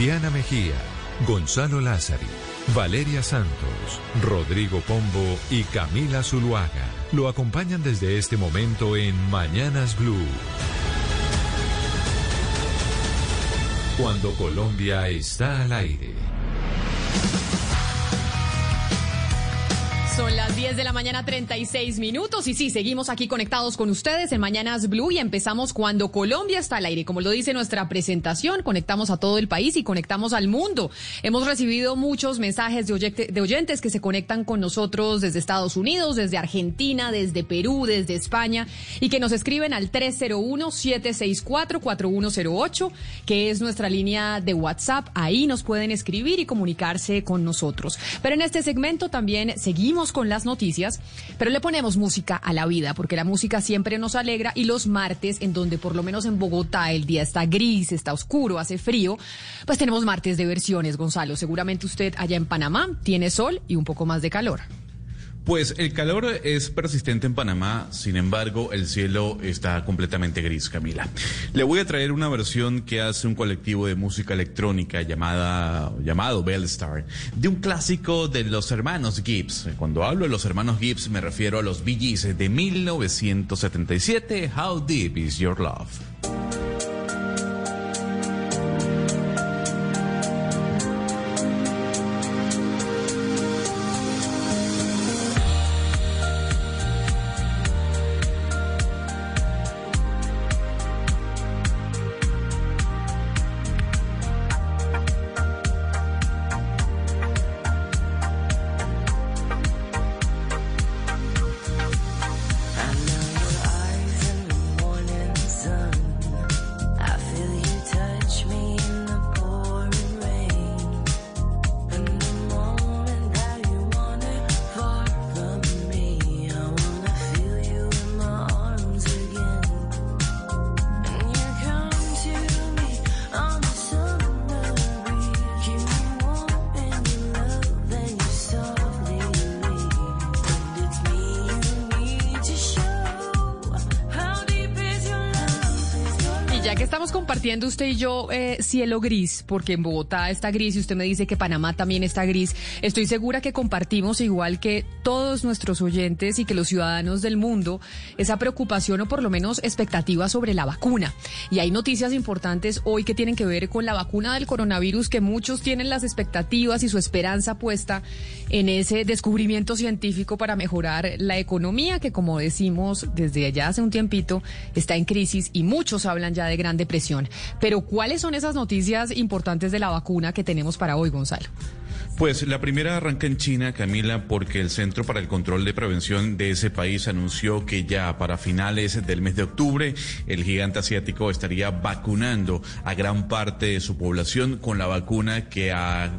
Diana Mejía, Gonzalo Lázari, Valeria Santos, Rodrigo Pombo y Camila Zuluaga lo acompañan desde este momento en Mañanas Blue. Cuando Colombia está al aire. Son las 10 de la mañana 36 minutos y sí, seguimos aquí conectados con ustedes en Mañanas Blue y empezamos cuando Colombia está al aire. Como lo dice nuestra presentación, conectamos a todo el país y conectamos al mundo. Hemos recibido muchos mensajes de, oyentes que se conectan con nosotros desde Estados Unidos, desde Argentina, desde Perú, desde España y que nos escriben al 301-764-4108, que es nuestra línea de WhatsApp. Ahí nos pueden escribir y comunicarse con nosotros. Pero en este segmento también seguimos con las noticias, pero le ponemos música a la vida, porque la música siempre nos alegra y los martes, en donde por lo menos en Bogotá el día está gris, está oscuro, hace frío, pues tenemos martes de versiones, Gonzalo. Seguramente usted allá en Panamá tiene sol y un poco más de calor. Pues el calor es persistente en Panamá, sin embargo el cielo está completamente gris, Camila. Le voy a traer una versión que hace un colectivo de música electrónica llamada, llamado Bellstar, de un clásico de los hermanos Gibbs. Cuando hablo de los hermanos Gibbs me refiero a los Bee Gees de 1977, How Deep Is Your Love. Usted y yo eh, cielo gris, porque en Bogotá está gris y usted me dice que Panamá también está gris, estoy segura que compartimos igual que todos nuestros oyentes y que los ciudadanos del mundo esa preocupación o por lo menos expectativa sobre la vacuna. Y hay noticias importantes hoy que tienen que ver con la vacuna del coronavirus, que muchos tienen las expectativas y su esperanza puesta en ese descubrimiento científico para mejorar la economía, que como decimos desde allá hace un tiempito está en crisis y muchos hablan ya de gran depresión. Pero ¿cuáles son esas noticias importantes de la vacuna que tenemos para hoy, Gonzalo? Pues la primera arranca en China, Camila, porque el Centro para el Control de Prevención de ese país anunció que ya para finales del mes de octubre el gigante asiático estaría vacunando a gran parte de su población con la vacuna que ha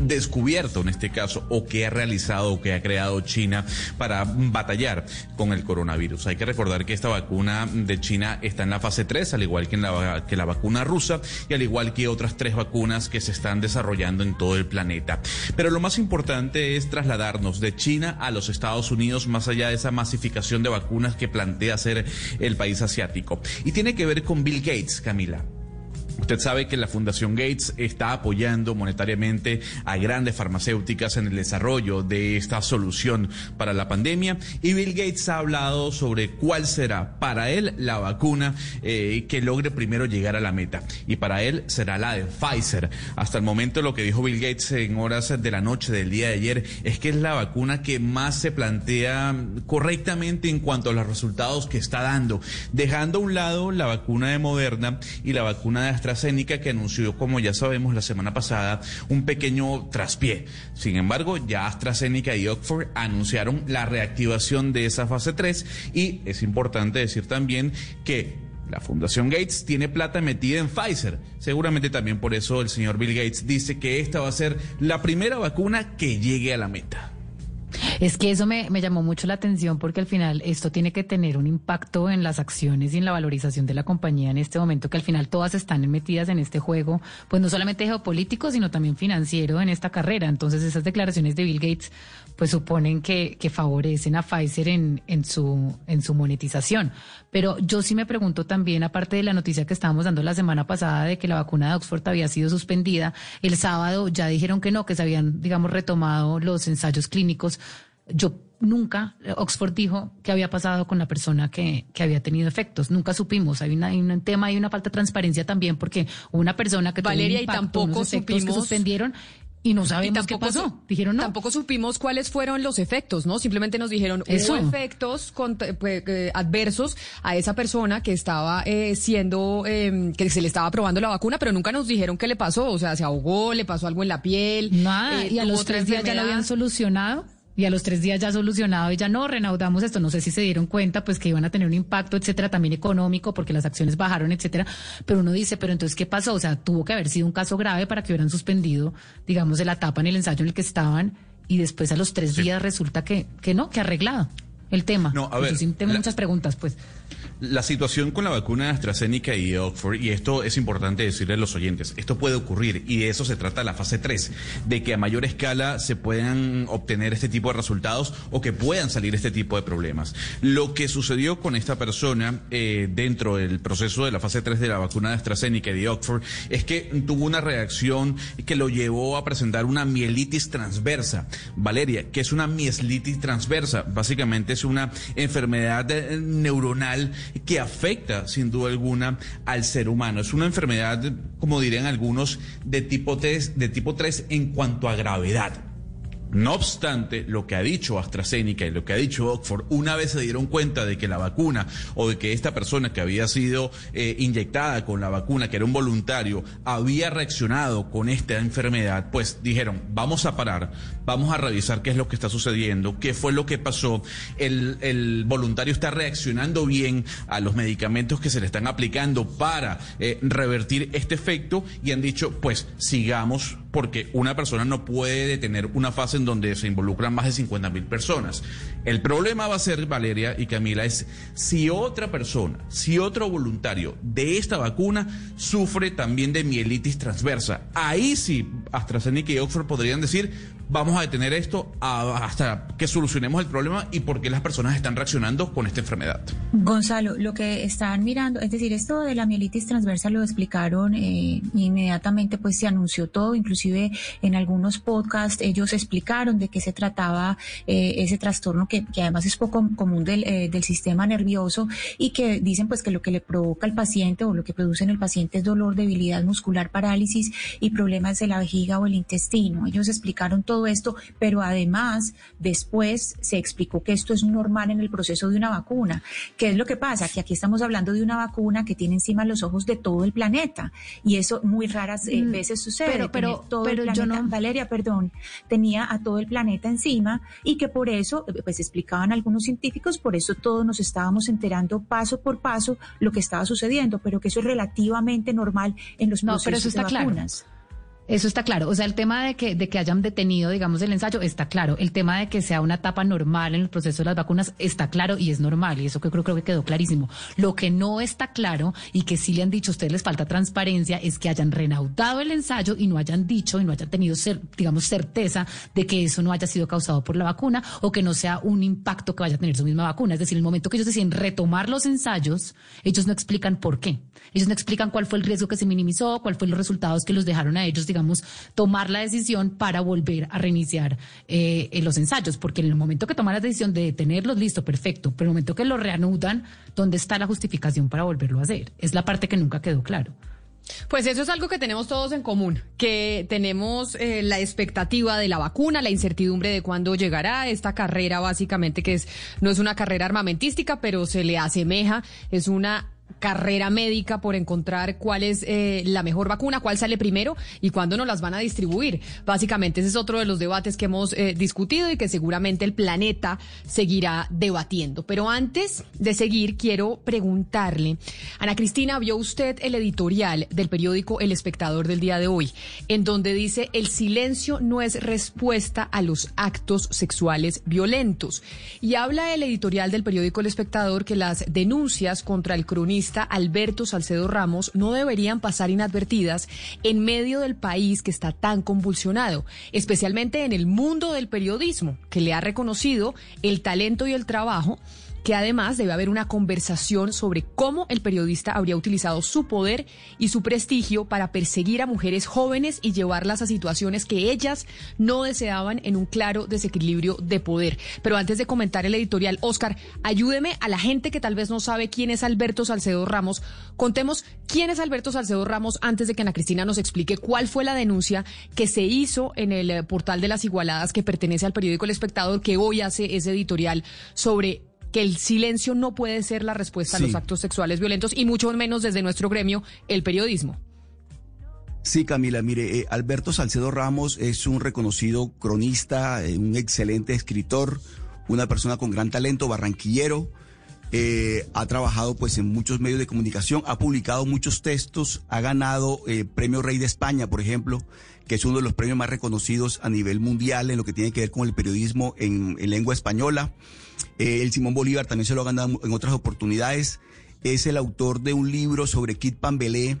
descubierto en este caso o que ha realizado o que ha creado China para batallar con el coronavirus. Hay que recordar que esta vacuna de China está en la fase 3, al igual que, en la, que la vacuna rusa y al igual que otras tres vacunas que se están desarrollando en todo el planeta. Pero lo más importante es trasladarnos de China a los Estados Unidos más allá de esa masificación de vacunas que plantea hacer el país asiático. Y tiene que ver con Bill Gates, Camila. Usted sabe que la Fundación Gates está apoyando monetariamente a grandes farmacéuticas en el desarrollo de esta solución para la pandemia y Bill Gates ha hablado sobre cuál será para él la vacuna eh, que logre primero llegar a la meta y para él será la de Pfizer. Hasta el momento lo que dijo Bill Gates en horas de la noche del día de ayer es que es la vacuna que más se plantea correctamente en cuanto a los resultados que está dando, dejando a un lado la vacuna de Moderna y la vacuna de AstraZeneca que anunció, como ya sabemos, la semana pasada un pequeño traspié. Sin embargo, ya AstraZeneca y Oxford anunciaron la reactivación de esa fase 3 y es importante decir también que la Fundación Gates tiene plata metida en Pfizer. Seguramente también por eso el señor Bill Gates dice que esta va a ser la primera vacuna que llegue a la meta. Es que eso me, me llamó mucho la atención porque al final esto tiene que tener un impacto en las acciones y en la valorización de la compañía en este momento, que al final todas están metidas en este juego, pues no solamente geopolítico, sino también financiero en esta carrera. Entonces esas declaraciones de Bill Gates pues suponen que, que favorecen a Pfizer en, en, su, en su monetización. Pero yo sí me pregunto también, aparte de la noticia que estábamos dando la semana pasada de que la vacuna de Oxford había sido suspendida, el sábado ya dijeron que no, que se habían, digamos, retomado los ensayos clínicos. Yo nunca, Oxford dijo que había pasado con la persona que, que había tenido efectos. Nunca supimos. Hay, una, hay un tema, hay una falta de transparencia también porque una persona que Valeria, tuvo un impacto, y tampoco unos supimos, que suspendieron y no sabemos y qué pasó. Dijeron no. Tampoco supimos cuáles fueron los efectos, ¿no? Simplemente nos dijeron Eso. hubo efectos cont- pues, eh, adversos a esa persona que estaba eh, siendo, eh, que se le estaba probando la vacuna, pero nunca nos dijeron qué le pasó. O sea, se ahogó, le pasó algo en la piel. Nada, eh, y a los tres días ya lo habían solucionado. Y a los tres días ya solucionado y ya no renaudamos esto. No sé si se dieron cuenta, pues que iban a tener un impacto, etcétera, también económico, porque las acciones bajaron, etcétera. Pero uno dice, pero entonces, ¿qué pasó? O sea, tuvo que haber sido un caso grave para que hubieran suspendido, digamos, de la etapa en el ensayo en el que estaban. Y después a los tres días resulta que, que no, que arreglado el tema. No, a ver, tengo la- muchas preguntas, pues. La situación con la vacuna de AstraZeneca y de Oxford, y esto es importante decirle a los oyentes, esto puede ocurrir y de eso se trata la fase 3, de que a mayor escala se puedan obtener este tipo de resultados o que puedan salir este tipo de problemas. Lo que sucedió con esta persona eh, dentro del proceso de la fase 3 de la vacuna de AstraZeneca y de Oxford es que tuvo una reacción que lo llevó a presentar una mielitis transversa. Valeria, que es una mielitis transversa? Básicamente es una enfermedad eh, neuronal que afecta sin duda alguna al ser humano. Es una enfermedad, como dirían algunos, de tipo 3, de tipo 3 en cuanto a gravedad. No obstante, lo que ha dicho AstraZeneca y lo que ha dicho Oxford, una vez se dieron cuenta de que la vacuna o de que esta persona que había sido eh, inyectada con la vacuna, que era un voluntario, había reaccionado con esta enfermedad, pues dijeron, vamos a parar, vamos a revisar qué es lo que está sucediendo, qué fue lo que pasó. El, voluntario está reaccionando bien a los medicamentos que se le están aplicando para eh, revertir este efecto y han dicho, pues sigamos porque una persona no puede detener una fase en donde se involucran más de 50 mil personas. El problema va a ser, Valeria y Camila, es si otra persona, si otro voluntario de esta vacuna sufre también de mielitis transversa. Ahí sí, AstraZeneca y Oxford podrían decir, vamos a detener esto hasta que solucionemos el problema y por qué las personas están reaccionando con esta enfermedad. Gonzalo, lo que están mirando, es decir, esto de la mielitis transversa lo explicaron eh, inmediatamente, pues se anunció todo, inclusive en algunos podcasts ellos explicaron de qué se trataba eh, ese trastorno que, además es poco común del, eh, del sistema nervioso y que dicen pues que lo que le provoca al paciente o lo que produce en el paciente es dolor, debilidad muscular, parálisis y problemas de la vejiga o el intestino. Ellos explicaron todo esto, pero además después se explicó que esto es normal en el proceso de una vacuna. ¿Qué es lo que pasa? Que aquí estamos hablando de una vacuna que tiene encima los ojos de todo el planeta y eso muy raras eh, Mm, veces sucede. pero- pero- todo pero el yo planeta, no- Valeria, perdón, tenía a todo el planeta encima y que por eso, eh, pues explicaban algunos científicos, por eso todos nos estábamos enterando paso por paso lo que estaba sucediendo, pero que eso es relativamente normal en los No, procesos pero eso está de claro. Eso está claro. O sea, el tema de que, de que hayan detenido, digamos, el ensayo está claro. El tema de que sea una etapa normal en el proceso de las vacunas está claro y es normal. Y eso que creo, que quedó clarísimo. Lo que no está claro y que sí le han dicho a ustedes les falta transparencia es que hayan renaudado el ensayo y no hayan dicho y no hayan tenido, digamos, certeza de que eso no haya sido causado por la vacuna o que no sea un impacto que vaya a tener su misma vacuna. Es decir, el momento que ellos deciden retomar los ensayos, ellos no explican por qué. Ellos no explican cuál fue el riesgo que se minimizó, cuál fue los resultados que los dejaron a ellos, digamos, tomar la decisión para volver a reiniciar eh, los ensayos. Porque en el momento que toman la decisión de detenerlos, listo, perfecto. Pero en el momento que lo reanudan, ¿dónde está la justificación para volverlo a hacer? Es la parte que nunca quedó claro. Pues eso es algo que tenemos todos en común, que tenemos eh, la expectativa de la vacuna, la incertidumbre de cuándo llegará esta carrera, básicamente que es no es una carrera armamentística, pero se le asemeja, es una carrera médica por encontrar cuál es eh, la mejor vacuna, cuál sale primero y cuándo nos las van a distribuir. Básicamente ese es otro de los debates que hemos eh, discutido y que seguramente el planeta seguirá debatiendo. Pero antes de seguir, quiero preguntarle, Ana Cristina, ¿vio usted el editorial del periódico El Espectador del día de hoy, en donde dice el silencio no es respuesta a los actos sexuales violentos? Y habla el editorial del periódico El Espectador que las denuncias contra el cronista Alberto Salcedo Ramos no deberían pasar inadvertidas en medio del país que está tan convulsionado, especialmente en el mundo del periodismo, que le ha reconocido el talento y el trabajo que además debe haber una conversación sobre cómo el periodista habría utilizado su poder y su prestigio para perseguir a mujeres jóvenes y llevarlas a situaciones que ellas no deseaban en un claro desequilibrio de poder. Pero antes de comentar el editorial, Oscar, ayúdeme a la gente que tal vez no sabe quién es Alberto Salcedo Ramos. Contemos quién es Alberto Salcedo Ramos antes de que Ana Cristina nos explique cuál fue la denuncia que se hizo en el eh, portal de las Igualadas que pertenece al periódico El Espectador que hoy hace ese editorial sobre que el silencio no puede ser la respuesta a los actos sexuales violentos y mucho menos desde nuestro gremio, el periodismo. Sí, Camila, mire, eh, Alberto Salcedo Ramos es un reconocido cronista, eh, un excelente escritor, una persona con gran talento, barranquillero, eh, ha trabajado pues en muchos medios de comunicación, ha publicado muchos textos, ha ganado Premio Rey de España, por ejemplo, que es uno de los premios más reconocidos a nivel mundial en lo que tiene que ver con el periodismo en lengua española. Eh, el Simón Bolívar también se lo ha ganado en otras oportunidades. Es el autor de un libro sobre Kit Pambelé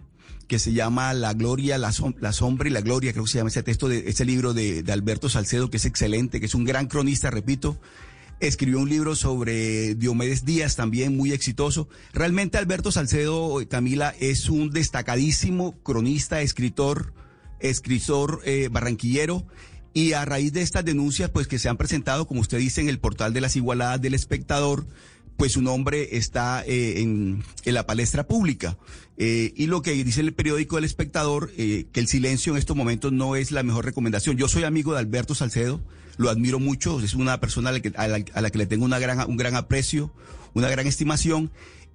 que se llama La Gloria, la, Sombra y la Gloria, creo que se llama ese texto de ese libro de, Alberto Salcedo, que es excelente, que es un gran cronista, repito. Escribió un libro sobre Diomedes Díaz, también muy exitoso. Realmente Alberto Salcedo, Camila, es un destacadísimo cronista, escritor, escritor eh, barranquillero y a raíz de estas denuncias, pues que se han presentado, como usted dice, en el portal de las igualadas del espectador, pues su nombre está eh, en, la palestra pública. Eh, y lo que dice el periódico del espectador, eh, que el silencio en estos momentos no es la mejor recomendación. Yo soy amigo de Alberto Salcedo, lo admiro mucho, es una persona a la que, a la que le tengo una gran, un gran aprecio, una gran estimación.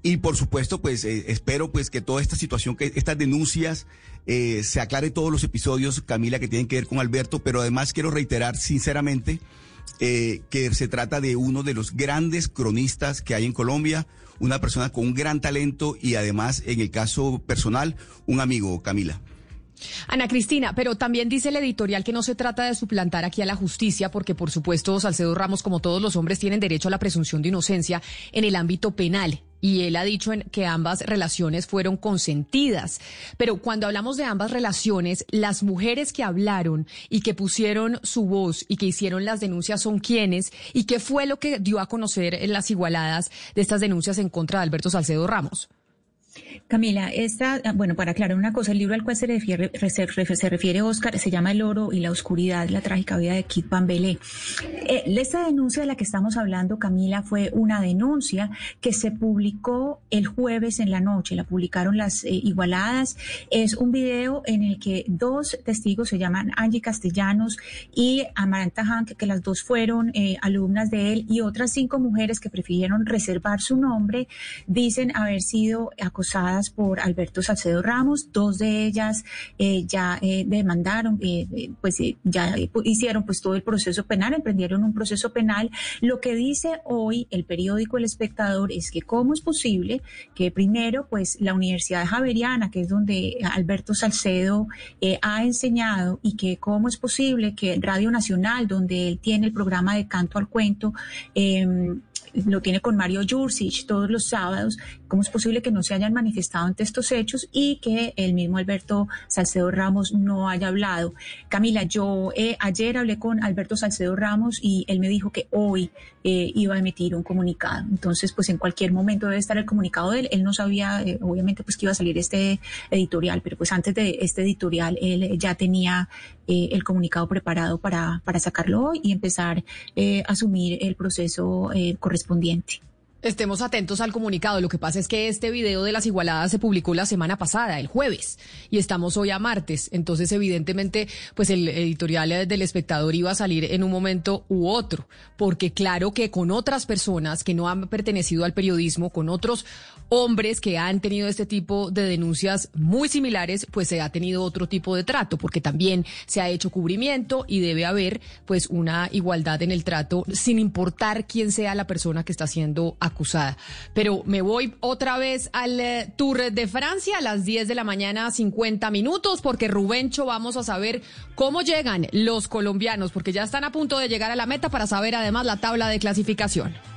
Y por supuesto, pues eh, espero pues que toda esta situación, que estas denuncias, eh, se aclare todos los episodios, Camila, que tienen que ver con Alberto, pero además quiero reiterar sinceramente eh, que se trata de uno de los grandes cronistas que hay en Colombia, una persona con un gran talento y además, en el caso personal, un amigo, Camila. Ana Cristina, pero también dice el editorial que no se trata de suplantar aquí a la justicia, porque por supuesto Salcedo Ramos, como todos los hombres, tienen derecho a la presunción de inocencia en el ámbito penal. Y él ha dicho que ambas relaciones fueron consentidas. Pero cuando hablamos de ambas relaciones, las mujeres que hablaron y que pusieron su voz y que hicieron las denuncias son quienes y qué fue lo que dio a conocer en las igualadas de estas denuncias en contra de Alberto Salcedo Ramos. Camila, esta, ah, bueno, para aclarar una cosa, el libro al cual se refiere, se, refiere Oscar se llama El oro y la oscuridad, la trágica vida de Kit Van Eh, esta denuncia de la que estamos hablando, Camila, fue una denuncia que se publicó el jueves en la noche, la publicaron las eh, Igualadas. Es un video en el que dos testigos se llaman Angie Castellanos y Amaranta Hank, que las dos fueron eh, alumnas de él, y otras cinco mujeres que prefirieron reservar su nombre, dicen haber sido acosadas por Alberto Salcedo Ramos, dos de ellas eh, ya eh, demandaron, eh, pues ya hicieron pues todo el proceso penal, emprendieron un proceso penal. Lo que dice hoy el periódico El Espectador es que cómo es posible que primero pues la Universidad Javeriana, que es donde Alberto Salcedo ha enseñado, y que cómo es posible que Radio Nacional, donde él tiene el programa de canto al cuento, em, lo tiene con Mario Jurcic todos los sábados, cómo es posible que no se hayan manifestado ante estos hechos y que el mismo Alberto Salcedo Ramos no haya hablado. Camila, yo eh, ayer hablé con Alberto Salcedo Ramos y él me dijo que hoy eh, iba a emitir un comunicado. Entonces, pues en cualquier momento debe estar el comunicado de él. Él no sabía, eh, obviamente, pues que iba a salir este editorial, pero pues antes de este editorial él ya tenía el comunicado preparado para, para sacarlo hoy y empezar a asumir el proceso correspondiente. Estemos atentos al comunicado. Lo que pasa es que este video de las igualadas se publicó la semana pasada, el jueves, y estamos hoy a martes. Entonces, evidentemente, pues el editorial del espectador iba a salir en un momento u otro, porque claro que con otras personas que no han pertenecido al periodismo, con otros hombres que han tenido este tipo de denuncias muy similares, pues se ha tenido otro tipo de trato, porque también se ha hecho cubrimiento y debe haber pues una igualdad en el trato sin importar quién sea la persona que está siendo acusada. Pero me voy otra vez al eh, Tour de Francia a las 10 de la mañana, 50 minutos, porque Rubencho vamos a saber cómo llegan los colombianos, porque ya están a punto de llegar a la meta para saber además la tabla de clasificación.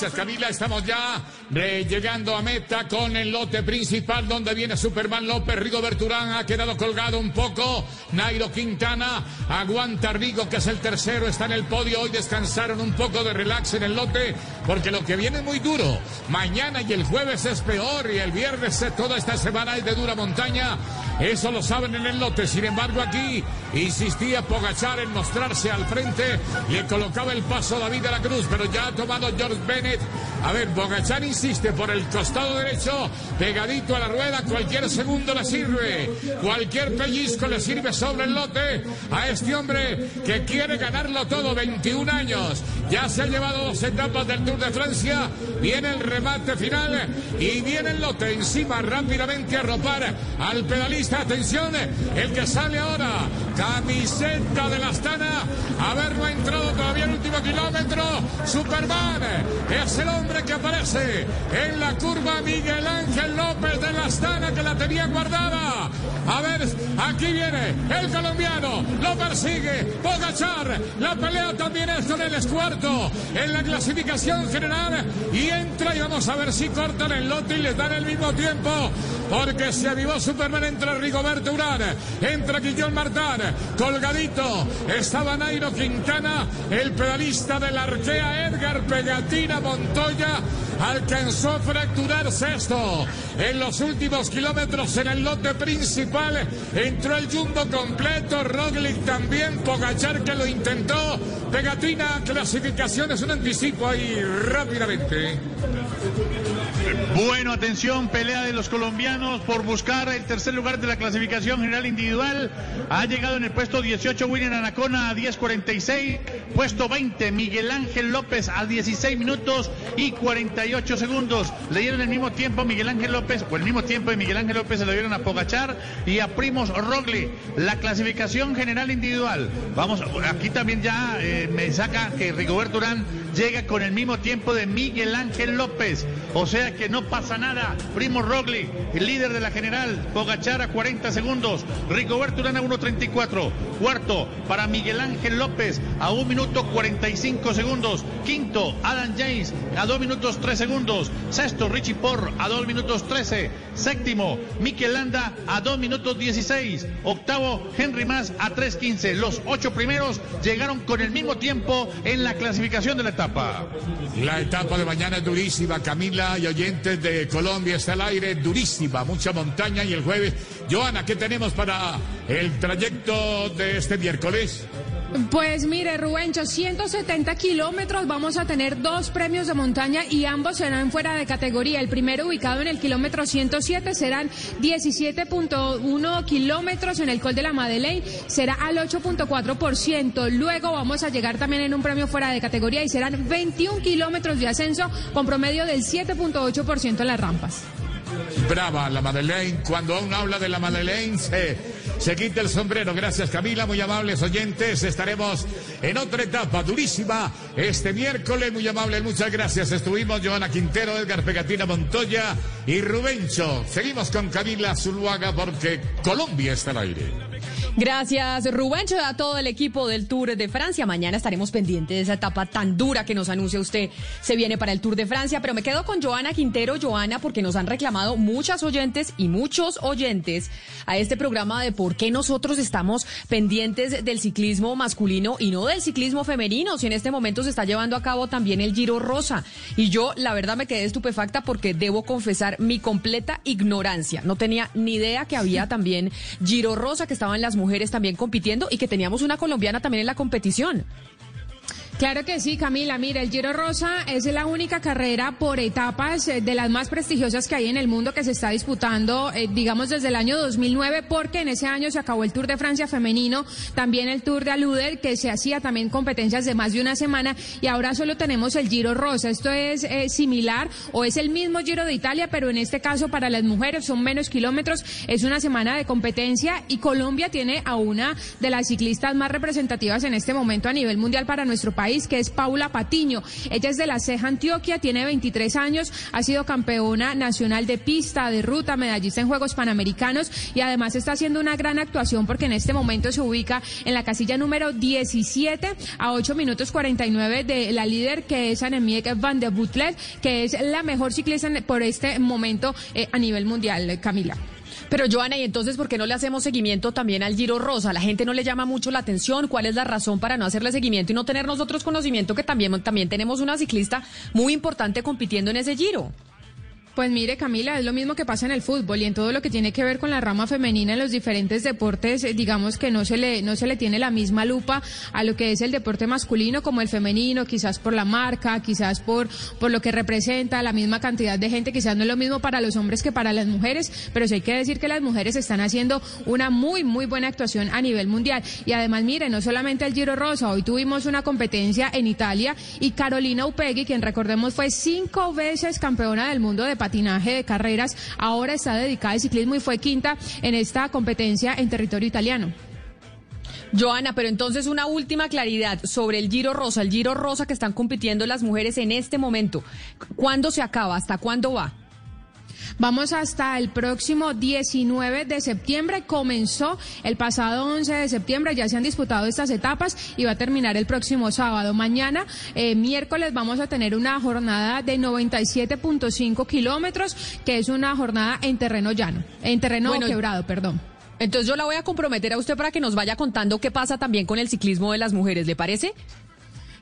Gracias Camila, estamos ya eh, llegando a meta con el lote principal donde viene Superman López, Rigo Berturán. Ha quedado colgado un poco, Nairo Quintana aguanta Rigo que es el tercero, está en el podio, hoy descansaron un poco de relax en el lote porque lo que viene es muy duro, mañana y el jueves es peor y el viernes toda esta semana es de dura montaña, eso lo saben en el lote, sin embargo aquí insistía Pogachar en mostrarse al frente, le colocaba el paso David de la Cruz, pero ya ha tomado George Ben a ver, Bogachán insiste por el costado derecho, pegadito a la rueda, cualquier segundo le sirve, cualquier pellizco le sirve sobre el lote a este hombre que quiere ganarlo todo, 21 años, ya se ha llevado dos etapas del Tour de Francia, viene el remate final y viene el lote. Encima rápidamente a ropar al pedalista, atención, el que sale ahora, camiseta de la Astana, a ver, no ha entrado todavía el último kilómetro, Superman, es el hombre que aparece en la curva Miguel Ángel López de la Astana que la tenía guardada. A ver, aquí viene el colombiano, lo persigue Pogachar, la pelea también es con el escuarto. En la clasificación general y entra y vamos a ver si cortan el lote y les dan el mismo tiempo porque se avivó Superman entre Rigoberto Urán, entra Guillón Martán, colgadito, estaba Nairo Quintana, el pedalista de la Arquea Edgar Pegatina Montoya alcanzó a fracturarse esto. En los últimos kilómetros en el lote principal entró el jumbo completo, Roglic también, Pogachar que lo intentó, Pegatina, clasificación es un anticipo ahí rápidamente. Bueno, atención, pelea de los colombianos por buscar el tercer lugar de la clasificación general individual. Ha llegado en el puesto 18 William Anacona a 10.46. Puesto 20 Miguel Ángel López a 16 minutos y 48 segundos. Le dieron el mismo tiempo a Miguel Ángel López, o el mismo tiempo de Miguel Ángel López se lo dieron a Pogachar y a Primos Rogli. La clasificación general individual. Vamos, aquí también ya eh, me saca que Rigoberto Urán llega con el mismo tiempo de Miguel Ángel López. O sea que no pasa nada. Primo Rogli, el líder de la general, Pogachar a 40 segundos, Rigoberto Urán a 1.34. Cuarto para Miguel Ángel López a 1 minuto 45 segundos. Quinto, Adam James a 2 minutos 3 segundos. Sexto, Richie Porr a 2 minutos 13. Séptimo, Mikel Landa a 2 minutos 16. Octavo, Henry Mas a 3.15. Los ocho primeros llegaron con el mismo tiempo en la clasificación de la etapa. La etapa de mañana es durísima, Camila y oyentes de Colombia está al aire, durísima, mucha montaña y el jueves. Joana, ¿qué tenemos para el trayecto de este miércoles? Pues mire, Rubencho, 170 kilómetros, vamos a tener dos premios de montaña y ambos serán fuera de categoría. El primero ubicado en el kilómetro 107 serán 17.1 kilómetros en el Col de la Madeleine, será al 8.4%. Luego vamos a llegar también en un premio fuera de categoría y serán 21 kilómetros de ascenso con promedio del 7.8% en las rampas. Brava la Madeleine, cuando aún habla de la Madeleine se se quita el sombrero. Gracias Camila, muy amables oyentes. Estaremos en otra etapa durísima este miércoles. Muy amables, muchas gracias. Estuvimos Joana Quintero, Edgar Pegatina Montoya y Rubencho. Seguimos con Camila Zuluaga porque Colombia está al aire. Gracias, Rubencho, a todo el equipo del Tour de Francia. Mañana estaremos pendientes de esa etapa tan dura que nos anuncia usted. Se viene para el Tour de Francia, pero me quedo con Joana Quintero, Joana, porque nos han reclamado muchas oyentes y muchos oyentes a este programa de por qué nosotros estamos pendientes del ciclismo masculino y no del ciclismo femenino, si en este momento se está llevando a cabo también el Giro Rosa. Y yo, la verdad, me quedé estupefacta porque debo confesar mi completa ignorancia. No tenía ni idea que había también Giro Rosa, que estaban las mujeres también compitiendo y que teníamos una colombiana también en la competición. Claro que sí, Camila. Mira, el Giro Rosa es la única carrera por etapas eh, de las más prestigiosas que hay en el mundo que se está disputando, eh, digamos, desde el año 2009, porque en ese año se acabó el Tour de Francia femenino, también el Tour de Aluder, que se hacía también competencias de más de una semana, y ahora solo tenemos el Giro Rosa. Esto es eh, similar o es el mismo Giro de Italia, pero en este caso para las mujeres son menos kilómetros, es una semana de competencia y Colombia tiene a una de las ciclistas más representativas en este momento a nivel mundial para nuestro país que es Paula Patiño. Ella es de la Ceja Antioquia, tiene 23 años, ha sido campeona nacional de pista, de ruta, medallista en Juegos Panamericanos y además está haciendo una gran actuación porque en este momento se ubica en la casilla número 17 a 8 minutos 49 de la líder que es Annemiek van der Butlet, que es la mejor ciclista por este momento eh, a nivel mundial, Camila. Pero Joana, ¿y entonces por qué no le hacemos seguimiento también al Giro Rosa? La gente no le llama mucho la atención. ¿Cuál es la razón para no hacerle seguimiento y no tener nosotros conocimiento que también, también tenemos una ciclista muy importante compitiendo en ese Giro? Pues mire, Camila, es lo mismo que pasa en el fútbol y en todo lo que tiene que ver con la rama femenina en los diferentes deportes, eh, digamos que no se le no se le tiene la misma lupa a lo que es el deporte masculino como el femenino, quizás por la marca, quizás por por lo que representa la misma cantidad de gente, quizás no es lo mismo para los hombres que para las mujeres, pero sí hay que decir que las mujeres están haciendo una muy muy buena actuación a nivel mundial. Y además mire, no solamente el Giro Rosa, hoy tuvimos una competencia en Italia y Carolina Upegui, quien recordemos fue cinco veces campeona del mundo de patinaje de carreras, ahora está dedicada al ciclismo y fue quinta en esta competencia en territorio italiano. Joana, pero entonces una última claridad sobre el Giro Rosa, el Giro Rosa que están compitiendo las mujeres en este momento. ¿Cuándo se acaba? ¿Hasta cuándo va? Vamos hasta el próximo 19 de septiembre. Comenzó el pasado 11 de septiembre. Ya se han disputado estas etapas y va a terminar el próximo sábado. Mañana, eh, miércoles, vamos a tener una jornada de 97.5 kilómetros, que es una jornada en terreno llano, en terreno quebrado, perdón. Entonces yo la voy a comprometer a usted para que nos vaya contando qué pasa también con el ciclismo de las mujeres, ¿le parece?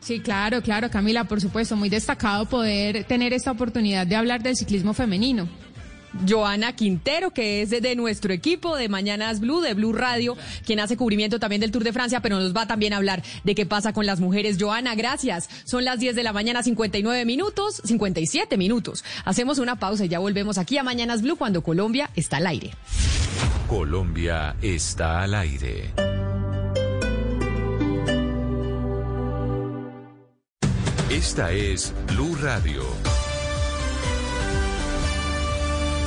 Sí, claro, claro, Camila, por supuesto, muy destacado poder tener esta oportunidad de hablar del ciclismo femenino. Joana Quintero, que es de, nuestro equipo de Mañanas Blue, de Blue Radio, quien hace cubrimiento también del Tour de Francia, pero nos va también a hablar de qué pasa con las mujeres. Joana, gracias. Son las 10 de la mañana, 59 minutos, 57 minutos. Hacemos una pausa y ya volvemos aquí a Mañanas Blue cuando Colombia está al aire. Colombia está al aire. Esta es Blue Radio.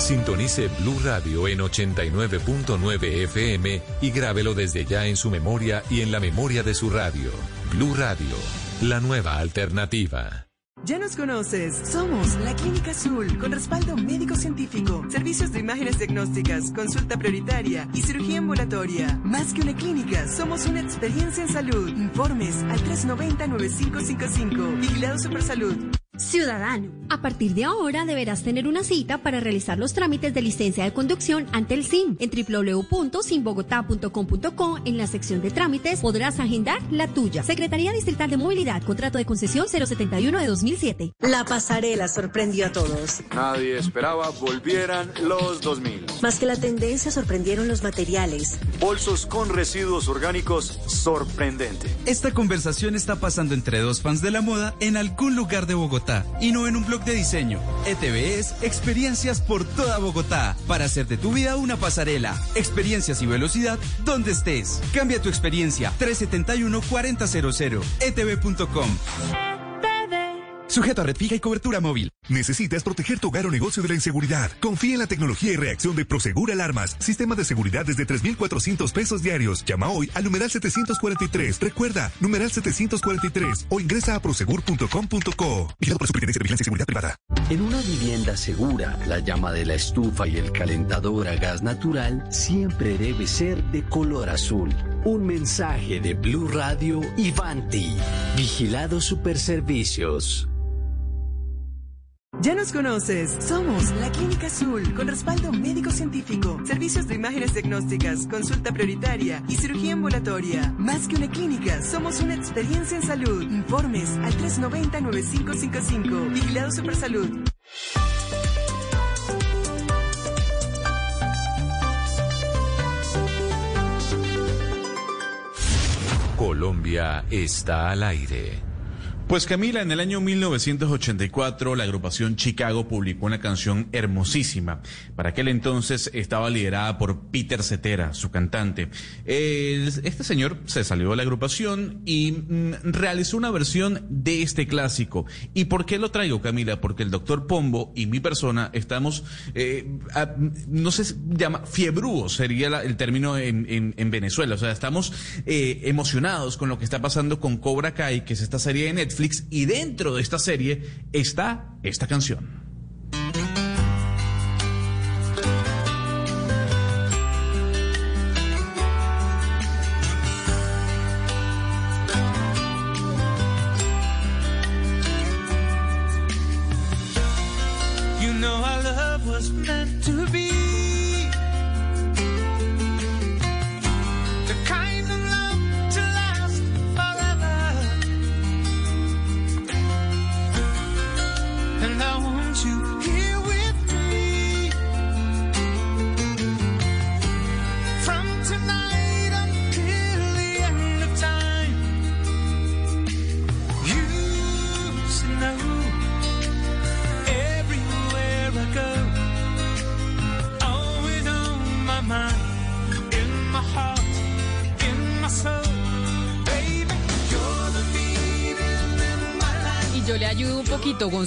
Sintonice Blue Radio en 89.9 FM y grábelo desde ya en su memoria y en la memoria de su radio. Blue Radio, la nueva alternativa. Ya nos conoces. Somos la Clínica Azul, con respaldo médico-científico, servicios de imágenes diagnósticas, consulta prioritaria y cirugía ambulatoria. Más que una clínica, somos una experiencia en salud. Informes al 390-9555. Vigilado Supersalud. Ciudadano, a partir de ahora deberás tener una cita para realizar los trámites de licencia de conducción ante el SIM. En www.simbogotá.com.co en la sección de trámites podrás agendar la tuya. Secretaría Distrital de Movilidad, contrato de concesión 071 de 2007. La pasarela sorprendió a todos. Nadie esperaba volvieran los 2000. Más que la tendencia sorprendieron los materiales. Bolsos con residuos orgánicos sorprendente. Esta conversación está pasando entre dos fans de la moda en algún lugar de Bogotá y no en un blog de diseño. ETV es experiencias por toda Bogotá para hacer de tu vida una pasarela. Experiencias y velocidad donde estés. Cambia tu experiencia 371 4000 etv.com. Sujeto a red fija y cobertura móvil. Necesitas proteger tu hogar o negocio de la inseguridad. Confía en la tecnología y reacción de Prosegur Alarmas. Sistema de seguridad desde 3,400 pesos diarios. Llama hoy al numeral 743. Recuerda, numeral 743 o ingresa a prosegur.com.co. Vigilado por Superintendencia de Vigilancia y Seguridad Privada. En una vivienda segura, la llama de la estufa y el calentador a gas natural siempre debe ser de color azul. Un mensaje de Blue Radio y Vanti. Vigilado Superservicios. Ya nos conoces. Somos la Clínica Azul, con respaldo médico-científico, servicios de imágenes diagnósticas, consulta prioritaria y cirugía ambulatoria. Más que una clínica, somos una experiencia en salud. Informes al 390-9555. Vigilado Supersalud. Colombia está al aire. Pues Camila, en el año 1984 la agrupación Chicago publicó una canción hermosísima. Para aquel entonces estaba liderada por Peter Cetera, su cantante. este señor se salió de la agrupación y mm, realizó una versión de este clásico. ¿Y por qué lo traigo, Camila? Porque el doctor Pombo y mi persona estamos, eh, no sé, llama fiebrúo sería el término en, Venezuela. O sea, estamos eh, emocionados con lo que está pasando con Cobra Kai, que es esta serie de Netflix y dentro de esta serie está esta canción.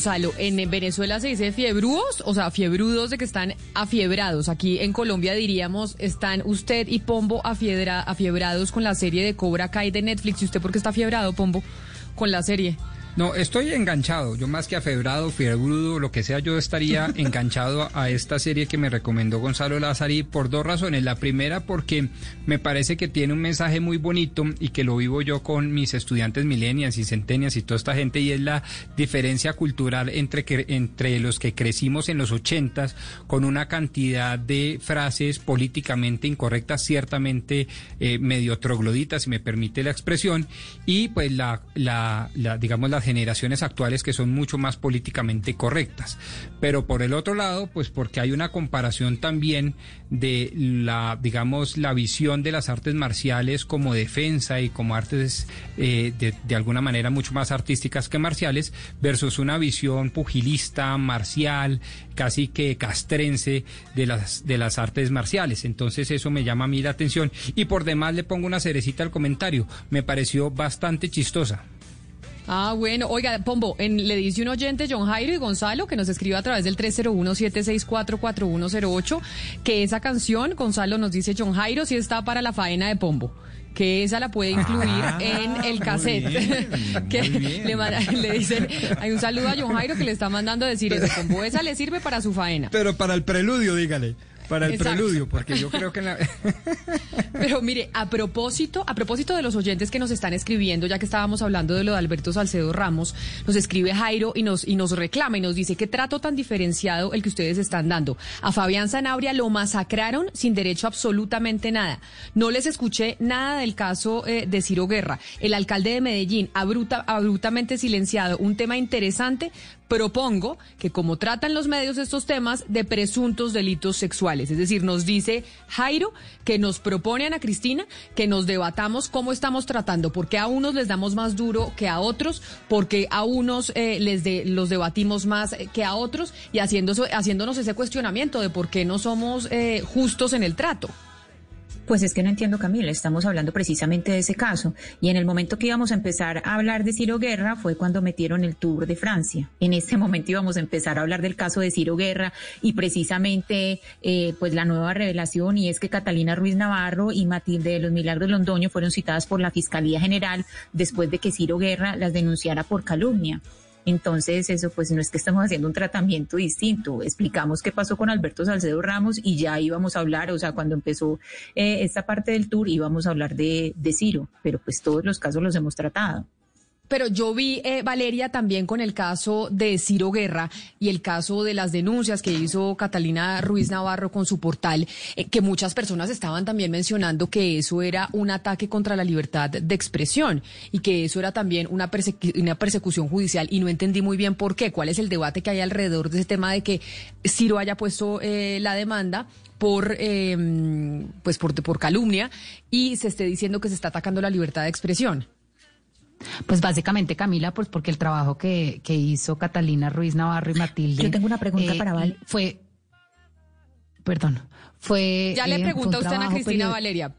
En Venezuela se dice fiebrúos, o sea, fiebrudos de que están afiebrados. Aquí en Colombia diríamos, están usted y Pombo afiebra, afiebrados con la serie de Cobra Kai de Netflix. ¿Y usted por qué está afiebrado, Pombo, con la serie? No, estoy enganchado. Yo más que afebrado, fiebrudo, lo que sea, yo estaría enganchado a esta serie que me recomendó Gonzalo Lázari por dos razones. La primera porque me parece que tiene un mensaje muy bonito y que lo vivo yo con mis estudiantes millennials y centenias y toda esta gente y es la diferencia cultural entre, que, entre los que crecimos en los ochentas con una cantidad de frases políticamente incorrectas, ciertamente eh, medio trogloditas, si me permite la expresión, y pues la, la, la digamos, la generaciones actuales que son mucho más políticamente correctas. Pero por el otro lado, pues porque hay una comparación también de la, digamos, la visión de las artes marciales como defensa y como artes eh, de, de alguna manera mucho más artísticas que marciales versus una visión pugilista, marcial, casi que castrense de las, de las artes marciales. Entonces eso me llama a mí la atención. Y por demás le pongo una cerecita al comentario. Me pareció bastante chistosa. Ah, bueno. Oiga, Pombo, en, le dice un oyente, John Jairo y Gonzalo, que nos escribe a través del 301-764-4108, que esa canción, Gonzalo nos dice John Jairo, sí está para la faena de Pombo que esa la puede incluir ah, en el cassette. que le, le, dicen, hay un saludo a John Jairo que le está mandando a decir eso, Pombo, esa le sirve para su faena. Pero para el preludio, dígale para el preludio, porque yo creo que la... Pero mire, a propósito, a propósito de los oyentes que nos están escribiendo, ya que estábamos hablando de lo de Alberto Salcedo Ramos, nos escribe Jairo y nos, y nos reclama y nos dice qué trato tan diferenciado el que ustedes están dando. A Fabián Zanabria lo masacraron sin derecho a absolutamente nada. No les escuché nada del caso eh, de Ciro Guerra. El alcalde de Medellín, abruptamente silenciado. Un tema interesante, propongo que como tratan los medios estos temas de presuntos delitos sexuales, es decir, nos dice Jairo que nos propone Ana Cristina que nos debatamos cómo estamos tratando, porque a unos les damos más duro que a otros, porque a unos eh, les de, los debatimos más que a otros y haciendo, haciéndonos ese cuestionamiento de por qué no somos eh, justos en el trato. Pues es que no entiendo, Camila, estamos hablando precisamente de ese caso. Y en el momento que íbamos a empezar a hablar de Ciro Guerra fue cuando metieron el Tour de Francia. En este momento íbamos a empezar a hablar del caso de Ciro Guerra y precisamente eh, pues la nueva revelación y es que Catalina Ruiz Navarro y Matilde de los Milagros Londoño fueron citadas por la Fiscalía General después de que Ciro Guerra las denunciara por calumnia. Entonces, eso pues no es que estamos haciendo un tratamiento distinto. Explicamos qué pasó con Alberto Salcedo Ramos y ya íbamos a hablar, o sea, cuando empezó eh, esta parte del tour íbamos a hablar de, de Ciro, pero pues todos los casos los hemos tratado. Pero yo vi, eh, Valeria, también con el caso de Ciro Guerra y el caso de las denuncias que hizo Catalina Ruiz Navarro con su portal, eh, que muchas personas estaban también mencionando que eso era un ataque contra la libertad de expresión y que eso era también una, una persecución judicial y no entendí muy bien por qué, cuál es el debate que hay alrededor de ese tema de que Ciro haya puesto eh, la demanda por em, pues por calumnia y se esté diciendo que se está atacando la libertad de expresión. Pues básicamente, Camila, pues porque el trabajo que, que hizo Catalina Ruiz Navarro y Matilde. Yo tengo una pregunta eh, para Val. Fue. Perdón. Fue. Ya le eh, un usted a Cristina Valeria.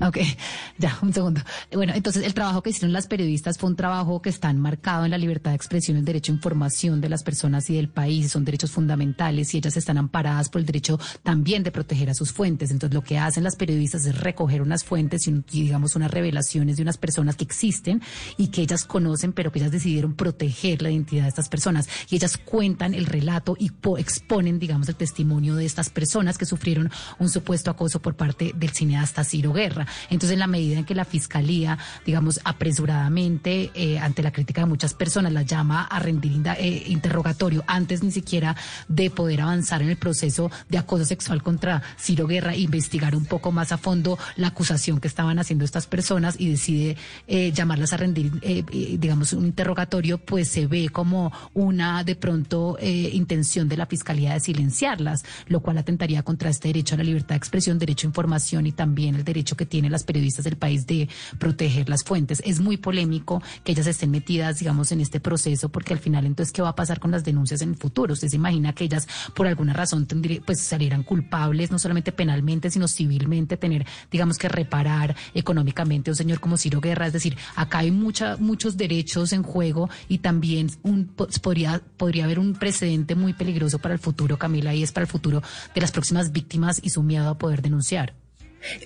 Ok, ya, un segundo. Bueno, entonces el trabajo que hicieron las periodistas fue un trabajo que está enmarcado en la libertad de expresión, el derecho a información de las personas y del país, son derechos fundamentales y ellas están amparadas por el derecho también de proteger a sus fuentes. Entonces lo que hacen las periodistas es recoger unas fuentes y, digamos unas revelaciones de unas personas que existen y que ellas conocen, pero que ellas decidieron proteger la identidad de estas personas. Y ellas cuentan el relato y po- exponen, digamos, el testimonio de estas personas que sufrieron un supuesto acoso por parte del cineasta Ciro Guerra. Entonces, en la medida en que la fiscalía, digamos, apresuradamente, eh, ante la crítica de muchas personas, la llama a rendir eh, interrogatorio antes ni siquiera de poder avanzar en el proceso de acoso sexual contra Ciro Guerra, investigar un poco más a fondo la acusación que estaban haciendo estas personas y decide eh, llamarlas a rendir, eh, eh, digamos, un interrogatorio, pues se ve como una, de pronto, eh, intención de la fiscalía de silenciarlas, lo cual atentaría contra este derecho a la libertad de expresión, derecho a información y también el derecho que tienen las periodistas del país de proteger las fuentes. Es muy polémico que ellas estén metidas, digamos, en este proceso, porque al final, entonces, ¿qué va a pasar con las denuncias en el futuro? Usted se imagina que ellas, por alguna razón, pues salieran culpables, no solamente penalmente, sino civilmente, tener, digamos, que reparar económicamente a un señor como Ciro Guerra. Es decir, acá hay mucha, muchos derechos en juego y también un, pues, podría, podría haber un precedente muy peligroso para el futuro, Camila, y es para el futuro de las próximas víctimas y su miedo a poder denunciar.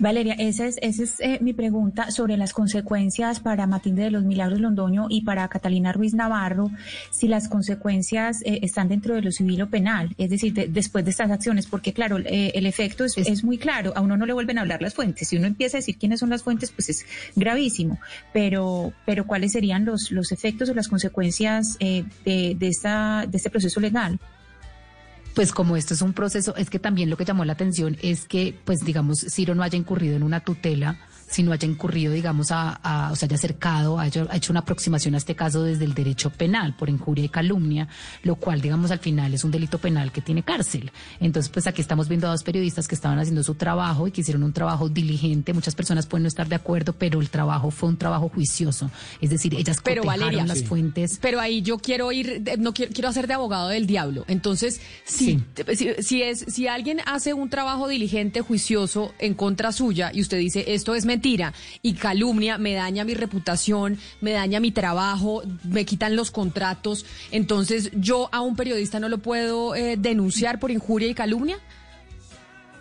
Valeria, esa es, esa es eh, mi pregunta sobre las consecuencias para Matilde de los Milagros Londoño y para Catalina Ruiz Navarro, si las consecuencias eh, están dentro de lo civil o penal, es decir, de- después de estas acciones, porque claro, eh, el efecto es, es muy claro, a uno no le vuelven a hablar las fuentes, si uno empieza a decir quiénes son las fuentes, pues es gravísimo, pero, pero ¿cuáles serían los, los efectos o las consecuencias eh, de, de, esta, de este proceso legal? Pues como esto es un proceso, es que también lo que llamó la atención es que, pues digamos, Ciro no haya incurrido en una tutela, sino haya incurrido, digamos, a, a- o sea, haya acercado, haya ha hecho una aproximación a este caso desde el derecho penal por injuria y calumnia, lo cual, digamos, al final es un delito penal que tiene cárcel. Entonces, pues aquí estamos viendo a dos periodistas que estaban haciendo su trabajo y que hicieron un trabajo diligente. Muchas personas pueden no estar de acuerdo, pero el trabajo fue un trabajo juicioso. Es decir, ellas Pero Valeria, las Sí. fuentes. Pero ahí yo quiero ir, de- no quiero, quiero hacer de abogado del diablo. Entonces, si, si, si es, si alguien hace un trabajo diligente, juicioso en contra suya y usted dice esto es mentira y calumnia, me daña mi reputación, me daña mi trabajo, me quitan los contratos, entonces yo a un periodista no lo puedo eh, denunciar por injuria y calumnia.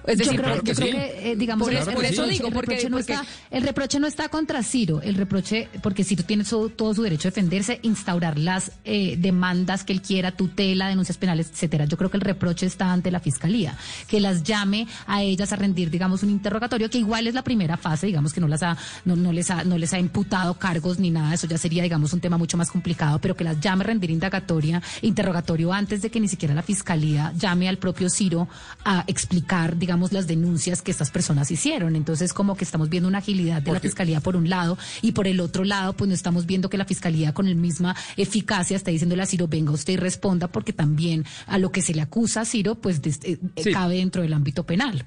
Es Yo decir, yo creo sí. que, eh, digamos, por, el, reproche- digo, el porque, no porque- está, el reproche no está contra Ciro, el reproche, porque Ciro tiene su- todo su derecho a defenderse, instaurar las eh, demandas que él quiera, tutela, denuncias penales, etcétera. Yo creo que el reproche está ante la fiscalía, que las llame a ellas a rendir, digamos, un interrogatorio, que igual es la primera fase, digamos que no las ha, no, no les ha, no les ha imputado cargos ni nada, eso ya sería, digamos, un tema mucho más complicado, pero que las llame a rendir indagatoria, interrogatorio antes de que ni siquiera la fiscalía llame al propio Ciro a explicar, digamos, las denuncias que estas personas hicieron. Entonces, como que estamos viendo una agilidad de la fiscalía por un lado y por el otro lado, pues no estamos viendo que la fiscalía con la misma eficacia está diciéndole a Ciro, venga usted y responda, porque también a lo que se le acusa a Ciro, pues des- eh, Sí. cabe dentro del ámbito penal.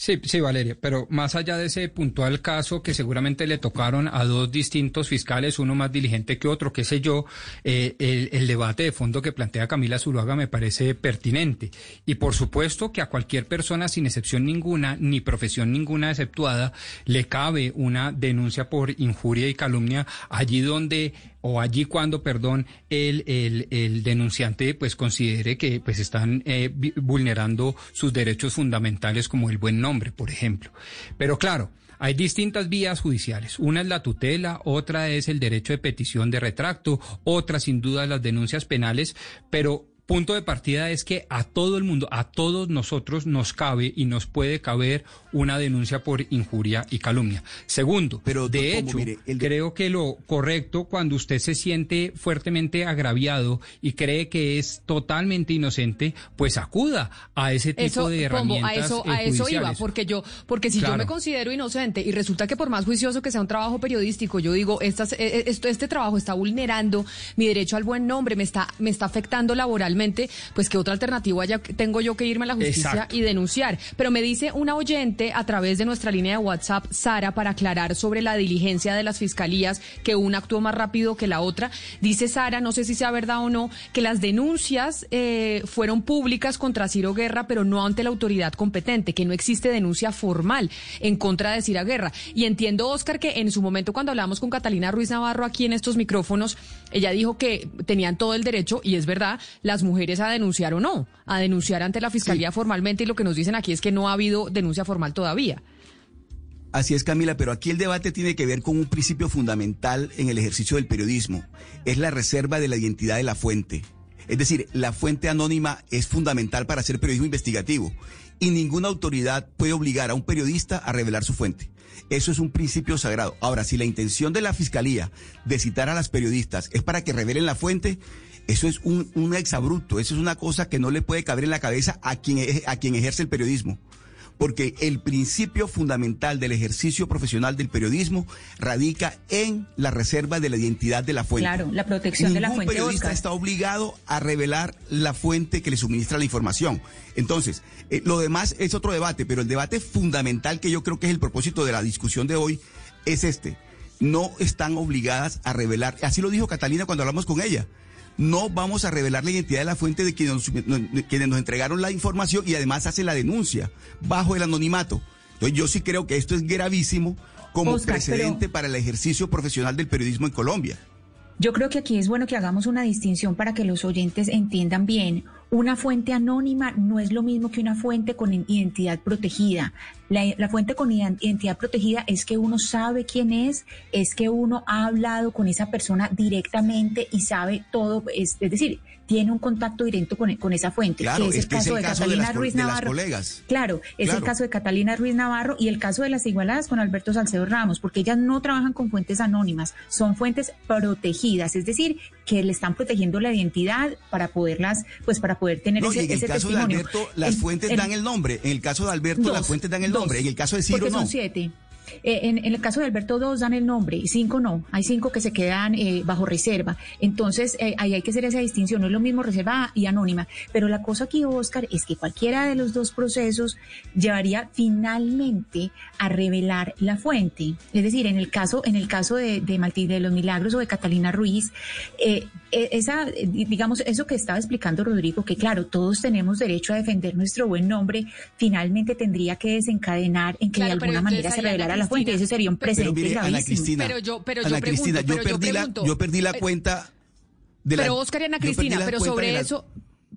Sí, sí, Valeria, pero más allá de ese puntual caso que seguramente le tocaron a dos distintos fiscales, uno más diligente que otro, qué sé yo, eh, el, el, debate de fondo que plantea Camila Zuluaga me parece pertinente. Y por supuesto que a cualquier persona, sin excepción ninguna, ni profesión ninguna exceptuada, le cabe una denuncia por injuria y calumnia allí donde o allí cuando, perdón, el, el, el denunciante pues considere que pues están eh, vulnerando sus derechos fundamentales como el buen nombre, por ejemplo. Pero claro, hay distintas vías judiciales. Una es la tutela, otra es el derecho de petición de retracto, otra sin duda las denuncias penales, pero punto de partida es que a todo el mundo, a todos nosotros nos cabe y nos puede caber una denuncia por injuria y calumnia. Segundo, pero de hecho, creo que lo correcto cuando usted se siente fuertemente agraviado y cree que es totalmente inocente, pues acuda a ese tipo de herramientas. a eso, a eso iba, porque yo, porque si yo me considero inocente y resulta que por más juicioso que sea un trabajo periodístico, yo digo, estas, e, e, esto, este trabajo está vulnerando mi derecho al buen nombre, me está, me está afectando laboralmente pues que otra alternativa ya tengo yo que irme a la justicia y denunciar. Pero me dice una oyente a través de nuestra línea de WhatsApp, Sara, para aclarar sobre la diligencia de las fiscalías, que una actuó más rápido que la otra. Dice Sara, no sé si sea verdad o no, que las denuncias eh, fueron públicas contra Ciro Guerra, pero no ante la autoridad competente, que no existe denuncia formal en contra de Ciro Guerra. Y entiendo, Oscar, que en su momento cuando hablamos con Catalina Ruiz Navarro aquí en estos micrófonos, ella dijo que tenían todo el derecho, y es verdad, las mujeres a denunciar o no, a denunciar ante la fiscalía formalmente y lo que nos dicen aquí es que no ha habido denuncia formal todavía. Así es, Camila, pero aquí el debate tiene que ver con un principio fundamental en el ejercicio del periodismo. Es la reserva de la identidad de la fuente. Es decir, la fuente anónima es fundamental para hacer periodismo investigativo y ninguna autoridad puede obligar a un periodista a revelar su fuente. Eso es un principio sagrado. Ahora, si la intención de la fiscalía de citar a las periodistas es para que revelen la fuente, eso es un, exabrupto, eso es una cosa que no le puede caber en la cabeza a quien, a quien ejerce el periodismo porque el principio fundamental del ejercicio profesional del periodismo radica en la reserva de la identidad de la fuente. Claro, la protección de la fuente. Un periodista está obligado a revelar la fuente que le suministra la información. Entonces, eh, lo demás es otro debate, pero el debate fundamental que yo creo que es el propósito de la discusión de hoy es este. No están obligadas a revelar, así lo dijo Catalina cuando hablamos con ella no vamos a revelar la identidad de la fuente de quienes nos, quienes nos entregaron la información y además hace la denuncia bajo el anonimato. Entonces yo sí creo que esto es gravísimo como precedente para el ejercicio profesional del periodismo en Colombia. Yo creo que aquí es bueno que hagamos una distinción para que los oyentes entiendan bien. Una fuente anónima no es lo mismo que una fuente con identidad protegida. La, fuente con identidad protegida es que uno sabe quién es, es que uno ha hablado con esa persona directamente y sabe todo, es, decir, tiene un contacto directo con, con esa fuente. Claro, que es, el caso de Catalina Ruiz Navarro. Claro, es el caso de Catalina Ruiz Navarro y el caso de las igualadas con Alberto Salcedo Ramos, porque ellas no trabajan con fuentes anónimas, son fuentes protegidas, es decir, que le están protegiendo la identidad para poderlas, pues para poder tener ese, en el caso De Alberto, las fuentes dan el nombre. En el caso de Alberto, las fuentes dan el nombre. En el caso de Ciro, no. Son siete. Eh, en, el caso de Alberto, dos dan el nombre y cinco no. Hay cinco que se quedan eh, bajo reserva. Entonces, eh, ahí hay que hacer esa distinción. No es lo mismo reserva y anónima. Pero la cosa aquí, Oscar, es que cualquiera de los dos procesos llevaría finalmente a revelar la fuente. Es decir, en el caso, en el caso de, de de los Milagros o de Catalina Ruiz, esa, digamos, eso que estaba explicando Rodrigo, que claro, todos tenemos derecho a defender nuestro buen nombre, finalmente tendría que desencadenar en que de alguna manera se revelara la fuente. Ese sería un presente pero Ana Cristina, pero yo, pero Ana yo Cristina, yo perdí la, yo perdí la cuenta de la, Pero Oscar y Ana Cristina, pero sobre eso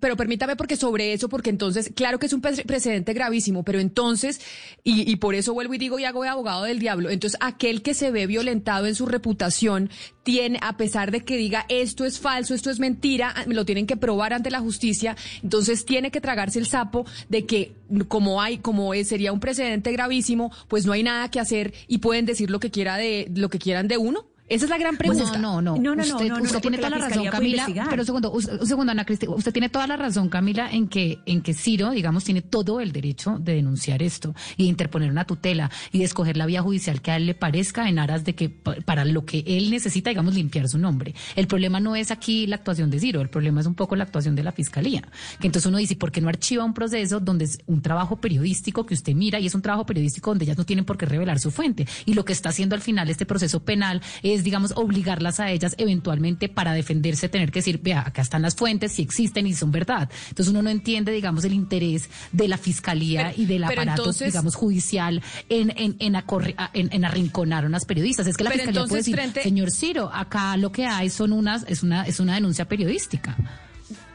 pero permítame porque sobre eso, porque entonces, claro que es un precedente gravísimo, pero entonces, y, y, por eso vuelvo y digo y hago de abogado del diablo, entonces aquel que se ve violentado en su reputación tiene, a pesar de que diga esto es falso, esto es mentira, me lo tienen que probar ante la justicia, entonces tiene que tragarse el sapo de que como hay, como es, sería un precedente gravísimo, pues no hay nada que hacer y pueden decir lo que quiera de, lo que quieran de uno. Esa es la gran pregunta. No, no, no. No, no, no, usted, no, no, usted no, tiene toda la la razón, Camila. Pero un segundo, un, un segundo, Ana Cristina. Usted tiene toda la razón, Camila, en que, en que Ciro, digamos, tiene todo el derecho de denunciar esto y de interponer una tutela y de escoger la vía judicial que a él le parezca en aras de que pa- para lo que él necesita, digamos, limpiar su nombre. El problema no es aquí la actuación de Ciro, el problema es un poco la actuación de la fiscalía. Que entonces uno dice, ¿por qué no archiva un proceso donde es un trabajo periodístico que usted mira y es un trabajo periodístico donde ellas no tienen por qué revelar su fuente? Y lo que está haciendo al final este proceso penal es, digamos, obligarlas a ellas eventualmente para defenderse, tener que decir, vea, acá están las fuentes, si existen y son verdad. Entonces uno no entiende, digamos, el interés de la fiscalía Pero- y del aparato, entonces- digamos, judicial en, en, en, acorre- en- en arrinconar a unas periodistas. Es que la fiscalía puede decir, frente- señor Ciro, acá lo que hay son unas, es una, es una denuncia periodística.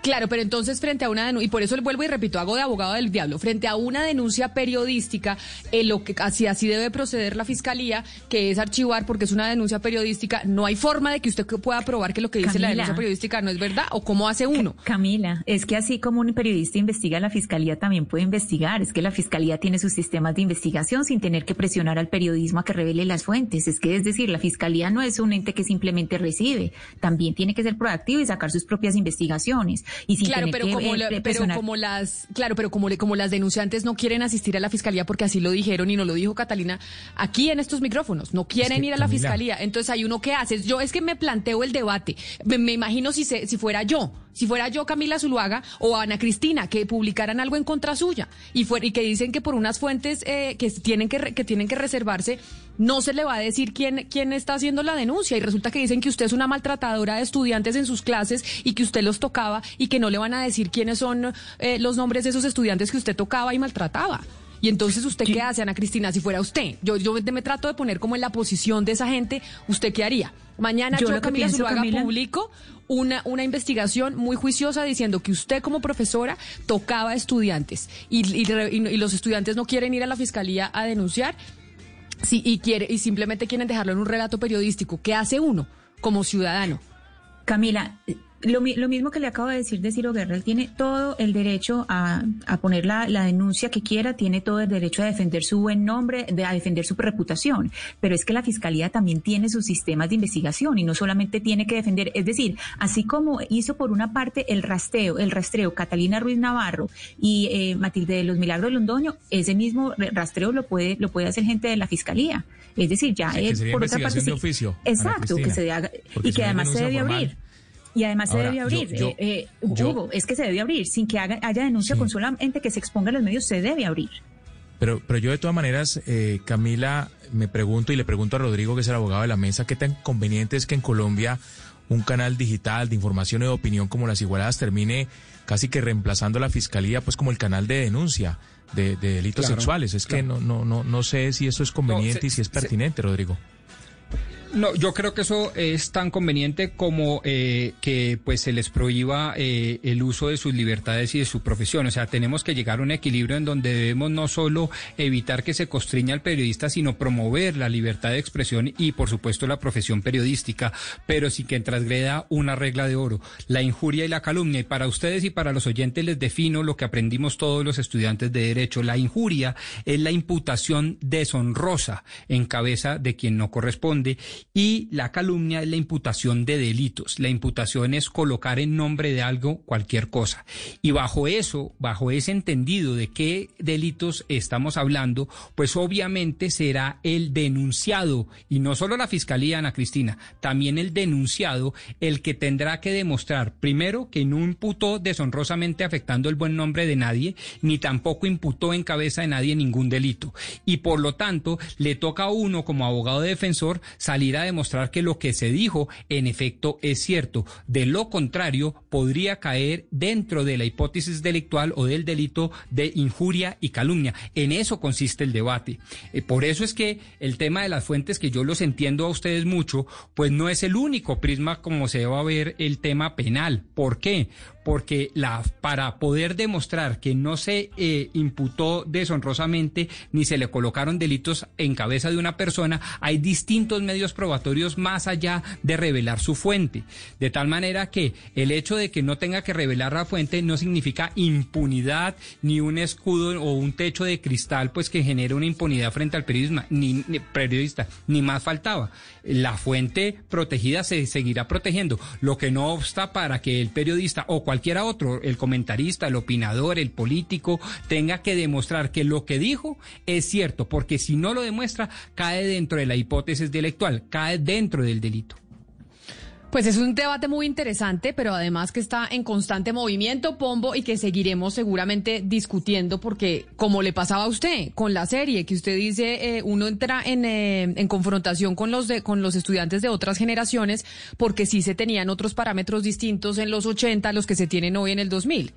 Claro, pero entonces frente a una denuncia, y por eso le vuelvo y repito, hago de abogado del diablo, frente a una denuncia periodística, en lo que así, así debe proceder la fiscalía, que es archivar porque es una denuncia periodística, no hay forma de que usted pueda probar que lo que dice la denuncia periodística no es verdad, o cómo hace uno. Camila, es que así como un periodista investiga, la fiscalía también puede investigar. Es que la fiscalía tiene sus sistemas de investigación sin tener que presionar al periodismo a que revele las fuentes. Es que, es decir, la fiscalía no es un ente que simplemente recibe. También tiene que ser proactivo y sacar sus propias investigaciones. Y sin claro, tener pero que, como, eh, la- pero como las, claro, pero como, le- como las denunciantes no quieren asistir a la fiscalía porque así lo dijeron y no lo dijo Catalina aquí en estos micrófonos, no quieren que, ir a la Camila. fiscalía. Entonces hay uno que hace, yo es que me planteo el debate, me, me imagino si se, si fuera yo, si fuera yo Camila Zuluaga o Ana Cristina que publicaran algo en contra suya y fuera, y que dicen que por unas fuentes eh, que tienen que re- que tienen que reservarse no se le va a decir quién quién está haciendo la denuncia y resulta que dicen que usted es una maltratadora de estudiantes en sus clases y que usted los tocaba y que no le van a decir quiénes son eh, los nombres de esos estudiantes que usted tocaba y maltrataba. Y entonces, ¿usted qué hace, Ana Cristina? Si fuera usted, yo, yo me trato de poner como en la posición de esa gente, ¿usted qué haría? Mañana Yo yo, Camila pienso, Zuluaga, Camila- publico una, una investigación muy juiciosa diciendo que usted como profesora tocaba a estudiantes y, y- y los estudiantes no quieren ir a la fiscalía a denunciar sí, y, quiere, y simplemente quieren dejarlo en un relato periodístico. ¿Qué hace uno como ciudadano? Camila, lo, lo mismo que le acabo de decir de Ciro Guerra, él tiene todo el derecho a, a poner la, la denuncia que quiera, tiene todo el derecho a defender su buen nombre, de, a defender su reputación, pero es que la Fiscalía también tiene sus sistemas de investigación y no solamente tiene que defender, es decir, así como hizo por una parte el rastreo, el rastreo Catalina Ruiz Navarro y eh, Matilde de los Milagros Londoño, ese mismo re- rastreo lo puede, lo puede hacer gente de la Fiscalía. Es decir, ya Sí, sería por otra parte de oficio, Exacto, que se haga y que además se debe formal. abrir. Y además Ahora, se debe abrir, yo- eh, eh, yo- Hugo, es que se debe abrir, sin que haga- haya denuncia con solamente que se exponga a los medios, se debe abrir. Pero, pero yo de todas maneras, eh, Camila, me pregunto y le pregunto a Rodrigo, que es el abogado de la mesa, ¿qué tan conveniente es que en Colombia un canal digital de información y de opinión como Las Igualadas termine casi que reemplazando a la fiscalía, pues como el canal de denuncia de, de delitos Claro, sexuales? Es que no, no, no, no sé si eso es conveniente se- y si es se- pertinente, Rodrigo. No, yo creo que eso es tan conveniente como eh, que pues se les prohíba eh, el uso de sus libertades y de su profesión. O sea, tenemos que llegar a un equilibrio en donde debemos no solo evitar que se constriña al periodista, sino promover la libertad de expresión y, por supuesto, la profesión periodística, pero sí que transgreda una regla de oro, la injuria y la calumnia. Y para ustedes y para los oyentes les defino lo que aprendimos todos los estudiantes de Derecho. La injuria es la imputación deshonrosa en cabeza de quien no corresponde y la calumnia es la imputación de delitos. La imputación es colocar en nombre de algo cualquier cosa. Y bajo eso, bajo ese entendido de qué delitos estamos hablando, pues obviamente será el denunciado y no solo la fiscalía, Ana Cristina, también el denunciado el que tendrá que demostrar primero que no imputó deshonrosamente afectando el buen nombre de nadie, ni tampoco imputó en cabeza de nadie ningún delito. Y por lo tanto, le toca a uno como abogado defensor salir a demostrar que lo que se dijo en efecto es cierto. De lo contrario, podría caer dentro de la hipótesis delictual o del delito de injuria y calumnia. En eso consiste el debate. Eh, por eso es que el tema de las fuentes, que yo los entiendo a ustedes mucho, pues no es el único prisma como se va a ver el tema penal. ¿Por qué? Porque para poder demostrar que no se eh, imputó deshonrosamente ni se le colocaron delitos en cabeza de una persona, hay distintos medios probatorios más allá de revelar su fuente. De tal manera que el hecho de que no tenga que revelar la fuente no significa impunidad ni un escudo o un techo de cristal pues que genere una impunidad frente al periodismo, ni, periodista, ni más faltaba. La fuente protegida se seguirá protegiendo, lo que no obsta para que el periodista o cualquiera otro, el comentarista, el opinador, el político, tenga que demostrar que lo que dijo es cierto, porque si no lo demuestra, cae dentro de la hipótesis intelectual, cae dentro del delito. Pues es un debate muy interesante, pero además que está en constante movimiento, Pombo, y que seguiremos seguramente discutiendo, porque como le pasaba a usted con la serie, que usted dice, eh, uno entra en, eh, en confrontación con los, de, con los estudiantes de otras generaciones, porque sí se tenían otros parámetros distintos en los 80 a los que se tienen hoy en el 2000.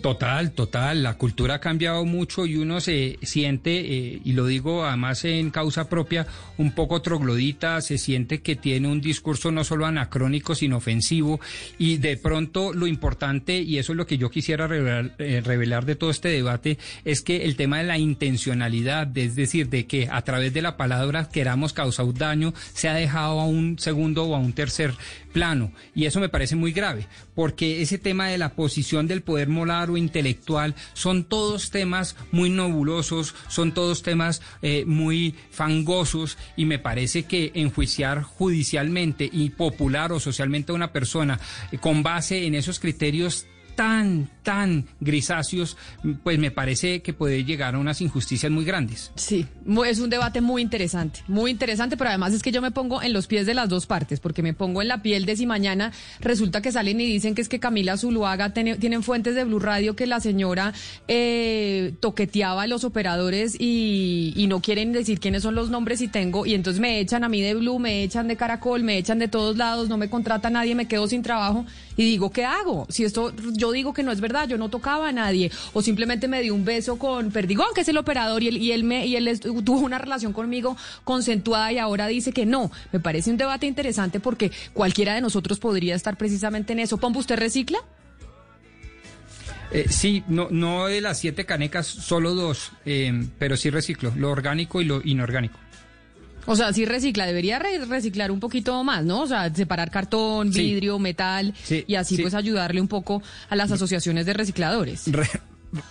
Total, total. La cultura ha cambiado mucho y uno se siente, eh, y lo digo además en causa propia, un poco troglodita, se siente que tiene un discurso no solo anacrónico, sino ofensivo. Y de pronto lo importante, y eso es lo que yo quisiera revelar, eh, revelar de todo este debate, es que el tema de la intencionalidad, es decir, de que a través de la palabra queramos causar daño, se ha dejado a un segundo o a un tercer plano. Y eso me parece muy grave, porque ese tema de la posición del poder molar o intelectual son todos temas muy nebulosos, son todos temas eh, muy fangosos y me parece que enjuiciar judicialmente y popular o socialmente a una persona eh, con base en esos criterios tan, tan grisáceos, pues me parece que puede llegar a unas injusticias muy grandes. Sí, es un debate muy interesante, muy interesante, pero además es que yo me pongo en los pies de las dos partes, porque me pongo en la piel de si mañana resulta que salen y dicen que es que Camila Zuluaga tienen fuentes de Blue Radio que la señora eh, toqueteaba a los operadores y, y no quieren decir quiénes son los nombres y tengo, y entonces me echan a mí de Blue, me echan de Caracol, me echan de todos lados, no me contrata nadie, me quedo sin trabajo y digo, ¿qué hago? Si esto yo digo que no es verdad, yo no tocaba a nadie, o simplemente me di un beso con Perdigón, que es el operador, y él, y él, me, y él tuvo una relación conmigo consentuada y ahora dice que no. Me parece un debate interesante porque cualquiera de nosotros podría estar precisamente en eso. Pombo, ¿usted recicla? Eh, sí, no, no de las siete canecas, solo dos, eh, pero sí reciclo, lo orgánico y lo inorgánico. O sea, sí recicla, debería reciclar un poquito más, ¿no? O sea, separar cartón, vidrio, metal y así pues ayudarle un poco a las asociaciones de recicladores.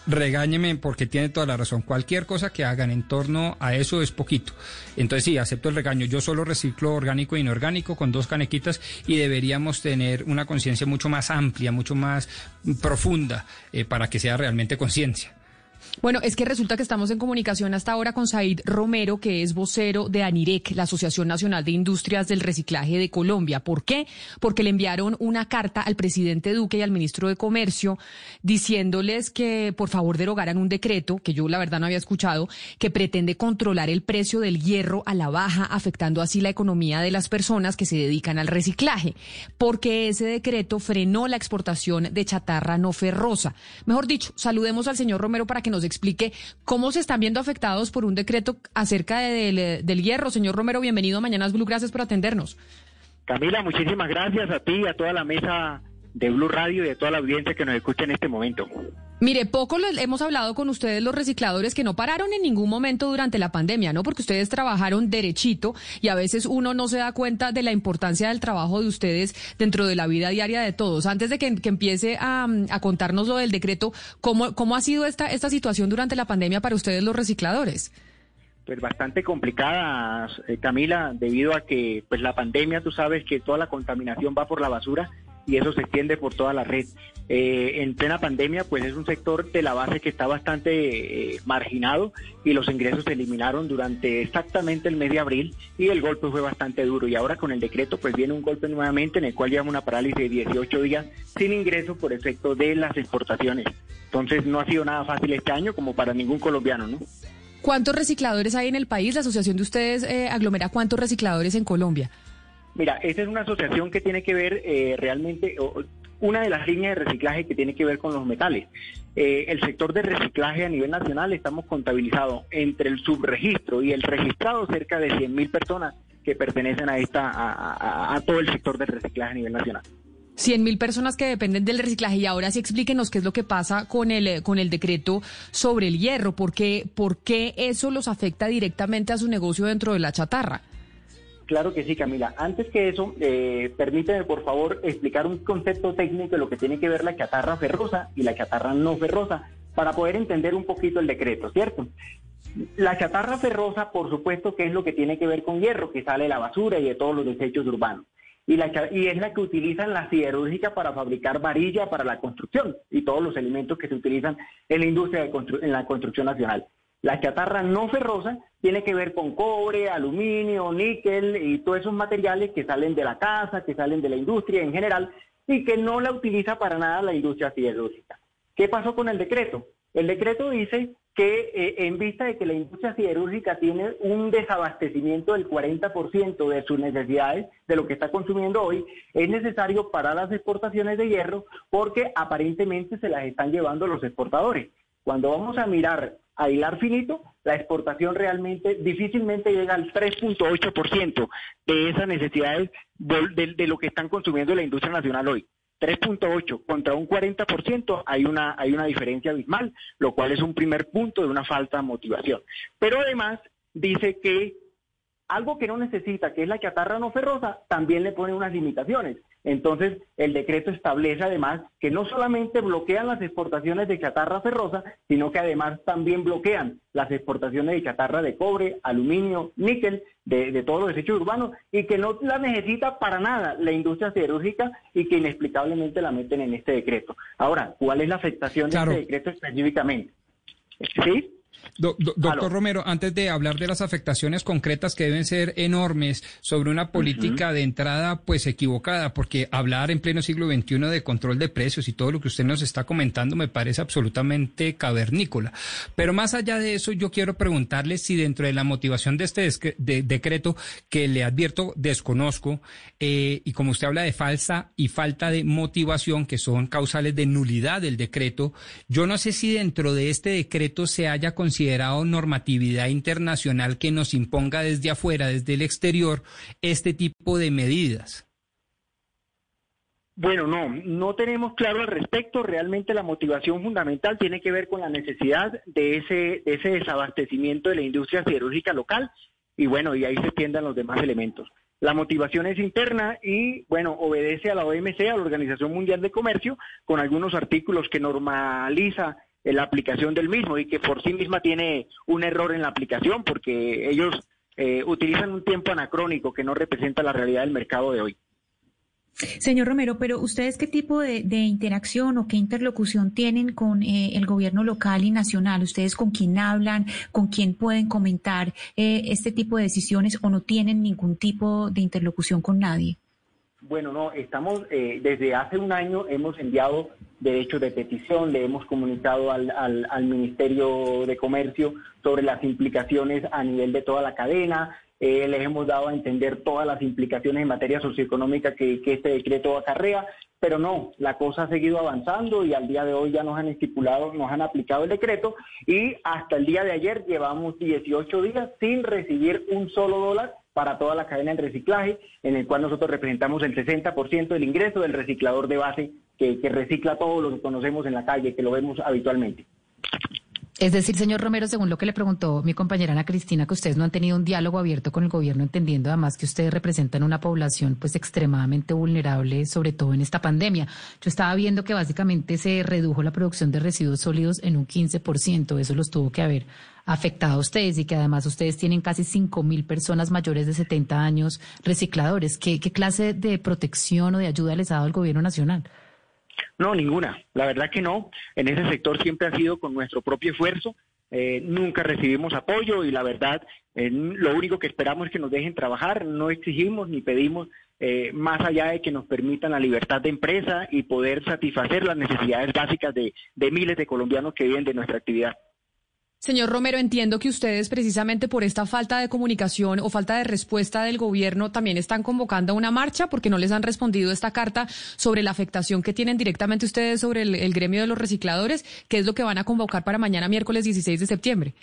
regáñeme porque tiene toda la razón. Cualquier cosa que hagan en torno a eso es poquito. Entonces sí, acepto el regaño. Yo solo reciclo orgánico e inorgánico con dos canequitas y deberíamos tener una conciencia mucho más amplia, mucho más profunda eh, para que sea realmente conciencia. Bueno, es que resulta que estamos en comunicación hasta ahora con Said Romero, que es vocero de ANIREC, la Asociación Nacional de Industrias del Reciclaje de Colombia. ¿Por qué? Porque le enviaron una carta al presidente Duque y al ministro de Comercio diciéndoles que por favor derogaran un decreto, que yo la verdad no había escuchado, que pretende controlar el precio del hierro a la baja, afectando así la economía de las personas que se dedican al reciclaje, porque ese decreto frenó la exportación de chatarra no ferrosa. Mejor dicho, saludemos al señor Romero para que nos explique cómo se están viendo afectados por un decreto acerca del, hierro. Señor Romero, bienvenido a Mañanas Blue, gracias por atendernos. Camila, muchísimas gracias a ti y a toda la mesa de Blue Radio y de toda la audiencia que nos escucha en este momento. Mire, poco hemos hablado con ustedes los recicladores que no pararon en ningún momento durante la pandemia, ¿no? Porque ustedes trabajaron derechito y a veces uno no se da cuenta de la importancia del trabajo de ustedes dentro de la vida diaria de todos. Antes de que, empiece a, contarnos lo del decreto, ¿cómo, ¿cómo ha sido esta, esta situación durante la pandemia para ustedes los recicladores? Pues bastante complicada, eh, Camila, debido a que pues la pandemia, tú sabes que toda la contaminación va por la basura y eso se extiende por toda la red. Eh, en plena pandemia, pues es un sector de la base que está bastante eh, marginado y los ingresos se eliminaron durante exactamente el mes de abril y el golpe fue bastante duro. Y ahora con el decreto, pues viene un golpe nuevamente en el cual llevamos una parálisis de 18 días sin ingreso por efecto de las exportaciones. Entonces no ha sido nada fácil este año como para ningún colombiano, ¿no? ¿Cuántos recicladores hay en el país? La asociación de ustedes eh, aglomera cuántos recicladores en Colombia. Mira, esta es una asociación que tiene que ver eh, realmente, una de las líneas de reciclaje que tiene que ver con los metales. Eh, el sector de reciclaje a nivel nacional estamos contabilizados entre el subregistro y el registrado cerca de mil personas que pertenecen a esta a, todo el sector de reciclaje a nivel nacional. 100 mil personas que dependen del reciclaje. Y ahora sí explíquenos qué es lo que pasa con el, eh, con el decreto sobre el hierro. ¿Por qué, ¿Por qué eso los afecta directamente a su negocio dentro de la chatarra? Claro que sí, Camila. Antes que eso, eh, permíteme por favor explicar un concepto técnico de lo que tiene que ver la chatarra ferrosa y la chatarra no ferrosa, para poder entender un poquito el decreto, ¿cierto? La chatarra ferrosa, por supuesto, que es lo que tiene que ver con hierro, que sale de la basura y de todos los desechos urbanos. Y, la, y es la que utilizan la siderúrgica para fabricar varilla para la construcción y todos los elementos que se utilizan en la industria de en la construcción nacional. La chatarra no ferrosa tiene que ver con cobre, aluminio, níquel y todos esos materiales que salen de la casa, que salen de la industria en general y que no la utiliza para nada la industria siderúrgica. ¿Qué pasó con el decreto? El decreto dice que eh, en vista de que la industria siderúrgica tiene un desabastecimiento del 40% de sus necesidades, de lo que está consumiendo hoy, es necesario parar las exportaciones de hierro porque aparentemente se las están llevando los exportadores. Cuando vamos a mirar a hilar finito, la exportación realmente difícilmente llega al 3.8% de esas necesidades de, lo que están consumiendo la industria nacional hoy. 3.8 contra un 40% hay una, hay una diferencia abismal, lo cual es un primer punto de una falta de motivación. Pero además dice que algo que no necesita, que es la chatarra no ferrosa, también le pone unas limitaciones. Entonces, el decreto establece además que no solamente bloquean las exportaciones de chatarra ferrosa, sino que además también bloquean las exportaciones de chatarra de cobre, aluminio, níquel, de, todos los desechos urbanos, y que no la necesita para nada la industria siderúrgica y que inexplicablemente la meten en este decreto. Ahora, ¿cuál es la afectación de este decreto específicamente? ¿Sí? Doctor Romero, antes de hablar de las afectaciones concretas que deben ser enormes sobre una política de entrada pues equivocada, porque hablar en pleno siglo XXI de control de precios y todo lo que usted nos está comentando me parece absolutamente cavernícola. Pero más allá de eso, yo quiero preguntarle si dentro de la motivación de este decreto, que le advierto desconozco, eh, y como usted habla de falsa y falta de motivación, que son causales de nulidad del decreto, yo no sé si dentro de este decreto se haya considerado normatividad internacional que nos imponga desde afuera, desde el exterior, este tipo de medidas? Bueno, no, no tenemos claro al respecto. Realmente la motivación fundamental tiene que ver con la necesidad de ese, ese desabastecimiento de la industria siderúrgica local y bueno, y ahí se tiendan los demás elementos. La motivación es interna y, bueno, obedece a la OMC, a la Organización Mundial de Comercio, con algunos artículos que normaliza la aplicación del mismo y que por sí misma tiene un error en la aplicación porque ellos eh, utilizan un tiempo anacrónico que no representa la realidad del mercado de hoy. Señor Romero, pero ustedes qué tipo de, interacción o qué interlocución tienen con eh, el gobierno local y nacional? ¿Ustedes con quién hablan? ¿Con quién pueden comentar eh, este tipo de decisiones o no tienen ningún tipo de interlocución con nadie? Bueno, no, estamos, eh, desde hace un año hemos enviado derechos de petición, le hemos comunicado al, al, Ministerio de Comercio sobre las implicaciones a nivel de toda la cadena, eh, les hemos dado a entender todas las implicaciones en materia socioeconómica que, que este decreto acarrea, pero no, la cosa ha seguido avanzando y al día de hoy ya nos han estipulado, nos han aplicado el decreto y hasta el día de ayer llevamos 18 días sin recibir un solo dólar para toda la cadena de reciclaje, en el cual nosotros representamos el 60% del ingreso del reciclador de base que, recicla todo lo que conocemos en la calle, que lo vemos habitualmente. Es decir, señor Romero, según lo que le preguntó mi compañera Ana Cristina, que ustedes no han tenido un diálogo abierto con el gobierno, entendiendo además que ustedes representan una población pues extremadamente vulnerable, sobre todo en esta pandemia. Yo estaba viendo que básicamente se redujo la producción de residuos sólidos en un 15%, eso los tuvo que haber afectado a ustedes y que además ustedes tienen casi 5 mil personas mayores de 70 años recicladores. ¿Qué, ¿Qué clase de protección o de ayuda les ha dado el gobierno nacional? No, ninguna. La verdad que no. En ese sector siempre ha sido con nuestro propio esfuerzo. Eh, nunca recibimos apoyo y la verdad, eh, lo único que esperamos es que nos dejen trabajar. No exigimos ni pedimos eh, más allá de que nos permitan la libertad de empresa y poder satisfacer las necesidades básicas de miles de colombianos que viven de nuestra actividad. Señor Romero, entiendo que ustedes precisamente por esta falta de comunicación o falta de respuesta del gobierno también están convocando una marcha porque no les han respondido esta carta sobre la afectación que tienen directamente ustedes sobre el, gremio de los recicladores, que es lo que van a convocar para mañana miércoles 16 de septiembre.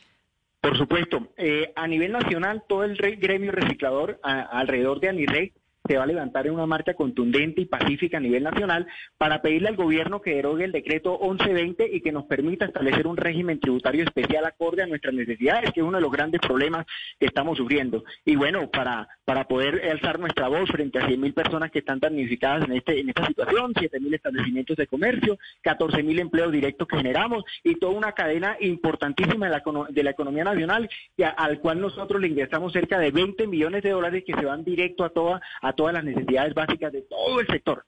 Por supuesto, eh, a nivel nacional todo el gremio reciclador alrededor de ANIREI se va a levantar en una marcha contundente y pacífica a nivel nacional para pedirle al gobierno que derogue el decreto 1120 y que nos permita establecer un régimen tributario especial acorde a nuestras necesidades, que es uno de los grandes problemas que estamos sufriendo. Y bueno, para, para poder alzar nuestra voz frente a 100.000 personas que están damnificadas en, este, en esta situación, 7.000 establecimientos de comercio, 14.000 empleos directos que generamos y toda una cadena importantísima de la, de la economía nacional y al cual nosotros le ingresamos cerca de 20 millones de dólares que se van directo a toda a todas las necesidades básicas de todo el sector.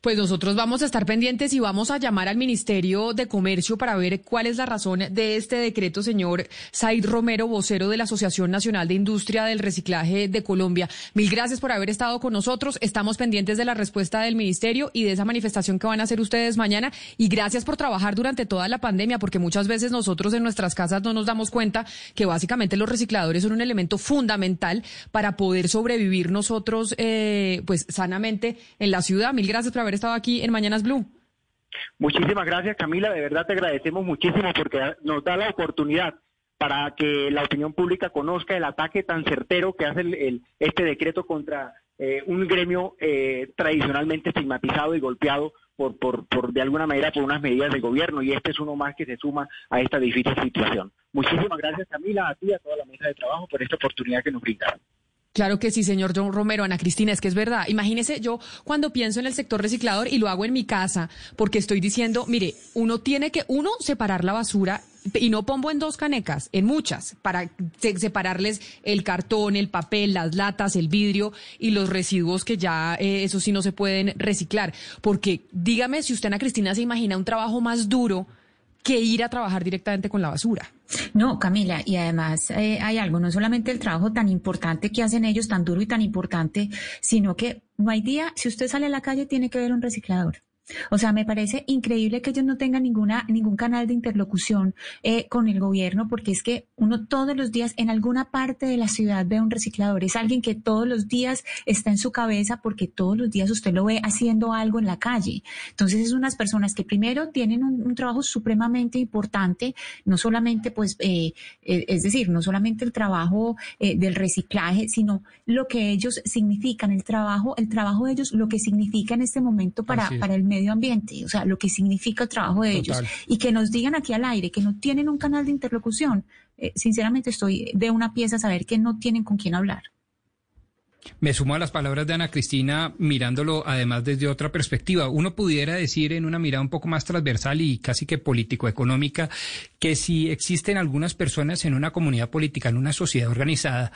Pues nosotros vamos a estar pendientes y vamos a llamar al Ministerio de Comercio para ver cuál es la razón de este decreto, señor Said Romero, vocero de la Asociación Nacional de Industria del Reciclaje de Colombia. Mil gracias por haber estado con nosotros. Estamos pendientes de la respuesta del Ministerio y de esa manifestación que van a hacer ustedes mañana. Y gracias por trabajar durante toda la pandemia, porque muchas veces nosotros en nuestras casas no nos damos cuenta que básicamente los recicladores son un elemento fundamental para poder sobrevivir nosotros, eh, pues sanamente en la ciudad. Mil gracias por haber estado aquí en Mañanas Blue. Muchísimas gracias, Camila. De verdad te agradecemos muchísimo porque nos da la oportunidad para que la opinión pública conozca el ataque tan certero que hace el, este decreto contra eh, un gremio eh, tradicionalmente estigmatizado y golpeado por, por, de alguna manera, por unas medidas del gobierno. Y este es uno más que se suma a esta difícil situación. Muchísimas gracias, Camila, a ti, a toda la mesa de trabajo por esta oportunidad que nos brindaron. Claro que sí, señor John Romero, Ana Cristina, es que es verdad. Imagínese yo cuando pienso en el sector reciclador y lo hago en mi casa, porque estoy diciendo, mire, uno tiene que, uno, separar la basura y no pongo en dos canecas, en muchas, para separarles el cartón, el papel, las latas, el vidrio y los residuos que ya, eh, eso sí no se pueden reciclar. Porque dígame si usted, Ana Cristina, se imagina un trabajo más duro que ir a trabajar directamente con la basura. No, Camila, y además eh, hay algo, no solamente el trabajo tan importante que hacen ellos, tan duro y tan importante, sino que no hay día, si usted sale a la calle, tiene que ver un reciclador. O sea, me parece increíble que ellos no tengan ninguna, ningún canal de interlocución eh, con el gobierno, porque es que uno todos los días en alguna parte de la ciudad ve un reciclador. Es alguien que todos los días está en su cabeza porque todos los días usted lo ve haciendo algo en la calle. Entonces, es unas personas que primero tienen un, trabajo supremamente importante, no solamente, pues, eh, eh, es decir, no solamente el trabajo del reciclaje, sino lo que ellos significan, el trabajo, el trabajo de ellos, lo que significa en este momento para, para el medio ambiente, o sea, lo que significa el trabajo de ellos, y que nos digan aquí al aire que no tienen un canal de interlocución, eh, sinceramente estoy de una pieza a saber que no tienen con quién hablar. Me sumo a las palabras de Ana Cristina mirándolo además desde otra perspectiva. Uno pudiera decir en una mirada un poco más transversal y casi que político-económica que si existen algunas personas en una comunidad política, en una sociedad organizada,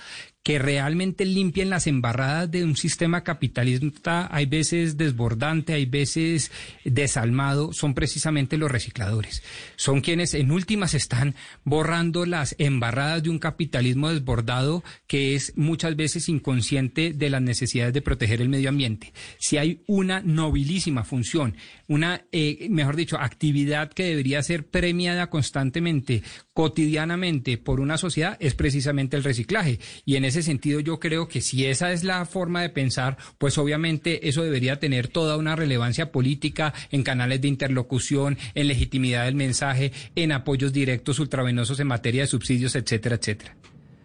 que realmente limpien las embarradas de un sistema capitalista, hay veces desbordante, hay veces desalmado, son precisamente los recicladores. Son quienes en últimas están borrando las embarradas de un capitalismo desbordado que es muchas veces inconsciente de las necesidades de proteger el medio ambiente. Si hay una nobilísima función, una, eh, mejor dicho, actividad que debería ser premiada constantemente, cotidianamente por una sociedad, es precisamente el reciclaje. Y en ese sentido yo creo que si esa es la forma de pensar, pues obviamente eso debería tener toda una relevancia política en canales de interlocución, en legitimidad del mensaje, en apoyos directos ultravenosos en materia de subsidios, etcétera, etcétera.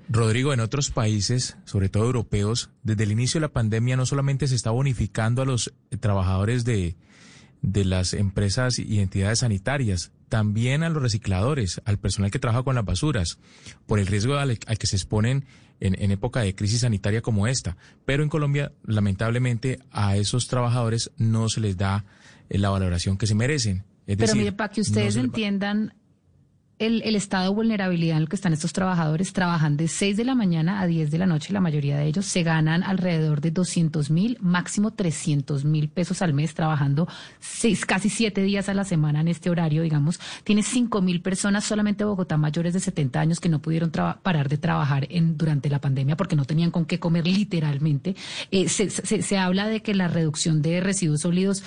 Rodrigo, en otros países, sobre todo europeos, desde el inicio de la pandemia no solamente se está bonificando a los trabajadores de, de las empresas y entidades sanitarias, también a los recicladores, al personal que trabaja con las basuras, por el riesgo al, que se exponen en, época de crisis sanitaria como esta. Pero en Colombia, lamentablemente, a esos trabajadores no se les da eh, la valoración que se merecen. Pero mire, para que ustedes entiendan el, estado de vulnerabilidad en el que están estos trabajadores. Trabajan de 6 de la mañana a 10 de la noche, la mayoría de ellos. Se ganan alrededor de 200 mil, máximo 300 mil pesos al mes, trabajando seis, casi siete días a la semana en este horario, digamos. Tiene 5 mil personas solamente Bogotá mayores de 70 años que no pudieron parar de trabajar en, durante la pandemia porque no tenían con qué comer literalmente. Eh, se, se habla de que la reducción de residuos sólidos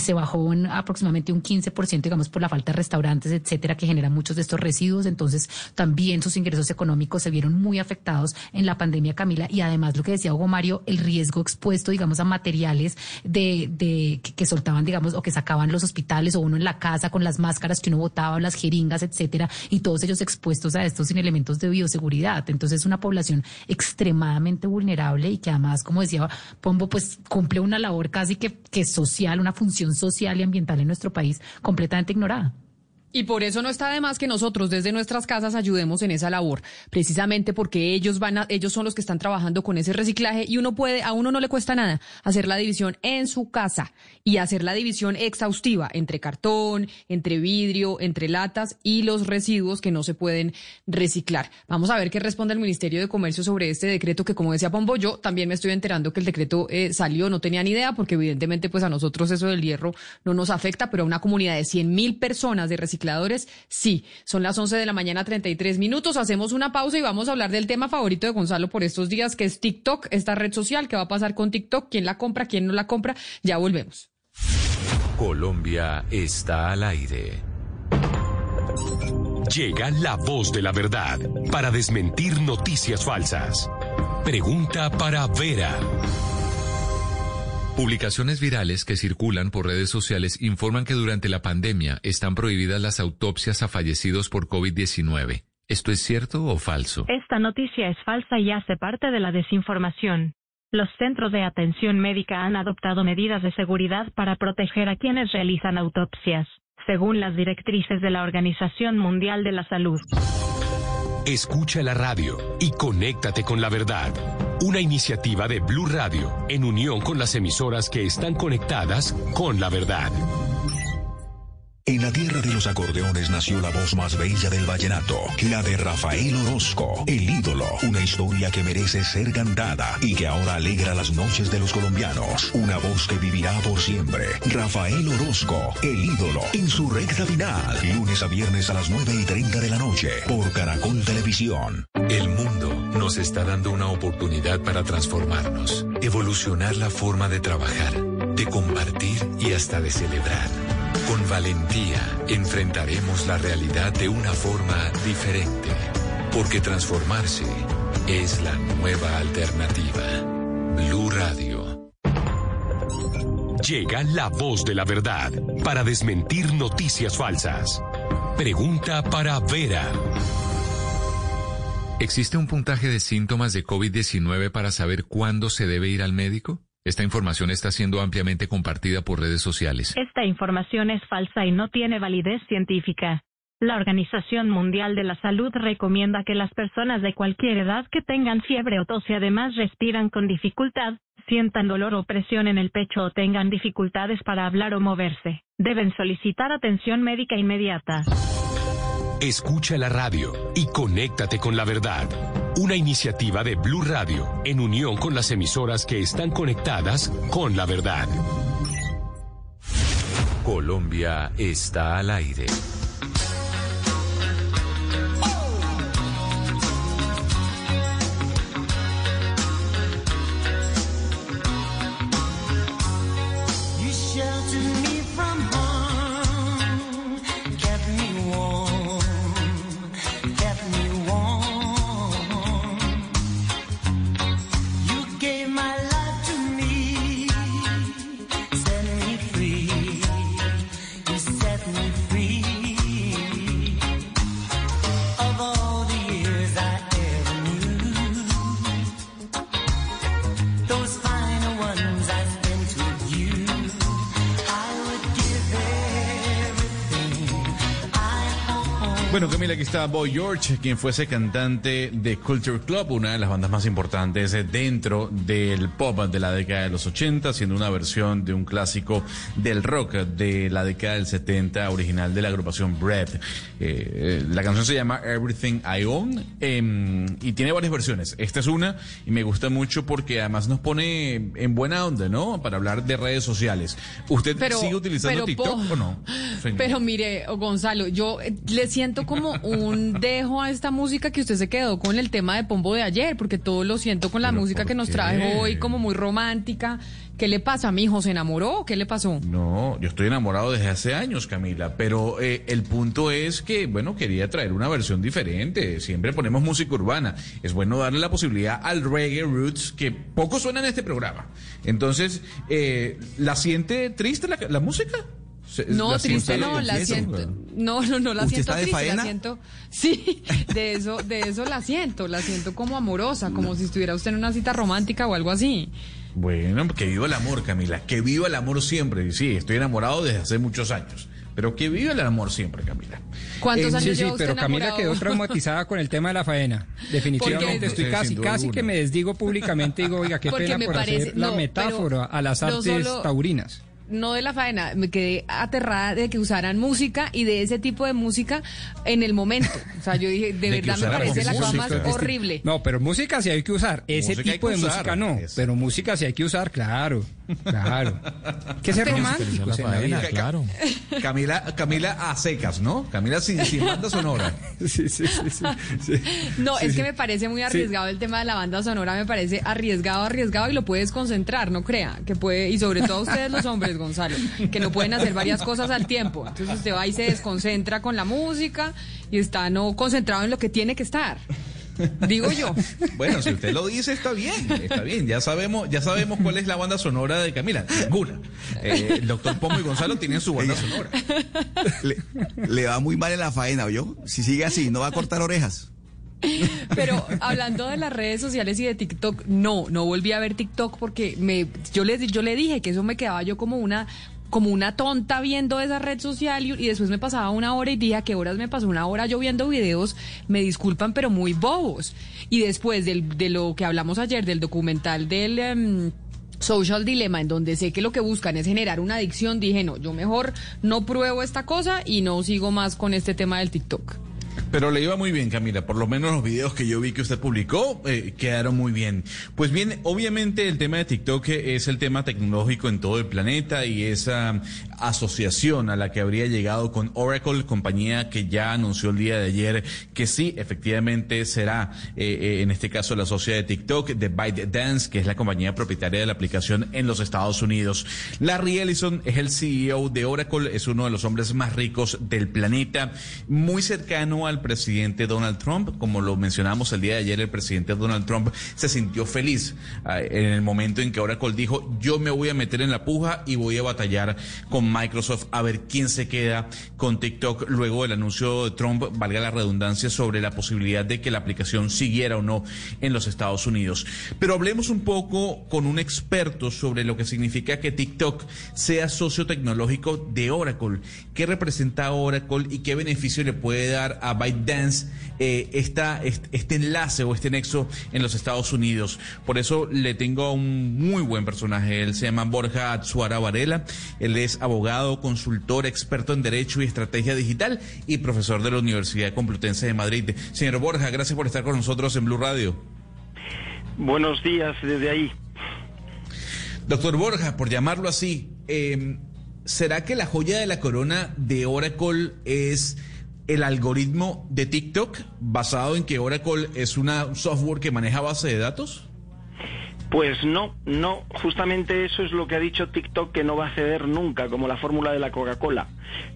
se bajó en aproximadamente un 15%, digamos, por la falta de restaurantes, etcétera, que generan muchos de estos residuos. Entonces, también sus ingresos económicos se vieron muy afectados en la pandemia, Camila. Y además, lo que decía Hugo Mario, el riesgo expuesto, digamos, a materiales de, de que, que soltaban, digamos, o que sacaban los hospitales o uno en la casa con las máscaras que uno botaba, las jeringas, etcétera, y todos ellos expuestos a estos sin elementos de bioseguridad. Entonces, es una población extremadamente vulnerable y que además, como decía Pombo, pues cumple una labor casi que, que social, una función social y ambiental en nuestro país completamente ignorada. Y por eso no está de más que nosotros desde nuestras casas ayudemos en esa labor, precisamente porque ellos van a, ellos son los que están trabajando con ese reciclaje y uno puede, a uno no le cuesta nada hacer la división en su casa y hacer la división exhaustiva entre cartón, entre vidrio, entre latas y los residuos que no se pueden reciclar. Vamos a ver qué responde el Ministerio de Comercio sobre este decreto que como decía Pombo, yo también me estoy enterando que el decreto eh, salió, no tenía ni idea porque evidentemente pues a nosotros eso del hierro no nos afecta, pero a una comunidad de 100 mil personas de reciclaje sí. Son las 11 de la mañana, 33 minutos. Hacemos una pausa y vamos a hablar del tema favorito de Gonzalo por estos días, que es TikTok, esta red social. ¿Qué va a pasar con TikTok? ¿Quién la compra? ¿Quién no la compra? Ya volvemos. Colombia está al aire. Llega la voz de la verdad para desmentir noticias falsas. Pregunta para Vera. Publicaciones virales que circulan por redes sociales informan que durante la pandemia están prohibidas las autopsias a fallecidos por COVID-19. ¿Esto es cierto o falso? Esta noticia es falsa y hace parte de la desinformación. Los centros de atención médica han adoptado medidas de seguridad para proteger a quienes realizan autopsias, según las directrices de la Organización Mundial de la Salud. Escucha la radio y conéctate con la verdad. Una iniciativa de Blue Radio en unión con las emisoras que están conectadas con la verdad. En la tierra de los acordeones nació la voz más bella del vallenato, la de Rafael Orozco, el ídolo, una historia que merece ser cantada y que ahora alegra las noches de los colombianos, una voz que vivirá por siempre. Rafael Orozco, el ídolo, en su recta final, lunes a viernes a las 9 y 30 de la noche, por Caracol Televisión. El mundo nos está dando una oportunidad para transformarnos, evolucionar la forma de trabajar, de compartir y hasta de celebrar. Con valentía enfrentaremos la realidad de una forma diferente, porque transformarse es la nueva alternativa. Blue Radio. Llega la voz de la verdad para desmentir noticias falsas. Pregunta para Vera. ¿Existe un puntaje de síntomas de COVID-19 para saber cuándo se debe ir al médico? Esta información está siendo ampliamente compartida por redes sociales. Esta información es falsa y no tiene validez científica. La Organización Mundial de la Salud recomienda que las personas de cualquier edad que tengan fiebre o tos y además respiran con dificultad, sientan dolor o presión en el pecho o tengan dificultades para hablar o moverse, deben solicitar atención médica inmediata. Escucha la radio y conéctate con la verdad. Una iniciativa de Blue Radio en unión con las emisoras que están conectadas con la verdad. Colombia está al aire. Bueno, Camila, aquí está Boy George, quien fuese cantante de Culture Club, una de las bandas más importantes eh, dentro del pop de la década de los 80, siendo una versión de un clásico del rock de la década del 70, original de la agrupación Bread. Eh, eh, la canción se llama Everything I Own em, y tiene varias versiones. Esta es una y me gusta mucho porque además nos pone en buena onda, ¿no? Para hablar de redes sociales. ¿Usted Pero- sigue utilizando pero, TikTok po- o no? señor. Pero mire, Gonzalo, yo le siento como un dejo a esta música que usted se quedó con el tema de Pombo de ayer, porque todo lo siento con la ¿Pero música que nos trae hoy, como muy romántica. ¿Qué le pasa a mi hijo? ¿Se enamoró? ¿Qué le pasó? No, yo estoy enamorado desde hace años, Camila, pero eh, el punto es que, bueno, quería traer una versión diferente. Siempre ponemos música urbana. Es bueno darle la posibilidad al reggae roots que poco suena en este programa. Entonces, eh, ¿la siente triste la, la música? No, ¿la triste no, la siento. No, no, no la ¿Usted siento está de triste, la faena? siento. Sí, de eso, de eso la siento, la siento como amorosa, como si estuviera usted en una cita romántica o algo así. Bueno, que viva el amor, Camila, que viva el amor siempre. Y Sí, estoy enamorado desde hace muchos años, pero que viva el amor siempre, Camila. ¿Cuántos Eh, años Sí, sí, usted pero Camila enamorado? quedó traumatizada con el tema de la faena. Definitivamente estoy casi, casi que me desdigo públicamente y digo, oiga, qué Porque pena me por parece- hacer la metáfora a las no artes solo- taurinas. No de la faena, me quedé aterrada de que usaran música y de ese tipo de música en el momento. O sea, yo dije, de, verdad me parece la cosa más horrible. No, pero música sí hay que usar. Ese Música tipo de usar, música no. Pero música sí hay que usar, claro. Claro. Que románticos la en la faena, claro. Camila, Camila a secas, ¿no? Camila sin, sin banda sonora. Sí, sí, sí, sí, sí. No, Sí, es sí. que me parece muy arriesgado el tema de la banda sonora, me parece arriesgado, arriesgado y lo puedes concentrar, no crea, que puede, y sobre todo ustedes los hombres, Gonzalo, que no pueden hacer varias cosas al tiempo. Entonces usted va y se desconcentra con la música y está no concentrado en lo que tiene que estar. Digo yo. Bueno, si usted lo dice, está bien, está bien. Ya sabemos, ya sabemos cuál es la banda sonora de Camila. Ninguna. Eh, el doctor Pomo y Gonzalo tienen su banda sonora. Le, le va muy mal en la faena, ¿oyó? Si sigue así, no va a cortar orejas. Pero hablando de las redes sociales y de TikTok, no, no volví a ver TikTok porque me, yo le, yo le dije que eso me quedaba yo como una como una tonta viendo esa red social y, después me pasaba una hora y dije, ¿a qué horas me pasó una hora yo viendo videos? Me disculpan, pero muy bobos. Y después de lo que hablamos ayer, del documental del... em, Social Dilemma, en donde sé que lo que buscan es generar una adicción, dije, no, yo mejor no pruebo esta cosa y no sigo más con este tema del TikTok. Pero le iba muy bien, Camila. Por lo menos los videos que yo vi que usted publicó eh, quedaron muy bien. Pues bien, obviamente el tema de TikTok es el tema tecnológico en todo el planeta y esa asociación a la que habría llegado con Oracle, compañía que ya anunció el día de ayer que sí, efectivamente será, eh, eh, en este caso, la socia de TikTok, de ByteDance, que es la compañía propietaria de la aplicación en los Estados Unidos. Larry Ellison es el CEO de Oracle, es uno de los hombres más ricos del planeta, muy cercano al presidente Donald Trump. Como lo mencionamos el día de ayer, el presidente Donald Trump se sintió feliz ah, en el momento en que Oracle dijo, yo me voy a meter en la puja y voy a batallar con Microsoft a ver quién se queda con TikTok luego del anuncio de Trump, valga la redundancia, sobre la posibilidad de que la aplicación siguiera o no en los Estados Unidos. Pero hablemos un poco con un experto sobre lo que significa que TikTok sea socio tecnológico de Oracle. ¿Qué representa Oracle y qué beneficio le puede dar a ByteDance eh, esta, est- este enlace o este nexo en los Estados Unidos? Por eso le tengo a un muy buen personaje. Él se llama Borja Atsuara Varela. Él es abogado, consultor, experto en Derecho y Estrategia Digital y profesor de la Universidad Complutense de Madrid. Señor Borja, gracias por estar con nosotros en Blue Radio. Buenos días desde ahí. Doctor Borja, por llamarlo así, eh, ¿será que la joya de la corona de Oracle es el algoritmo de TikTok basado en que Oracle es una software que maneja base de datos? Pues no, no, justamente eso es lo que ha dicho TikTok que no va a ceder nunca, como la fórmula de la Coca-Cola.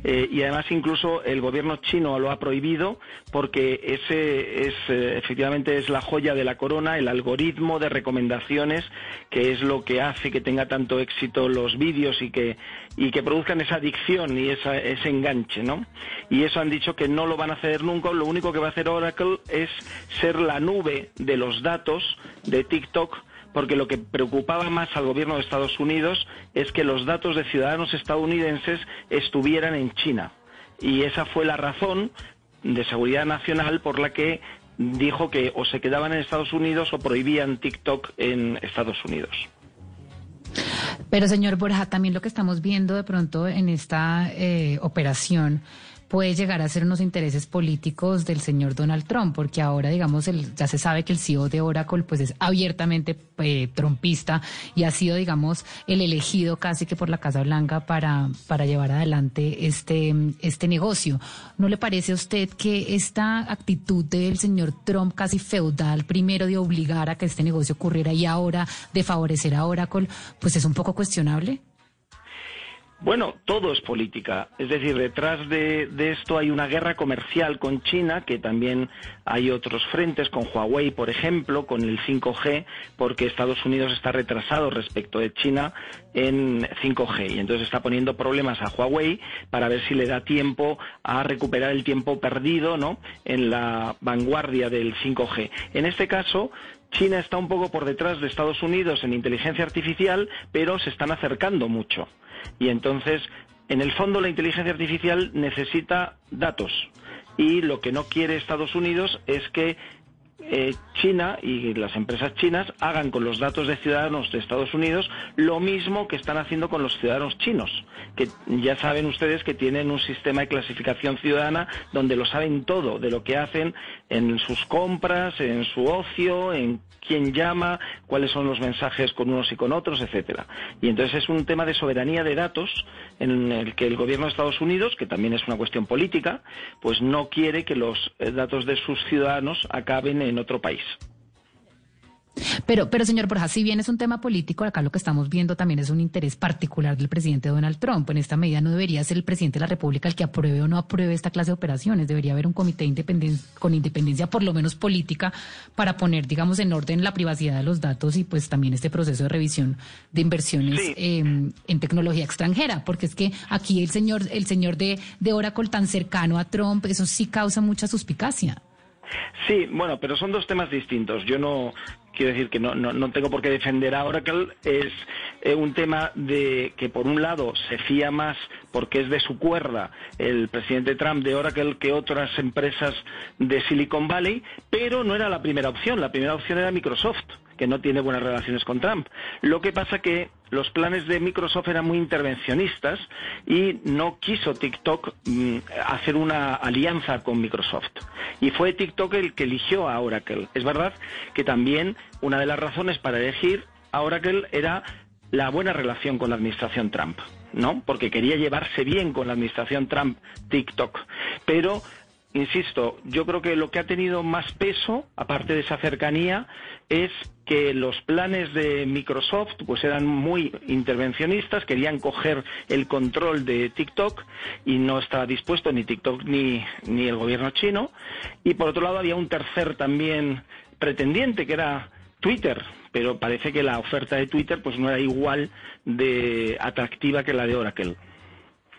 Eh, y además incluso el gobierno chino lo ha prohibido porque ese es eh, efectivamente es la joya de la corona, el algoritmo de recomendaciones que es lo que hace que tenga tanto éxito los vídeos y que y que produzcan esa adicción y ese enganche, ¿no? Y eso han dicho que no lo van a hacer nunca, lo único que va a hacer Oracle es ser la nube de los datos de TikTok porque lo que preocupaba más al gobierno de Estados Unidos es que los datos de ciudadanos estadounidenses estuvieran en China. Y esa fue la razón de seguridad nacional por la que dijo que o se quedaban en Estados Unidos o prohibían TikTok en Estados Unidos. Pero señor Borja, también lo que estamos viendo de pronto en esta eh, operación puede llegar a ser unos intereses políticos del señor Donald Trump, porque ahora, digamos, el, ya se sabe que el CEO de Oracle pues es abiertamente eh, trumpista y ha sido, digamos, el elegido casi que por la Casa Blanca para, para llevar adelante este, este negocio. ¿No le parece a usted que esta actitud del señor Trump casi feudal, primero de obligar a que este negocio ocurriera y ahora de favorecer a Oracle, pues es un poco cuestionable? Bueno, todo es política. Es decir, detrás de, esto hay una guerra comercial con China, que también hay otros frentes, con Huawei, por ejemplo, con el 5G, porque Estados Unidos está retrasado respecto de China en 5G. Y entonces está poniendo problemas a Huawei para ver si le da tiempo a recuperar el tiempo perdido ¿no? en la vanguardia del 5G. En este caso, China está un poco por detrás de Estados Unidos en inteligencia artificial, pero se están acercando mucho. Y entonces, en el fondo, la inteligencia artificial necesita datos. Y lo que no quiere Estados Unidos es que eh, China y las empresas chinas hagan con los datos de ciudadanos de Estados Unidos lo mismo que están haciendo con los ciudadanos chinos, que ya saben ustedes que tienen un sistema de clasificación ciudadana donde lo saben todo de lo que hacen en sus compras, en su ocio, en quién llama, cuáles son los mensajes con unos y con otros, etcétera. Y entonces es un tema de soberanía de datos en el que el gobierno de Estados Unidos, que también es una cuestión política, pues no quiere que los eh, datos de sus ciudadanos acaben en otro país. Pero, pero señor Borja, si bien es un tema político, acá lo que estamos viendo también es un interés particular del presidente Donald Trump. En esta medida no debería ser el presidente de la República el que apruebe o no apruebe esta clase de operaciones. Debería haber un comité independen con independencia, por lo menos política, para poner, digamos, en orden la privacidad de los datos y pues también este proceso de revisión de inversiones Sí. eh, en tecnología extranjera. Porque es que aquí el señor, el señor de, de Oracle tan cercano a Trump, eso sí causa mucha suspicacia. Sí, bueno, pero son dos temas distintos. Yo no quiero decir que no, no, no tengo por qué defender a Oracle. Es eh, un tema de que, por un lado, se fía más porque es de su cuerda el presidente Trump de Oracle que otras empresas de Silicon Valley, pero no era la primera opción. La primera opción era Microsoft que no tiene buenas relaciones con Trump. Lo que pasa que los planes de Microsoft eran muy intervencionistas y no quiso TikTok mm, hacer una alianza con Microsoft. Y fue TikTok el que eligió a Oracle. Es verdad que también una de las razones para elegir a Oracle era la buena relación con la administración Trump, ¿no? Porque quería llevarse bien con la administración Trump TikTok. Pero insisto, yo creo que lo que ha tenido más peso, aparte de esa cercanía, es que los planes de Microsoft pues eran muy intervencionistas, querían coger el control de TikTok y no estaba dispuesto ni TikTok ni, ni el gobierno chino. Y por otro lado había un tercer también pretendiente que era Twitter, pero parece que la oferta de Twitter pues no era igual de atractiva que la de Oracle.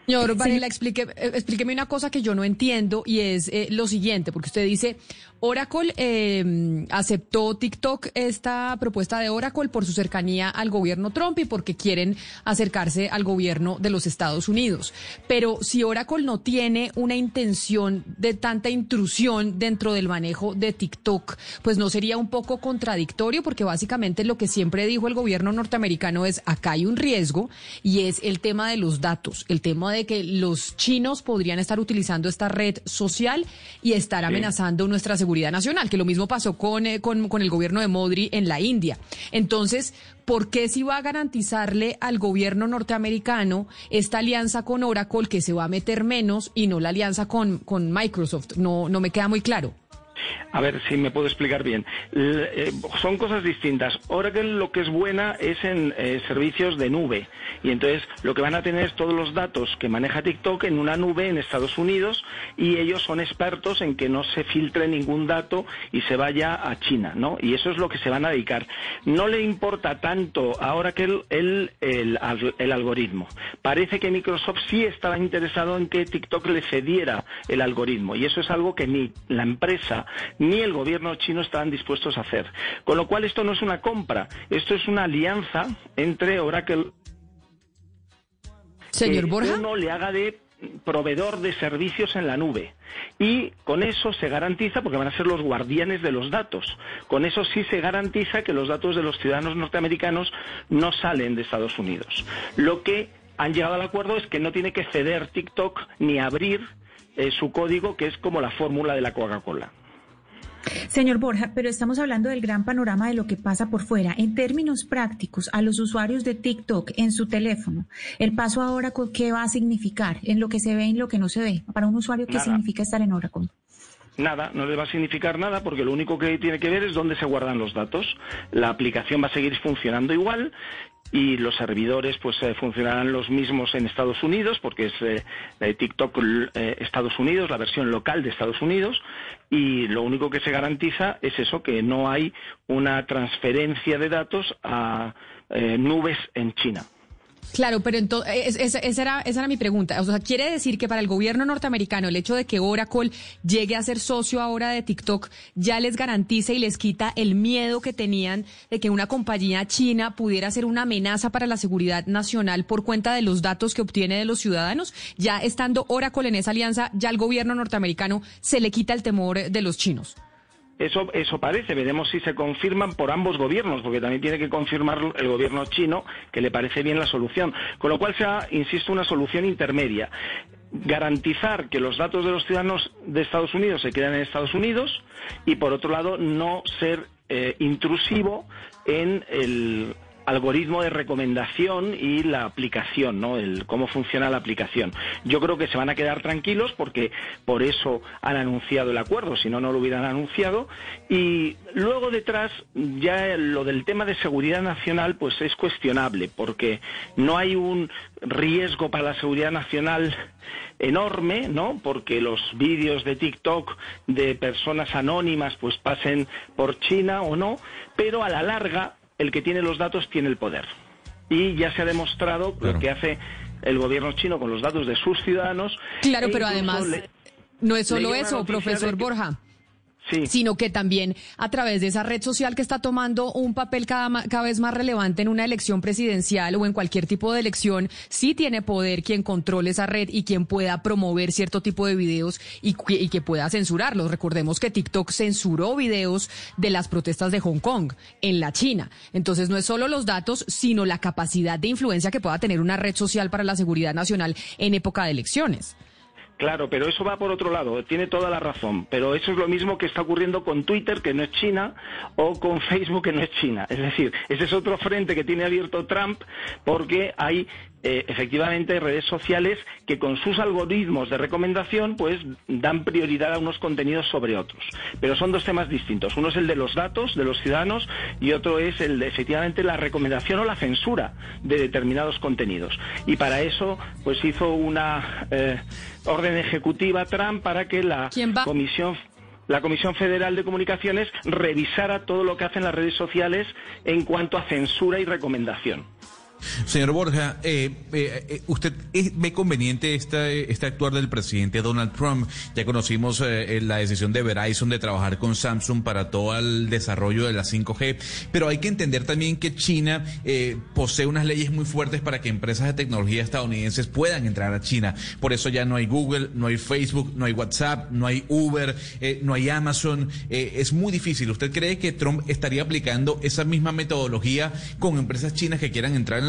Señor Varela, explique, eh, explíqueme una cosa que yo no entiendo y es eh, lo siguiente, porque usted dice, Oracle eh, aceptó TikTok esta propuesta de Oracle por su cercanía al gobierno Trump y porque quieren acercarse al gobierno de los Estados Unidos. Pero si Oracle no tiene una intención de tanta intrusión dentro del manejo de TikTok, pues no sería un poco contradictorio porque básicamente lo que siempre dijo el gobierno norteamericano es acá hay un riesgo y es el tema de los datos, el tema de que los chinos podrían estar utilizando esta red social y estar amenazando nuestra seguridad nacional, que lo mismo pasó con, eh, con, con el gobierno de Modri en la India. Entonces, ¿por qué si va a garantizarle al gobierno norteamericano esta alianza con Oracle que se va a meter menos y no la alianza con, con Microsoft? No, no me queda muy claro. A ver si me puedo explicar bien. Eh, son cosas distintas. Oracle lo que es buena es en eh, servicios de nube. Y entonces lo que van a tener es todos los datos que maneja TikTok en una nube en Estados Unidos y ellos son expertos en que no se filtre ningún dato y se vaya a China, ¿no? Y eso es lo que se van a dedicar. No le importa tanto a Oracle el, el, el algoritmo. Parece que Microsoft sí estaba interesado en que TikTok le cediera el algoritmo y eso es algo que ni la empresa ni el gobierno chino estaban dispuestos a hacer. Con lo cual esto no es una compra, esto es una alianza entre Oracle Señor que Borja. uno le haga de proveedor de servicios en la nube. Y con eso se garantiza, porque van a ser los guardianes de los datos, con eso sí se garantiza que los datos de los ciudadanos norteamericanos no salen de Estados Unidos. Lo que han llegado al acuerdo es que no tiene que ceder TikTok ni abrir eh, su código, que es como la fórmula de la Coca-Cola. Señor Borja, pero estamos hablando del gran panorama de lo que pasa por fuera. En términos prácticos, a los usuarios de TikTok en su teléfono, el paso a Oracle, ¿qué va a significar en lo que se ve y en lo que no se ve? Para un usuario, ¿qué Nada. significa estar en Oracle? Nada, no le va a significar nada porque lo único que tiene que ver es dónde se guardan los datos. La aplicación va a seguir funcionando igual y los servidores pues eh, funcionarán los mismos en Estados Unidos porque es eh, la de TikTok eh, Estados Unidos, la versión local de Estados Unidos y lo único que se garantiza es eso, que no hay una transferencia de datos a eh, nubes en China. Claro, pero entonces, esa, era, esa era mi pregunta. O sea, quiere decir que para el gobierno norteamericano el hecho de que Oracle llegue a ser socio ahora de TikTok ya les garantiza y les quita el miedo que tenían de que una compañía china pudiera ser una amenaza para la seguridad nacional por cuenta de los datos que obtiene de los ciudadanos. Ya estando Oracle en esa alianza, ya al gobierno norteamericano se le quita el temor de los chinos. Eso, eso parece, veremos si se confirman por ambos gobiernos, porque también tiene que confirmar el gobierno chino que le parece bien la solución. Con lo cual sea, insisto, una solución intermedia. Garantizar que los datos de los ciudadanos de Estados Unidos se quedan en Estados Unidos y, por otro lado, no ser eh, intrusivo en el algoritmo de recomendación y la aplicación, ¿no? El cómo funciona la aplicación. Yo creo que se van a quedar tranquilos porque por eso han anunciado el acuerdo, si no no lo hubieran anunciado y luego detrás ya lo del tema de seguridad nacional pues es cuestionable porque no hay un riesgo para la seguridad nacional enorme, ¿no? Porque los vídeos de TikTok de personas anónimas pues pasen por China o no, pero a la larga el que tiene los datos tiene el poder. Y ya se ha demostrado lo que hace el gobierno chino con los datos de sus ciudadanos. Claro, E pero además le- no es solo eso, profesor que- Borja. Sino que también a través de esa red social que está tomando un papel cada, cada vez más relevante en una elección presidencial o en cualquier tipo de elección, sí tiene poder quien controle esa red y quien pueda promover cierto tipo de videos y que pueda censurarlos. Recordemos que TikTok censuró videos de las protestas de Hong Kong en la China. Entonces no es solo los datos, sino la capacidad de influencia que pueda tener una red social para la seguridad nacional en época de elecciones. Claro, pero eso va por otro lado, tiene toda la razón. Pero eso es lo mismo que está ocurriendo con Twitter, que no es China, o con Facebook, que no es China. Es decir, ese es otro frente que tiene abierto Trump, porque hay eh, efectivamente redes sociales que con sus algoritmos de recomendación, pues dan prioridad a unos contenidos sobre otros. Pero son dos temas distintos. Uno es el de los datos de los ciudadanos y otro es el de efectivamente la recomendación o la censura de determinados contenidos. Y para eso, pues hizo una eh, orden ejecutiva Trump para que la comisión la Comisión Federal de Comunicaciones revisara todo lo que hacen las redes sociales en cuanto a censura y recomendación. Señor Borja, eh, eh, eh, ¿usted ve conveniente esta, eh, este actuar del presidente Donald Trump? Ya conocimos eh, eh, la decisión de Verizon de trabajar con Samsung para todo el desarrollo de la 5G, pero hay que entender también que China posee unas leyes muy fuertes para que empresas de tecnología estadounidenses puedan entrar a China. Por eso ya no hay Google, no hay Facebook, no hay WhatsApp, no hay Uber, no hay Amazon. Es muy difícil. ¿Usted cree que Trump estaría aplicando esa misma metodología con empresas chinas que quieran entrar en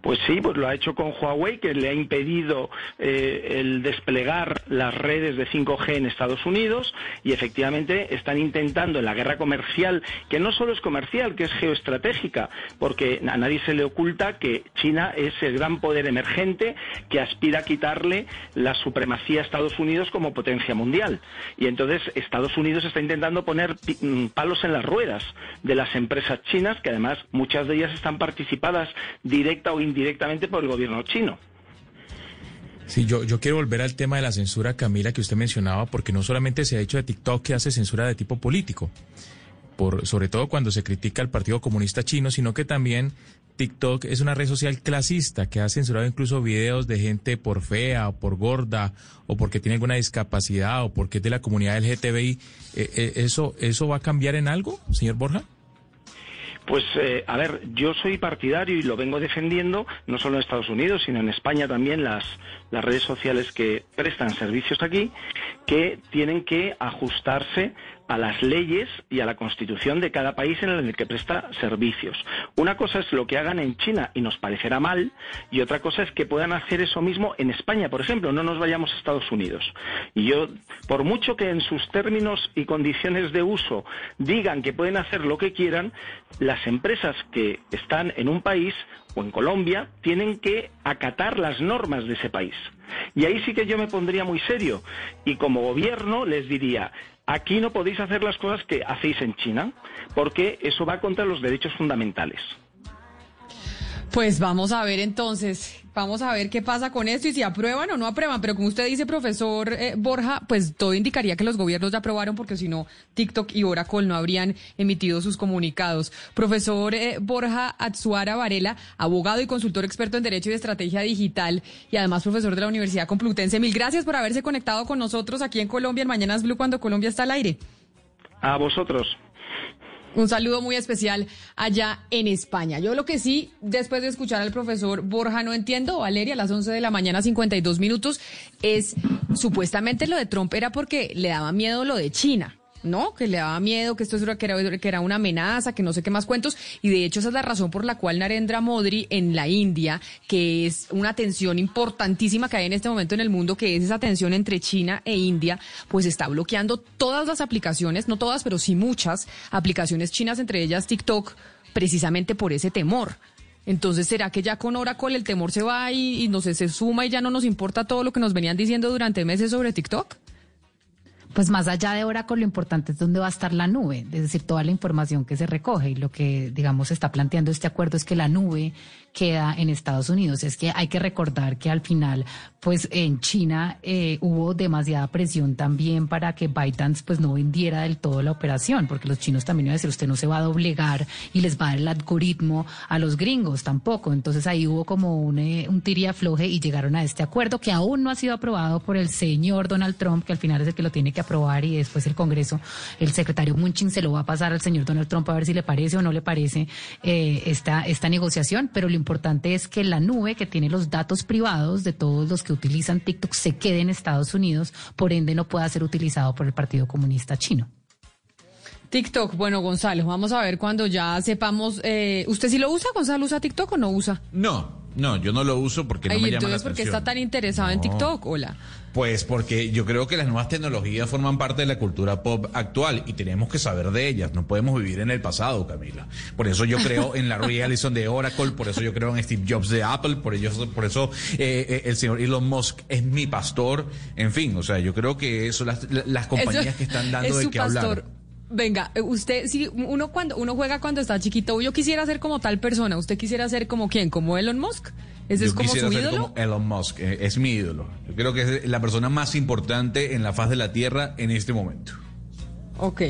Pues sí, pues lo ha hecho con Huawei, que le ha impedido eh, el desplegar las redes de 5G en Estados Unidos y efectivamente están intentando en la guerra comercial, que no solo es comercial, que es geoestratégica, porque a nadie se le oculta que China es el gran poder emergente que aspira a quitarle la supremacía a Estados Unidos como potencia mundial. Y entonces Estados Unidos está intentando poner mm, palos en las ruedas de las empresas chinas, que además muchas de ellas están participadas o indirectamente por el gobierno chino. Sí, yo, yo quiero volver al tema de la censura, Camila, que usted mencionaba, porque no solamente se ha hecho de TikTok que hace censura de tipo político, por, sobre todo cuando se critica al Partido Comunista Chino, sino que también TikTok es una red social clasista que ha censurado incluso videos de gente por fea o por gorda o porque tiene alguna discapacidad o porque es de la comunidad LGTBI. Eh, eh, ¿Eso, ¿Eso va a cambiar en algo, señor Borja? Pues, eh, a ver, yo soy partidario y lo vengo defendiendo, no solo en Estados Unidos, sino en España también, las, las redes sociales que prestan servicios aquí, que tienen que ajustarse a las leyes y a la constitución de cada país en el que presta servicios. Una cosa es lo que hagan en China y nos parecerá mal, y otra cosa es que puedan hacer eso mismo en España, por ejemplo, no nos vayamos a Estados Unidos. Y yo, por mucho que en sus términos y condiciones de uso digan que pueden hacer lo que quieran, las empresas que están en un país o en Colombia tienen que acatar las normas de ese país. Y ahí sí que yo me pondría muy serio y como gobierno les diría, aquí no podéis hacer las cosas que hacéis en China, porque eso va contra los derechos fundamentales. Pues vamos a ver entonces, vamos a ver qué pasa con esto y si aprueban o no aprueban. Pero como usted dice, profesor eh, Borja, pues todo indicaría que los gobiernos ya aprobaron porque si no, TikTok y Oracle no habrían emitido sus comunicados. Profesor eh, Borja Atsuara Varela, abogado y consultor experto en Derecho y Estrategia Digital y además profesor de la Universidad Complutense. Mil gracias por haberse conectado con nosotros aquí en Colombia en Mañanas Blue cuando Colombia está al aire. A vosotros. Un saludo muy especial allá en España. Yo lo que sí, después de escuchar al profesor Borja, no entiendo, Valeria, a las 11 de la mañana, 52 minutos, es supuestamente lo de Trump era porque le daba miedo lo de China. ¿No? Que le daba miedo, que esto era, que, era, que era una amenaza, que no sé qué más cuentos. Y de hecho esa es la razón por la cual Narendra Modi en la India, que es una tensión importantísima que hay en este momento en el mundo, que es esa tensión entre China e India, pues está bloqueando todas las aplicaciones, no todas, pero sí muchas aplicaciones chinas, entre ellas TikTok, precisamente por ese temor. Entonces, ¿será que ya con Oracle el temor se va y, y no sé, se suma y ya no nos importa todo lo que nos venían diciendo durante meses sobre TikTok? Pues más allá de Oracle, lo importante es dónde va a estar la nube, es decir, toda la información que se recoge. Y lo que, digamos, está planteando este acuerdo es que la nube queda en Estados Unidos. Es que hay que recordar que al final, pues en China eh, hubo demasiada presión también para que ByteDance pues no vendiera del todo la operación, porque los chinos también iban a decir, usted no se va a doblegar y les va a dar el algoritmo a los gringos tampoco. Entonces ahí hubo como un, eh, un tiri afloje y llegaron a este acuerdo que aún no ha sido aprobado por el señor Donald Trump, que al final es el que lo tiene que aprobar y después el Congreso, el secretario Munchin se lo va a pasar al señor Donald Trump a ver si le parece o no le parece eh, esta, esta negociación, pero lo importante es que la nube que tiene los datos privados de todos los que utilizan TikTok se quede en Estados Unidos, por ende no pueda ser utilizado por el Partido Comunista Chino. TikTok, bueno, Gonzalo, vamos a ver cuando ya sepamos. Eh, ¿Usted sí lo usa, Gonzalo? ¿Usa TikTok o no usa? No, no, yo no lo uso porque no Ay, me llama la entonces, ¿por qué atención. está tan interesado en. TikTok? Hola. Pues porque yo creo que las nuevas tecnologías forman parte de la cultura pop actual y tenemos que saber de ellas. No podemos vivir en el pasado, Camila. Por eso yo creo en la Ray Allison de Oracle, por eso yo creo en Steve Jobs de Apple, por, ello, por eso eh, eh, el señor Elon Musk es mi pastor. En fin, o sea, yo creo que eso, las, las compañías Eso que están dando es de qué pastor. hablar. Venga, eh, usted, si uno cuando uno juega cuando está chiquito, yo quisiera ser como tal persona. ¿Usted quisiera ser como quién? ¿Como Elon Musk? ¿Ese Yo es como su ídolo? como Elon Musk, eh, es mi ídolo. Yo creo que es la persona más importante en la faz de la Tierra en este momento. Ok,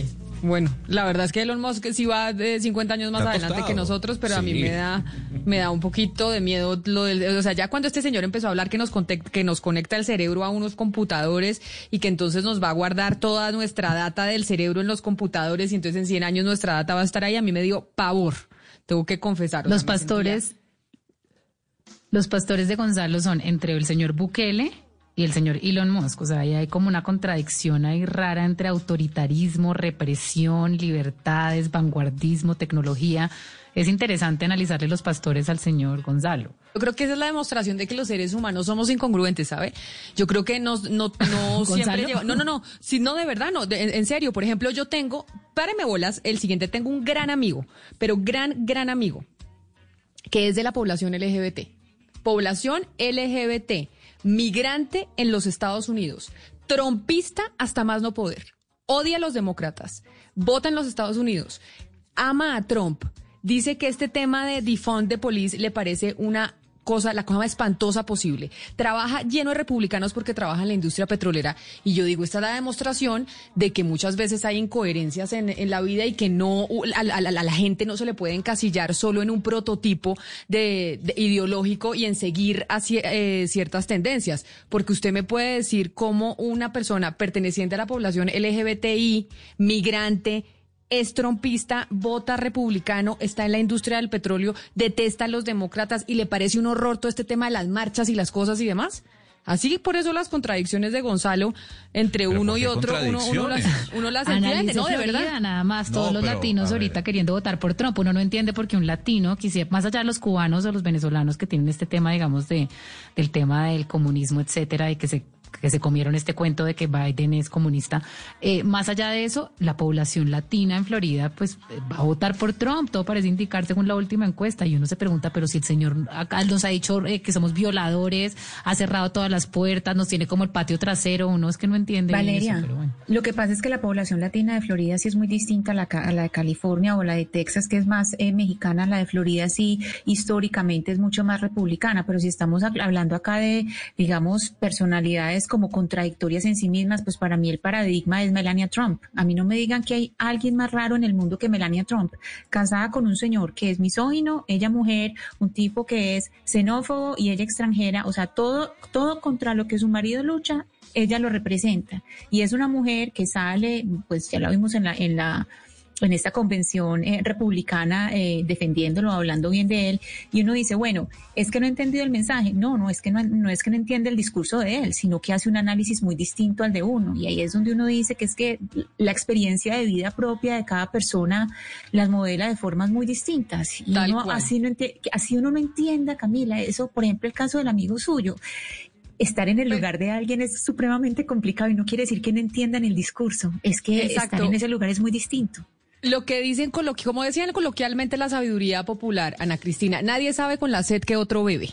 bueno, la verdad es que Elon Musk sí va de 50 años más Está adelante tostado. que nosotros, pero a mí me da me da un poquito de miedo lo del, o sea, ya cuando este señor empezó a hablar que nos conte- que nos conecta el cerebro a unos computadores y que entonces nos va a guardar toda nuestra data del cerebro en los computadores y entonces en 100 años nuestra data va a estar ahí, a mí me dio pavor. Tengo que confesar. o Los sea, pastores, los pastores de Gonzalo son entre el señor Bukele y el señor Elon Musk. O sea, ahí hay como una contradicción ahí rara entre autoritarismo, represión, libertades, vanguardismo, tecnología. Es interesante analizarle los pastores al señor Gonzalo. Yo creo que esa es la demostración de que los seres humanos somos incongruentes, ¿sabe? Yo creo que nos, no, no siempre lleva, no, no, no, si no, de verdad, no, de- en serio, por ejemplo, yo tengo, páreme bolas, el siguiente, tengo un gran amigo, pero gran, gran amigo, que es de la población LGBT. Población LGBT, migrante en los Estados Unidos, trompista hasta más no poder, odia a los demócratas, vota en los Estados Unidos, ama a Trump, dice que este tema de defund de police le parece una cosa, la cosa más espantosa posible. Trabaja lleno de republicanos porque trabaja en la industria petrolera y yo digo, esta es la demostración de que muchas veces hay incoherencias en, en la vida y que no, a, la- gente no se le puede encasillar solo en un prototipo de, de ideológico y en seguir hacia, eh, ciertas tendencias. Porque usted me puede decir cómo una persona perteneciente a la población LGBTI, migrante, es trompista, vota republicano, está en la industria del petróleo, detesta a los demócratas y le parece un horror todo este tema de las marchas y las cosas y demás? Así por eso las contradicciones de Gonzalo entre ¿Pero uno y otro, uno, uno las, uno las entiende, ¿no? De Florida, verdad. Nada más, No, todos los pero, latinos ahorita ver. queriendo votar por Trump. Uno no entiende por qué un latino quisiera, más allá de los cubanos o los venezolanos que tienen este tema, digamos, de del tema del comunismo, etcétera, y que se que se comieron este cuento de que Biden es comunista. Eh, más allá de eso, la población latina en Florida, pues eh, va a votar por Trump. Todo parece indicar según la última encuesta. Y uno se pregunta, pero si el señor acá nos ha dicho eh, que somos violadores, ha cerrado todas las puertas, nos tiene como el patio trasero, uno es que no entiende. bien Valeria, eso, pero bueno. lo que pasa es que la población latina de Florida sí es muy distinta a la, a la de California o la de Texas, que es más eh, mexicana. La de Florida sí históricamente es mucho más republicana, pero si estamos hab- hablando acá de, digamos, personalidades como contradictorias en sí mismas, pues para mí el paradigma es Melania Trump. A mí no me digan que hay alguien más raro en el mundo que Melania Trump, casada con un señor que es misógino, ella mujer, un tipo que es xenófobo y ella extranjera, o sea, todo, todo contra lo que su marido lucha, ella lo representa. Y es una mujer que sale, pues ya la vimos en la, en la, en esta convención eh, republicana eh, defendiéndolo, hablando bien de él, y uno dice, bueno, es que no he entendido el mensaje. No, no es que no, no es que no entiende el discurso de él, sino que hace un análisis muy distinto al de uno. Y ahí es donde uno dice que es que la experiencia de vida propia de cada persona las modela de formas muy distintas. Y Tal uno cual. así, no así uno no entienda, Camila, eso, por ejemplo, el caso del amigo suyo. Estar en el lugar de alguien es supremamente complicado y no quiere decir que no entiendan el discurso, es que Exacto. estar en ese lugar es muy distinto. Lo que dicen, coloqui- como decían coloquialmente la sabiduría popular, Ana Cristina, nadie sabe con la sed que otro bebe,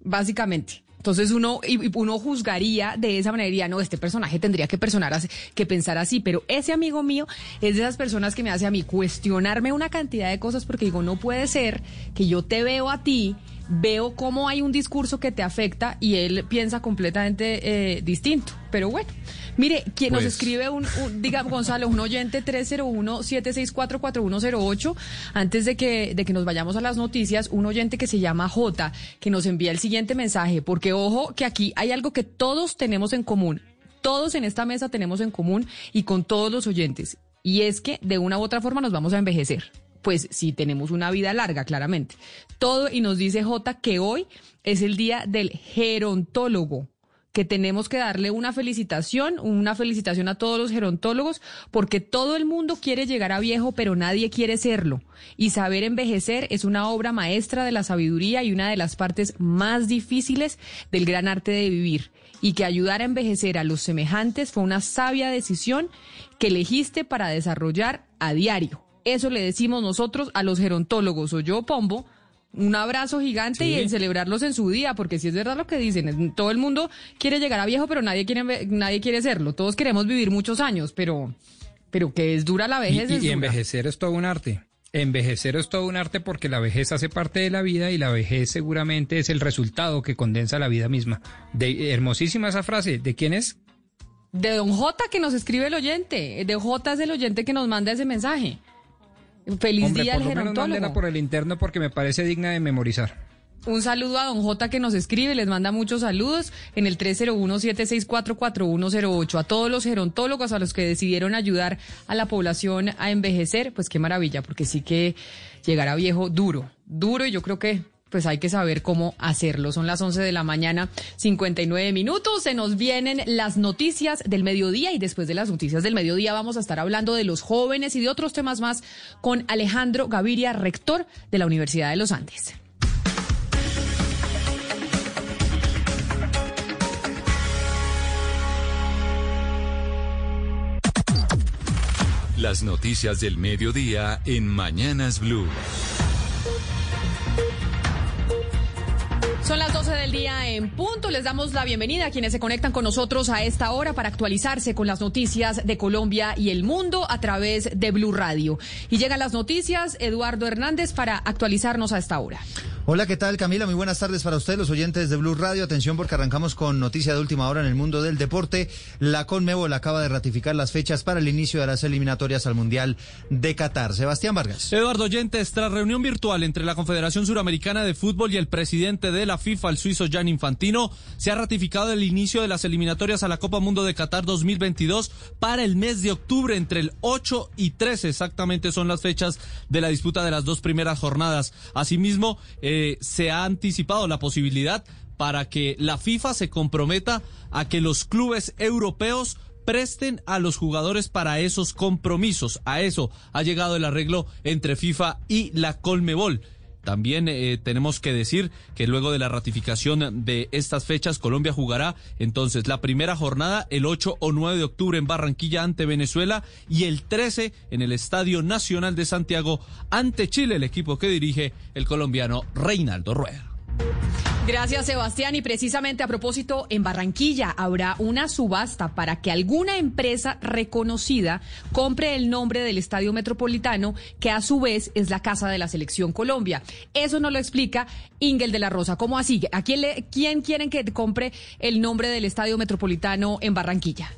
básicamente. Entonces uno, y- uno juzgaría de esa manera, diría, no, este personaje tendría que, personar que pensar así, pero ese amigo mío es de esas personas que me hace a mí cuestionarme una cantidad de cosas porque digo, no puede ser que yo te veo a ti, veo cómo hay un discurso que te afecta y él piensa completamente eh, distinto. Pero bueno, mire, quien nos Pues- escribe un, un- diga Gonzalo, un oyente 301-764-4108, antes de que, de que nos vayamos a las noticias, un oyente que se llama J, que nos envía el siguiente mensaje, porque ojo que aquí hay algo que todos tenemos en común, todos en esta mesa tenemos en común y con todos los oyentes, y es que de una u otra forma nos vamos a envejecer. Pues si tenemos una vida larga, claramente. Todo, y nos dice J que hoy es el día del gerontólogo que tenemos que darle una felicitación, una felicitación a todos los gerontólogos, porque todo el mundo quiere llegar a viejo, pero nadie quiere serlo. Y saber envejecer es una obra maestra de la sabiduría y una de las partes más difíciles del gran arte de vivir. Y que ayudar a envejecer a los semejantes fue una sabia decisión que elegiste para desarrollar a diario. Eso le decimos nosotros a los gerontólogos, o yo, Pombo, un abrazo gigante y en celebrarlos en su día, porque si es verdad lo que dicen, todo el mundo quiere llegar a viejo, pero nadie quiere, nadie quiere serlo. Todos queremos vivir muchos años, pero, pero que es dura la vejez. y- es y dura. envejecer es todo un arte. Envejecer es todo un arte porque la vejez hace parte de la vida y la vejez seguramente es el resultado que condensa la vida misma. De, hermosísima esa frase. ¿De quién es? De Don J que nos escribe el oyente. De J es el oyente que nos manda ese mensaje. Feliz Hombre, día al gerontólogo. por el interno porque me parece digna de memorizar. Un saludo a don J que nos escribe, les manda muchos saludos en el 301-764-4108. A todos los gerontólogos, a los que decidieron ayudar a la población a envejecer, pues qué maravilla, porque sí que llegar a viejo duro, duro y yo creo que pues hay que saber cómo hacerlo. Son las 11 de la mañana, 59 minutos. Se nos vienen las noticias del mediodía y después de las noticias del mediodía vamos a estar hablando de los jóvenes y de otros temas más con Alejandro Gaviria, rector de la Universidad de los Andes. Las noticias del mediodía en Mañanas Blue. Son las 12 del día en punto. Les damos la bienvenida a quienes se conectan con nosotros a esta hora para actualizarse con las noticias de Colombia y el mundo a través de Blue Radio. Y llegan las noticias, Eduardo Hernández, para actualizarnos a esta hora. Hola, ¿qué tal Camila? Muy buenas tardes para ustedes, los oyentes de Blue Radio. Atención porque arrancamos con noticia de última hora en el mundo del deporte. La Conmebol acaba de ratificar las fechas para el inicio de las eliminatorias al Mundial de Qatar. Sebastián Vargas. Eduardo Oyentes, tras reunión virtual entre la Confederación Suramericana de Fútbol y el presidente de la FIFA, el suizo Jan Infantino, se ha ratificado el inicio de las eliminatorias a la Copa Mundo de Qatar 2022 para el mes de octubre, entre el 8 y 13 exactamente son las fechas de la disputa de las dos primeras jornadas. Asimismo, eh, se ha anticipado la posibilidad para que la FIFA se comprometa a que los clubes europeos presten a los jugadores para esos compromisos. A eso ha llegado el arreglo entre FIFA y la Colmebol. También eh, tenemos que decir que luego de la ratificación de estas fechas, Colombia jugará entonces la primera jornada el 8 o 9 de octubre en Barranquilla ante Venezuela y el 13 en el Estadio Nacional de Santiago ante Chile, el equipo que dirige el colombiano Reinaldo Rueda. Gracias, Sebastián. Y precisamente a propósito, en Barranquilla habrá una subasta para que alguna empresa reconocida compre el nombre del Estadio Metropolitano, que a su vez es la casa de la Selección Colombia. Eso nos lo explica Ingel de la Rosa. ¿Cómo así? ¿A quién, quién quieren que compre el nombre del Estadio Metropolitano en Barranquilla?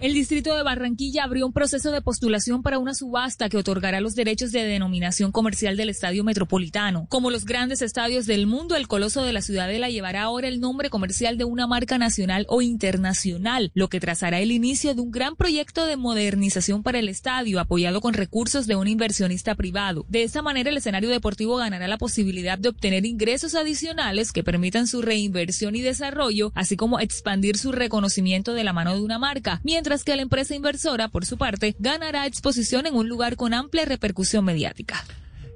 El distrito de Barranquilla abrió un proceso de postulación para una subasta que otorgará los derechos de denominación comercial del estadio metropolitano. Como los grandes estadios del mundo, el Coloso de la Ciudadela llevará ahora el nombre comercial de una marca nacional o internacional, lo que trazará el inicio de un gran proyecto de modernización para el estadio, apoyado con recursos de un inversionista privado. De esta manera, el escenario deportivo ganará la posibilidad de obtener ingresos adicionales que permitan su reinversión y desarrollo, así como expandir su reconocimiento de la mano de una marca, que la empresa inversora, por su parte, ganará exposición en un lugar con amplia repercusión mediática.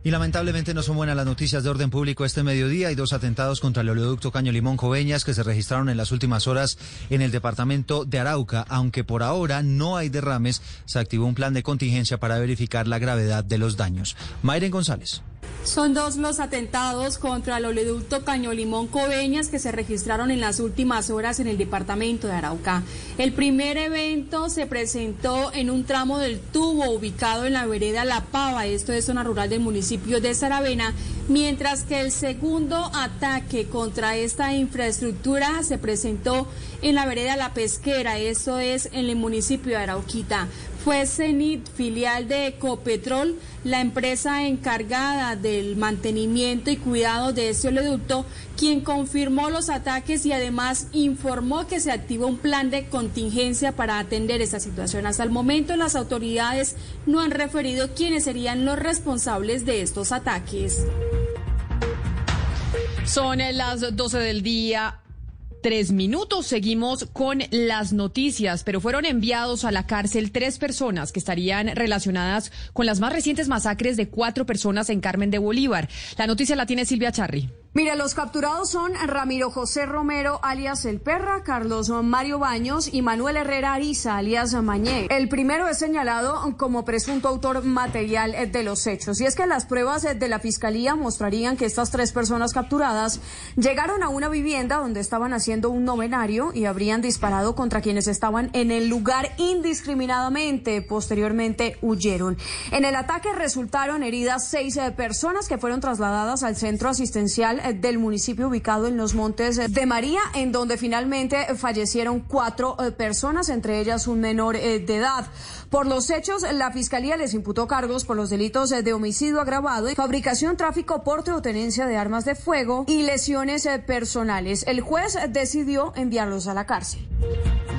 Y lamentablemente no son buenas las noticias de orden público este mediodía. Hay dos atentados contra el oleoducto Caño Limón Coveñas que se registraron en las últimas horas en el departamento de Arauca. Aunque por ahora no hay derrames, se activó un plan de contingencia para verificar la gravedad de los daños. Mayren González. Son dos los atentados contra el oleoducto Caño Limón Coveñas que se registraron en las últimas horas en el departamento de Arauca. El primer evento se presentó en un tramo del tubo ubicado en la vereda La Pava, esto es zona rural del municipio de Saravena, mientras que el segundo ataque contra esta infraestructura se presentó en la vereda La Pesquera, esto es en el municipio de Arauquita. Fue Cenit, filial de Ecopetrol, la empresa encargada del mantenimiento y cuidado de este oleoducto, quien confirmó los ataques y además informó que se activó un plan de contingencia para atender esta situación. Hasta el momento las autoridades no han referido quiénes serían los responsables de estos ataques. Son las 12 del día. Tres minutos, seguimos con las noticias, pero fueron enviados a la cárcel tres personas que estarían relacionadas con las más recientes masacres de cuatro personas en Carmen de Bolívar. La noticia la tiene Silvia Charri. Mira, los capturados son Ramiro José Romero, alias El Perra, Carlos Mario Baños y Manuel Herrera Ariza, alias Mañé. El primero es señalado como presunto autor material de los hechos. Y es que las pruebas de la fiscalía mostrarían que estas tres personas capturadas llegaron a una vivienda donde estaban haciendo un novenario y habrían disparado contra quienes estaban en el lugar indiscriminadamente. Posteriormente huyeron. En el ataque resultaron heridas seis eh, personas que fueron trasladadas al centro asistencial del municipio ubicado en los Montes de María, en donde finalmente fallecieron cuatro eh, personas, entre ellas un menor eh, de edad. Por los hechos, la Fiscalía les imputó cargos por los delitos eh, de homicidio agravado, fabricación, tráfico, porte o tenencia de armas de fuego y lesiones personales. El juez decidió enviarlos a la cárcel.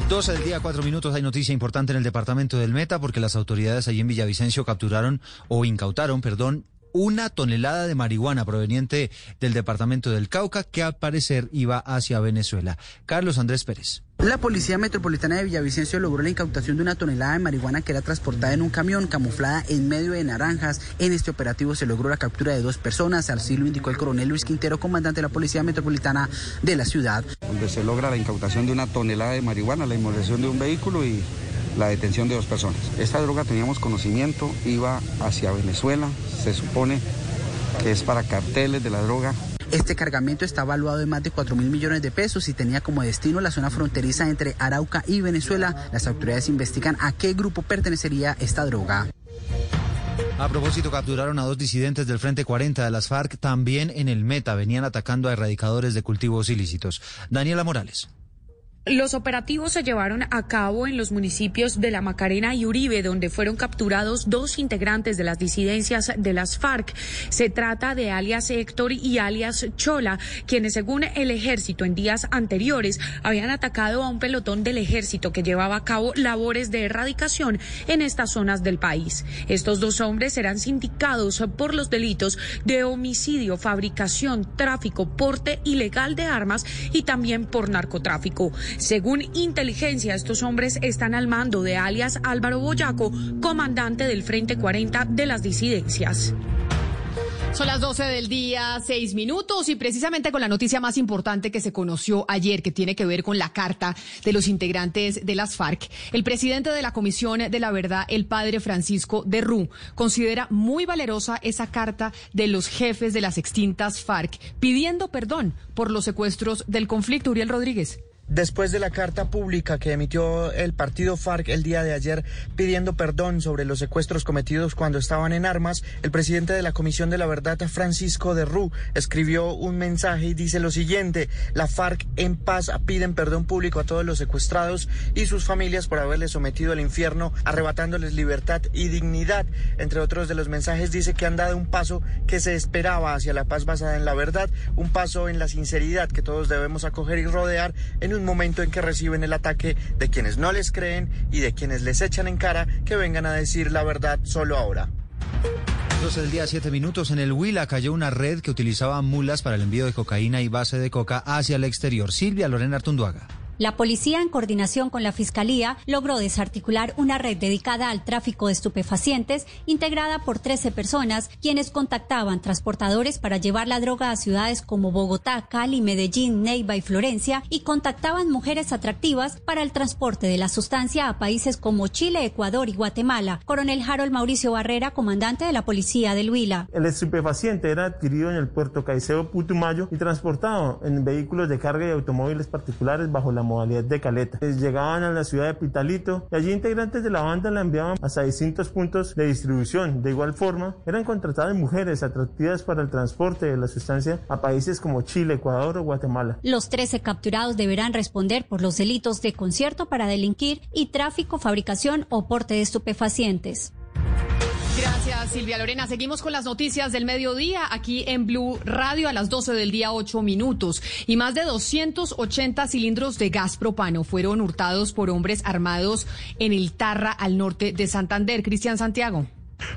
12 del día, cuatro minutos. Hay noticia importante en el departamento del Meta porque las autoridades allí en Villavicencio capturaron o incautaron, perdón, una tonelada de marihuana proveniente del departamento del Cauca que al parecer iba hacia Venezuela. Carlos Andrés Pérez. La Policía Metropolitana de Villavicencio logró la incautación de una tonelada de marihuana que era transportada en un camión camuflada en medio de naranjas. En este operativo se logró la captura de dos personas, así lo indicó el coronel Luis Quintero, comandante de la Policía Metropolitana de la ciudad. Donde se logra la incautación de una tonelada de marihuana, la inmolación de un vehículo y la detención de dos personas. Esta droga teníamos conocimiento, iba hacia Venezuela, se supone que es para carteles de la droga. Este cargamento está valuado en más de 4 mil millones de pesos y tenía como destino la zona fronteriza entre Arauca y Venezuela. Las autoridades investigan a qué grupo pertenecería esta droga. A propósito, capturaron a dos disidentes del Frente 40 de las FARC también en el Meta. Venían atacando a erradicadores de cultivos ilícitos. Daniela Morales. Los operativos se llevaron a cabo en los municipios de La Macarena y Uribe, donde fueron capturados dos integrantes de las disidencias de las FARC. Se trata de alias Héctor y alias Chola, quienes según el ejército en días anteriores habían atacado a un pelotón del ejército que llevaba a cabo labores de erradicación en estas zonas del país. Estos dos hombres serán sindicados por los delitos de homicidio, fabricación, tráfico, porte ilegal de armas y también por narcotráfico. Según inteligencia, estos hombres están al mando de alias Álvaro Boyaco, comandante del Frente 40 de las disidencias. Son las 12 del día, seis minutos, y precisamente con la noticia más importante que se conoció ayer, que tiene que ver con la carta de los integrantes de las FARC, el presidente de la Comisión de la Verdad, el padre Francisco de Rú, considera muy valerosa esa carta de los jefes de las extintas FARC, pidiendo perdón por los secuestros del conflicto. Uriel Rodríguez. Después de la carta pública que emitió el partido FARC el día de ayer pidiendo perdón sobre los secuestros cometidos cuando estaban en armas, el presidente de la Comisión de la Verdad, Francisco de Rú, escribió un mensaje y dice lo siguiente, la FARC en paz piden perdón público a todos los secuestrados y sus familias por haberles sometido al infierno, arrebatándoles libertad y dignidad. Entre otros de los mensajes dice que han dado un paso que se esperaba hacia la paz basada en la verdad, un paso en la sinceridad que todos debemos acoger y rodear en un momento en que reciben el ataque de quienes no les creen y de quienes les echan en cara que vengan a decir la verdad solo ahora. 12 del día, 7 minutos. En el Huila cayó una red que utilizaba mulas para el envío de cocaína y base de coca hacia el exterior. Silvia Lorena Artunduaga. La policía, en coordinación con la Fiscalía, logró desarticular una red dedicada al tráfico de estupefacientes, integrada por 13 personas, quienes contactaban transportadores para llevar la droga a ciudades como Bogotá, Cali, Medellín, Neiva y Florencia, y contactaban mujeres atractivas para el transporte de la sustancia a países como Chile, Ecuador y Guatemala. Coronel Harold Mauricio Barrera, comandante de la Policía del Huila. El estupefaciente era adquirido en el puerto Caicedo Putumayo y transportado en vehículos de carga y automóviles particulares bajo la modalidad de caleta. Llegaban a la ciudad de Pitalito y allí integrantes de la banda la enviaban hasta distintos puntos de distribución. De igual forma, eran contratadas mujeres atractivas para el transporte de la sustancia a países como Chile, Ecuador o Guatemala. Los 13 capturados deberán responder por los delitos de concierto para delinquir y tráfico, fabricación o porte de estupefacientes. Gracias, Silvia Lorena. Seguimos con las noticias del mediodía aquí en Blue Radio a las 12 del día, 8 minutos. Y más de 280 cilindros de gas propano fueron hurtados por hombres armados en el Tarra al norte de Santander. Cristian Santiago.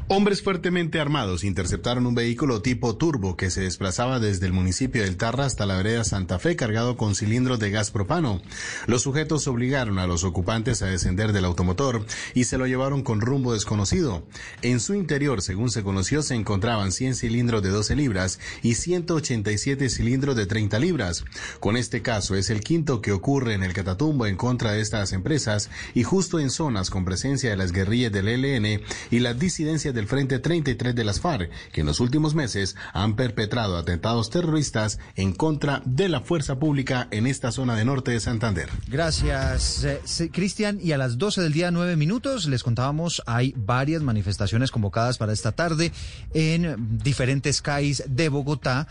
Hombres fuertemente armados interceptaron un vehículo tipo turbo que se desplazaba desde el municipio del Tarra hasta la vereda Santa Fe cargado con cilindros de gas propano. Los sujetos obligaron a los ocupantes a descender del automotor y se lo llevaron con rumbo desconocido. En su interior, según se conoció, se encontraban 100 cilindros de 12 libras y 187 cilindros de 30 libras. Con este caso es el quinto que ocurre en el Catatumbo en contra de estas empresas y justo en zonas con presencia de las guerrillas del ELN y las disidencias del Frente 33 de las FARC, que en los últimos meses han perpetrado atentados terroristas en contra de la fuerza pública en esta zona de norte de Santander. Gracias, eh, Cristian. Y a las 12 del día, 9 minutos, les contábamos, hay varias manifestaciones convocadas para esta tarde en diferentes calles de Bogotá.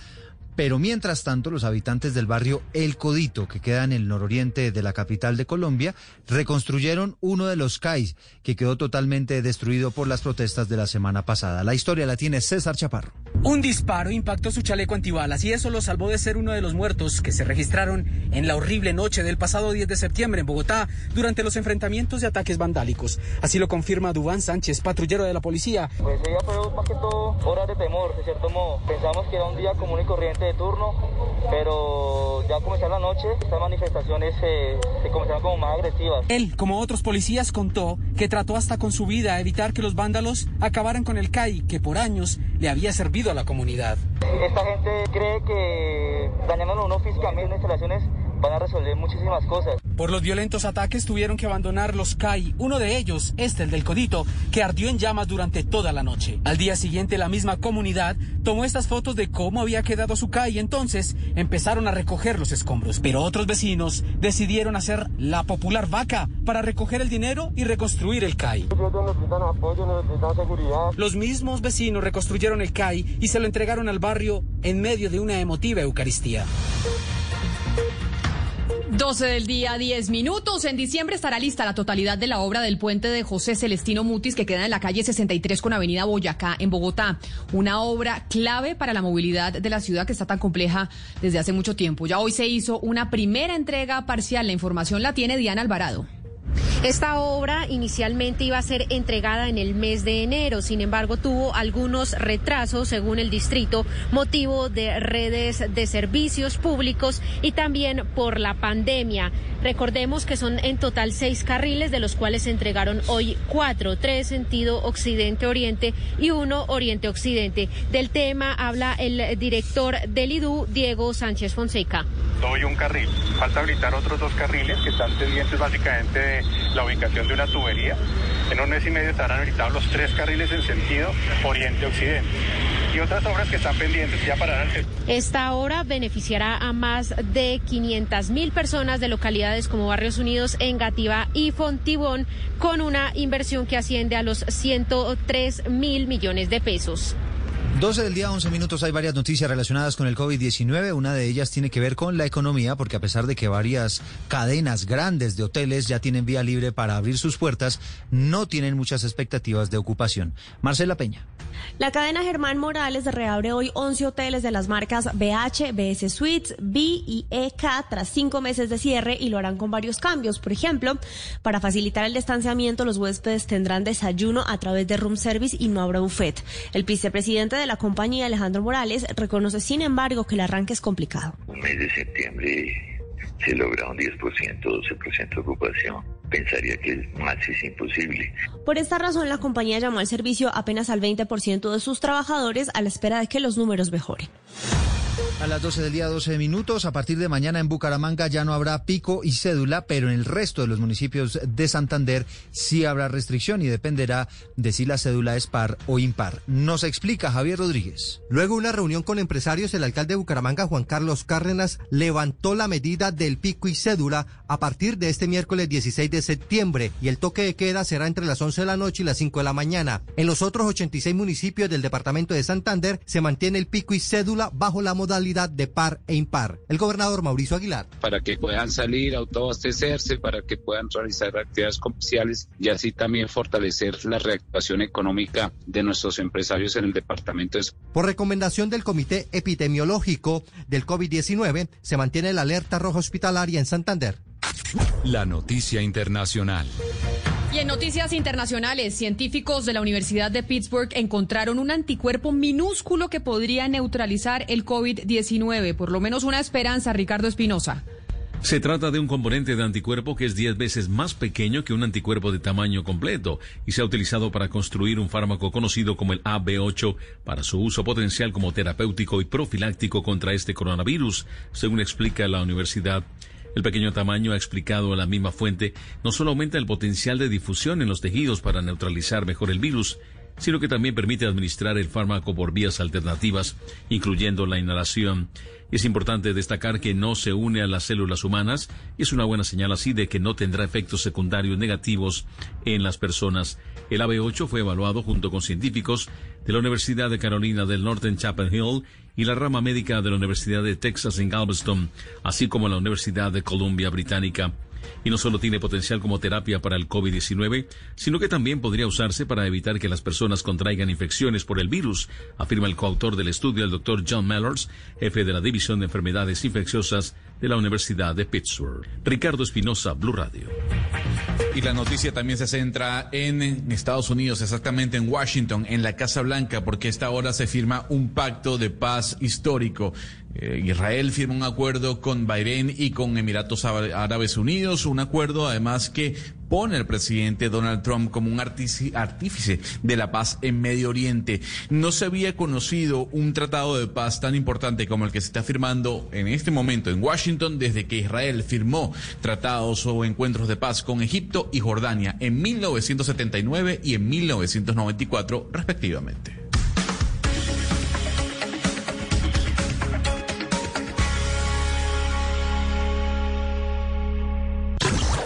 Pero mientras tanto, los habitantes del barrio El Codito, que queda en el nororiente de la capital de Colombia, reconstruyeron uno de los CAIs que quedó totalmente destruido por las protestas de la semana pasada. La historia la tiene César Chaparro. Un disparo impactó su chaleco antibalas y eso lo salvó de ser uno de los muertos que se registraron en la horrible noche del pasado 10 de septiembre en Bogotá durante los enfrentamientos de ataques vandálicos. Así lo confirma Dubán Sánchez, patrullero de la policía. Pues ella fue más que todo horas de temor, de cierto modo. Pensamos que era un día común y corriente de turno, pero ya comenzó la noche, estas manifestaciones eh, se comenzaron como más agresivas. Él, como otros policías, contó que trató hasta con su vida evitar que los vándalos acabaran con el CAI, que por años le había servido a la comunidad. Esta gente cree que dañándolo uno físicamente en instalaciones van a resolver muchísimas cosas. Por los violentos ataques tuvieron que abandonar los CAI, uno de ellos, este el del Codito, que ardió en llamas durante toda la noche. Al día siguiente la misma comunidad tomó estas fotos de cómo había quedado su CAI y entonces empezaron a recoger los escombros. Pero otros vecinos decidieron hacer la popular vaca para recoger el dinero y reconstruir el CAI. Los mismos vecinos reconstruyeron el CAI y se lo entregaron al barrio en medio de una emotiva Eucaristía. 12 del día, 10 minutos. En diciembre estará lista la totalidad de la obra del puente de José Celestino Mutis que queda en la calle 63 con Avenida Boyacá en Bogotá. Una obra clave para la movilidad de la ciudad que está tan compleja desde hace mucho tiempo. Ya hoy se hizo una primera entrega parcial. La información la tiene Diana Alvarado. Esta obra inicialmente iba a ser entregada en el mes de enero, sin embargo tuvo algunos retrasos según el distrito, motivo de redes de servicios públicos y también por la pandemia. Recordemos que son en total seis carriles, de los cuales se entregaron hoy cuatro, tres sentido occidente-oriente y uno oriente-occidente. Del tema habla el director del IDU, Diego Sánchez Fonseca. Hoy un carril, falta habilitar otros dos carriles que están pendientes básicamente de la ubicación de una tubería. En un mes y medio estarán habilitados los tres carriles en sentido oriente-occidente. Y otras obras que están pendientes ya para Esta obra beneficiará a más de 500 mil personas de localidades como Barrios Unidos, Engativá y Fontibón, con una inversión que asciende a los 103 mil millones de pesos. 12 del día, 11 minutos. Hay varias noticias relacionadas con el COVID-19. Una de ellas tiene que ver con la economía, porque a pesar de que varias cadenas grandes de hoteles ya tienen vía libre para abrir sus puertas, no tienen muchas expectativas de ocupación. Marcela Peña. La cadena Germán Morales reabre hoy 11 hoteles de las marcas BH, BS Suites, B y EK tras cinco meses de cierre y lo harán con varios cambios. Por ejemplo, para facilitar el distanciamiento, los huéspedes tendrán desayuno a través de room service y no habrá buffet. El vicepresidente de la compañía, Alejandro Morales, reconoce, sin embargo, que el arranque es complicado. Un mes de septiembre se logra un 10%, 12% de ocupación. Pensaría que más es imposible. Por esta razón, la compañía llamó al servicio apenas al 20% de sus trabajadores a la espera de que los números mejoren. A las 12 del día, 12 minutos. A partir de mañana en Bucaramanga ya no habrá pico y cédula, pero en el resto de los municipios de Santander sí habrá restricción y dependerá de si la cédula es par o impar. Nos explica Javier Rodríguez. Luego una reunión con empresarios, el alcalde de Bucaramanga, Juan Carlos Cárdenas, levantó la medida del pico y cédula a partir de este miércoles 16 de septiembre y el toque de queda será entre las 11 de la noche y las 5 de la mañana. En los otros 86 municipios del departamento de Santander se mantiene el pico y cédula bajo la modalidad de par e impar. El gobernador Mauricio Aguilar. Para que puedan salir, autoabastecerse, para que puedan realizar actividades comerciales y así también fortalecer la reactivación económica de nuestros empresarios en el departamento. Por recomendación del Comité Epidemiológico del COVID-19, se mantiene la alerta roja hospitalaria en Santander. La noticia internacional. Y en noticias internacionales, científicos de la Universidad de Pittsburgh encontraron un anticuerpo minúsculo que podría neutralizar el COVID-19. Por lo menos una esperanza, Ricardo Espinosa. Se trata de un componente de anticuerpo que es 10 veces más pequeño que un anticuerpo de tamaño completo y se ha utilizado para construir un fármaco conocido como el AB8 para su uso potencial como terapéutico y profiláctico contra este coronavirus, según explica la universidad. El pequeño tamaño, ha explicado a la misma fuente, no solo aumenta el potencial de difusión en los tejidos para neutralizar mejor el virus, sino que también permite administrar el fármaco por vías alternativas, incluyendo la inhalación. Es importante destacar que no se une a las células humanas y es una buena señal así de que no tendrá efectos secundarios negativos en las personas. El AB8 fue evaluado junto con científicos de la Universidad de Carolina del Norte en Chapel Hill y la rama médica de la Universidad de Texas en Galveston, así como la Universidad de Columbia Británica. Y no solo tiene potencial como terapia para el COVID-19, sino que también podría usarse para evitar que las personas contraigan infecciones por el virus, afirma el coautor del estudio, el doctor John Mellors, jefe de la División de Enfermedades Infecciosas de la Universidad de Pittsburgh. Ricardo Espinosa, Blue Radio. Y la noticia también se centra en Estados Unidos, exactamente en Washington, en la Casa Blanca, porque esta hora se firma un pacto de paz histórico. Eh, Israel firma un acuerdo con Bahrein y con Emiratos Árabes Unidos, un acuerdo además que pone al presidente Donald Trump como un artífice de la paz en Medio Oriente. No se había conocido un tratado de paz tan importante como el que se está firmando en este momento en Washington desde que Israel firmó tratados o encuentros de paz con Egipto y Jordania en 1979 y en 1994 respectivamente.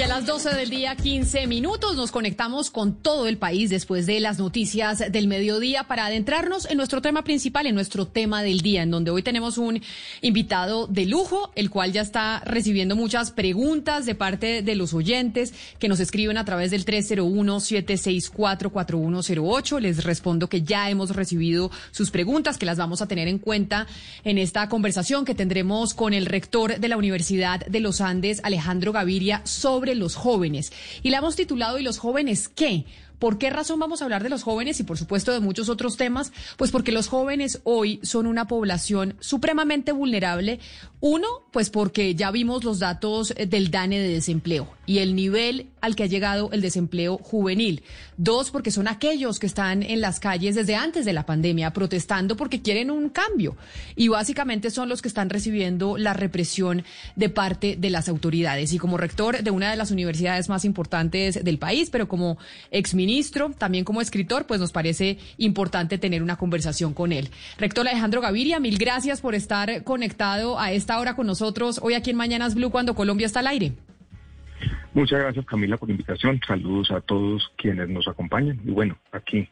Y a las 12 del día, 15 minutos, nos conectamos con todo el país después de las noticias del mediodía para adentrarnos en nuestro tema principal, en nuestro tema del día, en donde hoy tenemos un invitado de lujo, el cual ya está recibiendo muchas preguntas de parte de los oyentes que nos escriben a través del 301-764-4108. Les respondo que ya hemos recibido sus preguntas, que las vamos a tener en cuenta en esta conversación que tendremos con el rector de la Universidad de los Andes, Alejandro Gaviria, sobre los jóvenes. Y la hemos titulado ¿Y los jóvenes qué? ¿Por qué razón vamos a hablar de los jóvenes y por supuesto de muchos otros temas? Pues porque los jóvenes hoy son una población supremamente vulnerable. Uno, pues porque ya vimos los datos del DANE de desempleo y el nivel al que ha llegado el desempleo juvenil. Dos, porque son aquellos que están en las calles desde antes de la pandemia protestando porque quieren un cambio. Y básicamente son los que están recibiendo la represión de parte de las autoridades. Y como rector de una de las universidades más importantes del país, pero como exministro, ministro, también como escritor, pues nos parece importante tener una conversación con él. Rector Alejandro Gaviria, mil gracias por estar conectado a esta hora con nosotros hoy aquí en Mañanas Blue cuando Colombia está al aire. Muchas gracias Camila por la invitación. Saludos a todos quienes nos acompañan y bueno, aquí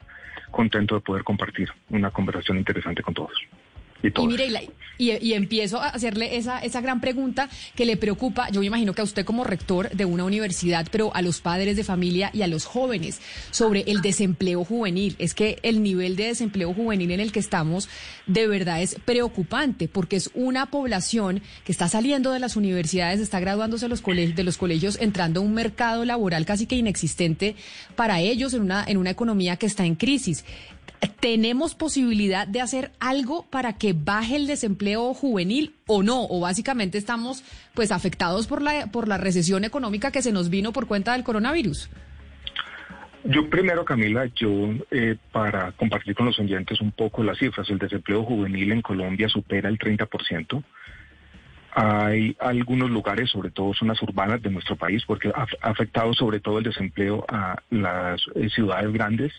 contento de poder compartir una conversación interesante con todos. Y, mire, y, empiezo a hacerle esa, esa gran pregunta que le preocupa, yo me imagino que a usted como rector de una universidad, pero a los padres de familia y a los jóvenes sobre el desempleo juvenil. Es que el nivel de desempleo juvenil en el que estamos de verdad es preocupante porque es una población que está saliendo de las universidades, está graduándose de los colegios, de los colegios entrando a un mercado laboral casi que inexistente para ellos en una, en una economía que está en crisis. ¿Tenemos posibilidad de hacer algo para que baje el desempleo juvenil o no? ¿O básicamente estamos pues afectados por la, por la recesión económica que se nos vino por cuenta del coronavirus? Yo primero, Camila, yo eh, para compartir con los oyentes un poco las cifras, el desempleo juvenil en Colombia supera el 30%. Hay algunos lugares, sobre todo zonas urbanas de nuestro país, porque ha afectado sobre todo el desempleo a las eh, ciudades grandes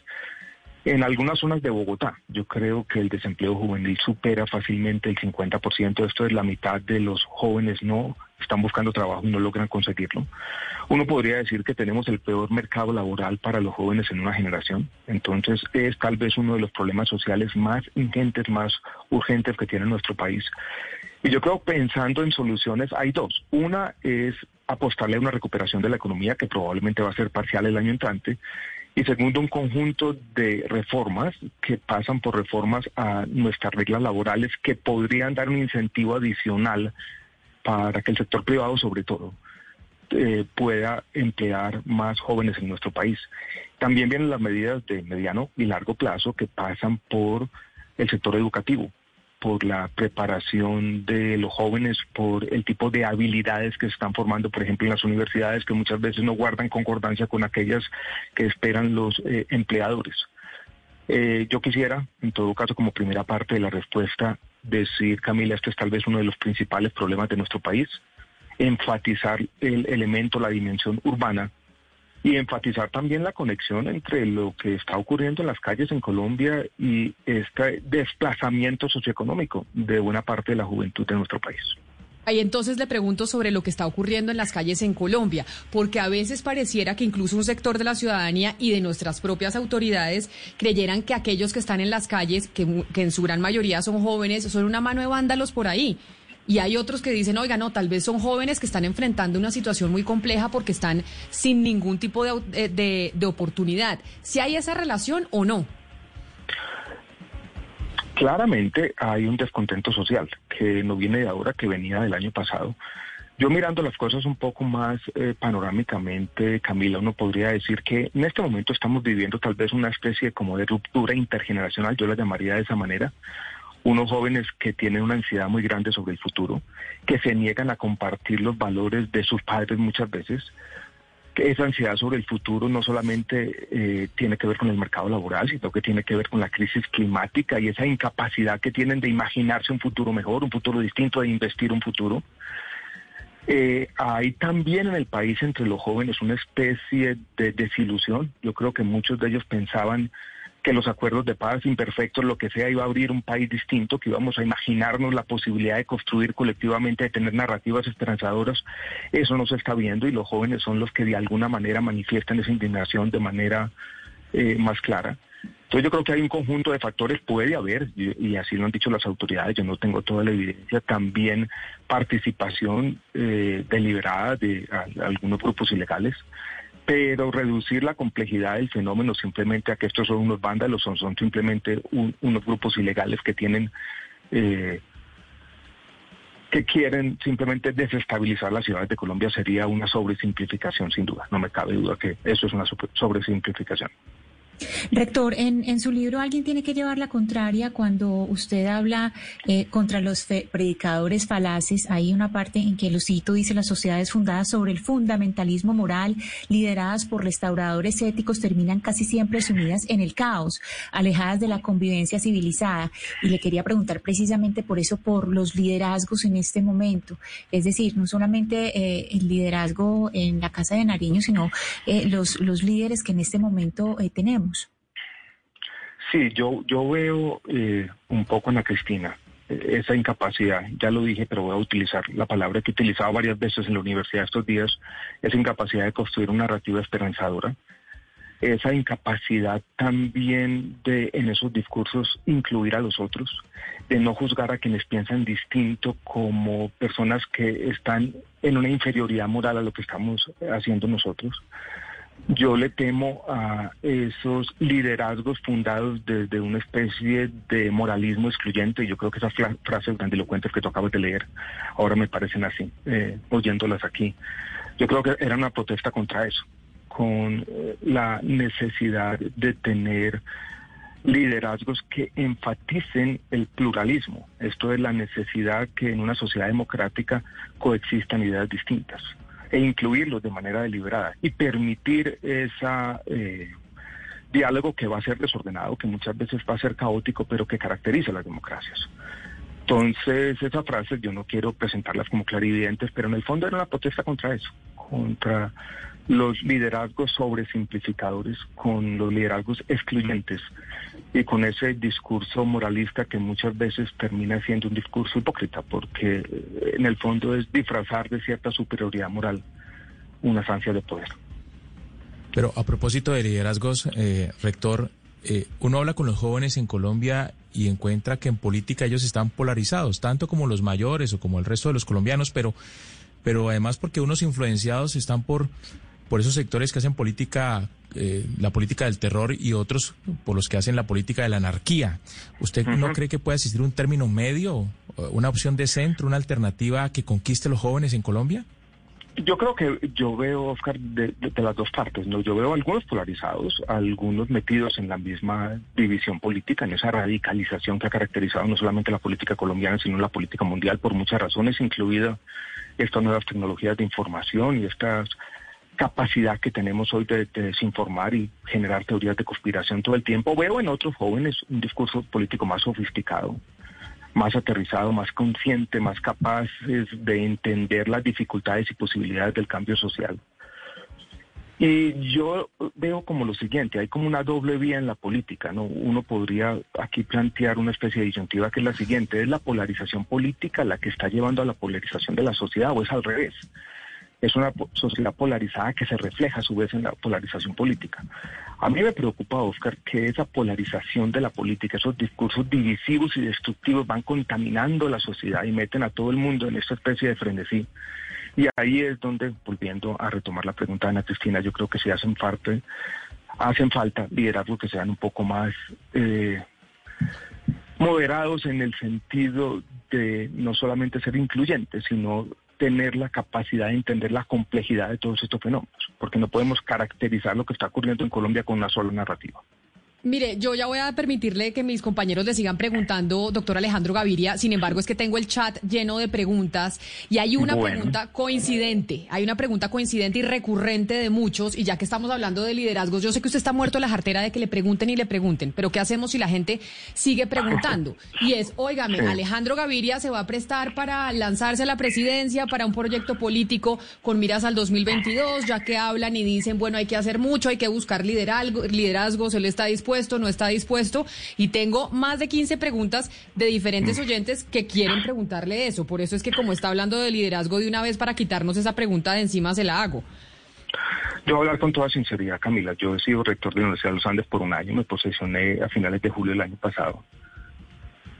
en algunas zonas de Bogotá, yo creo que el desempleo juvenil supera fácilmente el 50%. Esto es la mitad de los jóvenes no están buscando trabajo y no logran conseguirlo. Uno podría decir que tenemos el peor mercado laboral para los jóvenes en una generación. Entonces es tal vez uno de los problemas sociales más ingentes, más urgentes que tiene nuestro país. Y yo creo pensando en soluciones hay dos. Una es apostarle a una recuperación de la economía que probablemente va a ser parcial el año entrante y segundo, un conjunto de reformas que pasan por reformas a nuestras reglas laborales que podrían dar un incentivo adicional para que el sector privado, sobre todo, eh, pueda emplear más jóvenes en nuestro país. También vienen las medidas de mediano y largo plazo que pasan por el sector educativo por la preparación de los jóvenes, por el tipo de habilidades que se están formando, por ejemplo, en las universidades, que muchas veces no guardan concordancia con aquellas que esperan los eh, empleadores. Eh, yo quisiera, en todo caso, como primera parte de la respuesta, decir, Camila, este es tal vez uno de los principales problemas de nuestro país, enfatizar el elemento, la dimensión urbana y enfatizar también la conexión entre lo que está ocurriendo en las calles en Colombia y este desplazamiento socioeconómico de buena parte de la juventud de nuestro país. Ahí entonces le pregunto sobre lo que está ocurriendo en las calles en Colombia, porque a veces pareciera que incluso un sector de la ciudadanía y de nuestras propias autoridades creyeran que aquellos que están en las calles, que, que en su gran mayoría son jóvenes, son una mano de vándalos por ahí y hay otros que dicen, oiga, no, tal vez son jóvenes que están enfrentando una situación muy compleja porque están sin ningún tipo de, de, oportunidad. ¿Si hay esa relación o no? Claramente hay un descontento social que no viene de ahora, que venía del año pasado. Yo mirando las cosas un poco más eh, panorámicamente, Camila, uno podría decir que en este momento estamos viviendo tal vez una especie como de ruptura intergeneracional, yo la llamaría de esa manera, unos jóvenes que tienen una ansiedad muy grande sobre el futuro, que se niegan a compartir los valores de sus padres muchas veces, esa ansiedad sobre el futuro no solamente eh, tiene que ver con el mercado laboral, sino que tiene que ver con la crisis climática y esa incapacidad que tienen de imaginarse un futuro mejor, un futuro distinto, de investir un futuro. Eh, hay también en el país entre los jóvenes una especie de desilusión. Yo creo que muchos de ellos pensaban que los acuerdos de paz imperfectos, lo que sea, iba a abrir un país distinto, que íbamos a imaginarnos la posibilidad de construir colectivamente, de tener narrativas esperanzadoras. Eso no se está viendo y los jóvenes son los que de alguna manera manifiestan esa indignación de manera eh, más clara. Entonces yo creo que hay un conjunto de factores, puede haber, y, así lo han dicho las autoridades, yo no tengo toda la evidencia, también participación eh, deliberada de algunos grupos ilegales pero reducir la complejidad del fenómeno simplemente a que estos son unos vándalos, son, son simplemente unos grupos ilegales que tienen, eh, que quieren simplemente desestabilizar las ciudades de Colombia sería una sobresimplificación sin duda. No me cabe duda que eso es una sobresimplificación. Rector, en, en, su libro alguien tiene que llevar la contraria cuando usted habla eh, contra los predicadores falaces. Hay una parte en que lo cito, dice las sociedades fundadas sobre el fundamentalismo moral, lideradas por restauradores éticos, terminan casi siempre sumidas en el caos, alejadas de la convivencia civilizada. Y le quería preguntar precisamente por eso, por los liderazgos en este momento. Es decir, no solamente eh, el liderazgo en la Casa de Nariño, sino eh, los, los líderes que en este momento tenemos. Sí, yo, yo veo eh, un poco en la Cristina eh, esa incapacidad, ya lo dije, pero voy a utilizar la palabra que he utilizado varias veces en la universidad estos días, esa incapacidad de construir una narrativa esperanzadora, esa incapacidad también de en esos discursos incluir a los otros, de no juzgar a quienes piensan distinto como personas que están en una inferioridad moral a lo que estamos haciendo nosotros. Yo le temo a esos liderazgos fundados desde una especie de moralismo excluyente. Yo creo que esas frases grandilocuentes que tú acabas de leer ahora me parecen así, eh, oyéndolas aquí. Yo creo que era una protesta contra eso, con eh, la necesidad de tener liderazgos que enfaticen el pluralismo. Esto es la necesidad que en una sociedad democrática coexistan ideas distintas e incluirlos de manera deliberada y permitir ese eh, diálogo que va a ser desordenado, que muchas veces va a ser caótico, pero que caracteriza las democracias. Entonces, esas frases yo no quiero presentarlas como clarividentes, pero en el fondo era una protesta contra eso, contra los liderazgos sobresimplificadores, con los liderazgos excluyentes y con ese discurso moralista que muchas veces termina siendo un discurso hipócrita, porque eh, en el fondo es disfrazar de cierta superioridad moral una ansia de poder. Pero a propósito de liderazgos, eh, rector, eh, uno habla con los jóvenes en Colombia y encuentra que en política ellos están polarizados, tanto como los mayores o como el resto de los colombianos, pero, pero además porque unos influenciados están por por esos sectores que hacen política, eh, la política del terror y otros por los que hacen la política de la anarquía. ¿Usted no cree que puede existir un término medio, una opción de centro, una alternativa que conquiste a los jóvenes en Colombia? Yo creo que yo veo, Oscar, de, las dos partes, ¿no? Yo veo algunos polarizados, algunos metidos en la misma división política, en esa radicalización que ha caracterizado no solamente la política colombiana, sino la política mundial por muchas razones, incluida estas nuevas tecnologías de información y estas capacidad que tenemos hoy de, desinformar y generar teorías de conspiración todo el tiempo. Veo en otros jóvenes un discurso político más sofisticado, más aterrizado, más consciente, más capaces de entender las dificultades y posibilidades del cambio social. Y yo veo como lo siguiente, hay como una doble vía en la política, ¿no? Uno podría aquí plantear una especie de disyuntiva que es la siguiente, ¿es la polarización política la que está llevando a la polarización de la sociedad o es al revés? Es una sociedad polarizada que se refleja a su vez en la polarización política. A mí me preocupa, Oscar, que esa polarización de la política, esos discursos divisivos y destructivos van contaminando la sociedad y meten a todo el mundo en esta especie de frenesí. Y ahí es donde, volviendo a retomar la pregunta de Ana Cristina, yo creo que sí hacen parte, hacen falta liderazgos que sean un poco más eh, moderados en el sentido de no solamente ser incluyentes, sino tener la capacidad de entender la complejidad de todos estos fenómenos, porque no podemos caracterizar lo que está ocurriendo en Colombia con una sola narrativa. Mire, yo ya voy a permitirle que mis compañeros le sigan preguntando, doctor Alejandro Gaviria. Sin embargo, es que tengo el chat lleno de preguntas y hay una pregunta coincidente. Hay una pregunta coincidente y recurrente de muchos. Y ya que estamos hablando de liderazgos, yo sé que usted está muerto la jartera de que le pregunten y le pregunten. Pero ¿qué hacemos si la gente sigue preguntando? Y es, óigame, Alejandro Gaviria se va a prestar para lanzarse a la presidencia, para un proyecto político con miras al 2022, ya que hablan y dicen, bueno, hay que hacer mucho, hay que buscar liderazgo, liderazgos, él está dispuesto no está dispuesto. Y tengo más de 15 preguntas de diferentes mm. oyentes que quieren preguntarle eso. Por eso es que como está hablando de liderazgo de una vez para quitarnos esa pregunta de encima, se la hago. Yo voy a hablar con toda sinceridad, Camila. Yo he sido rector de la Universidad de los Andes por un año, me posesioné a finales de julio del año pasado.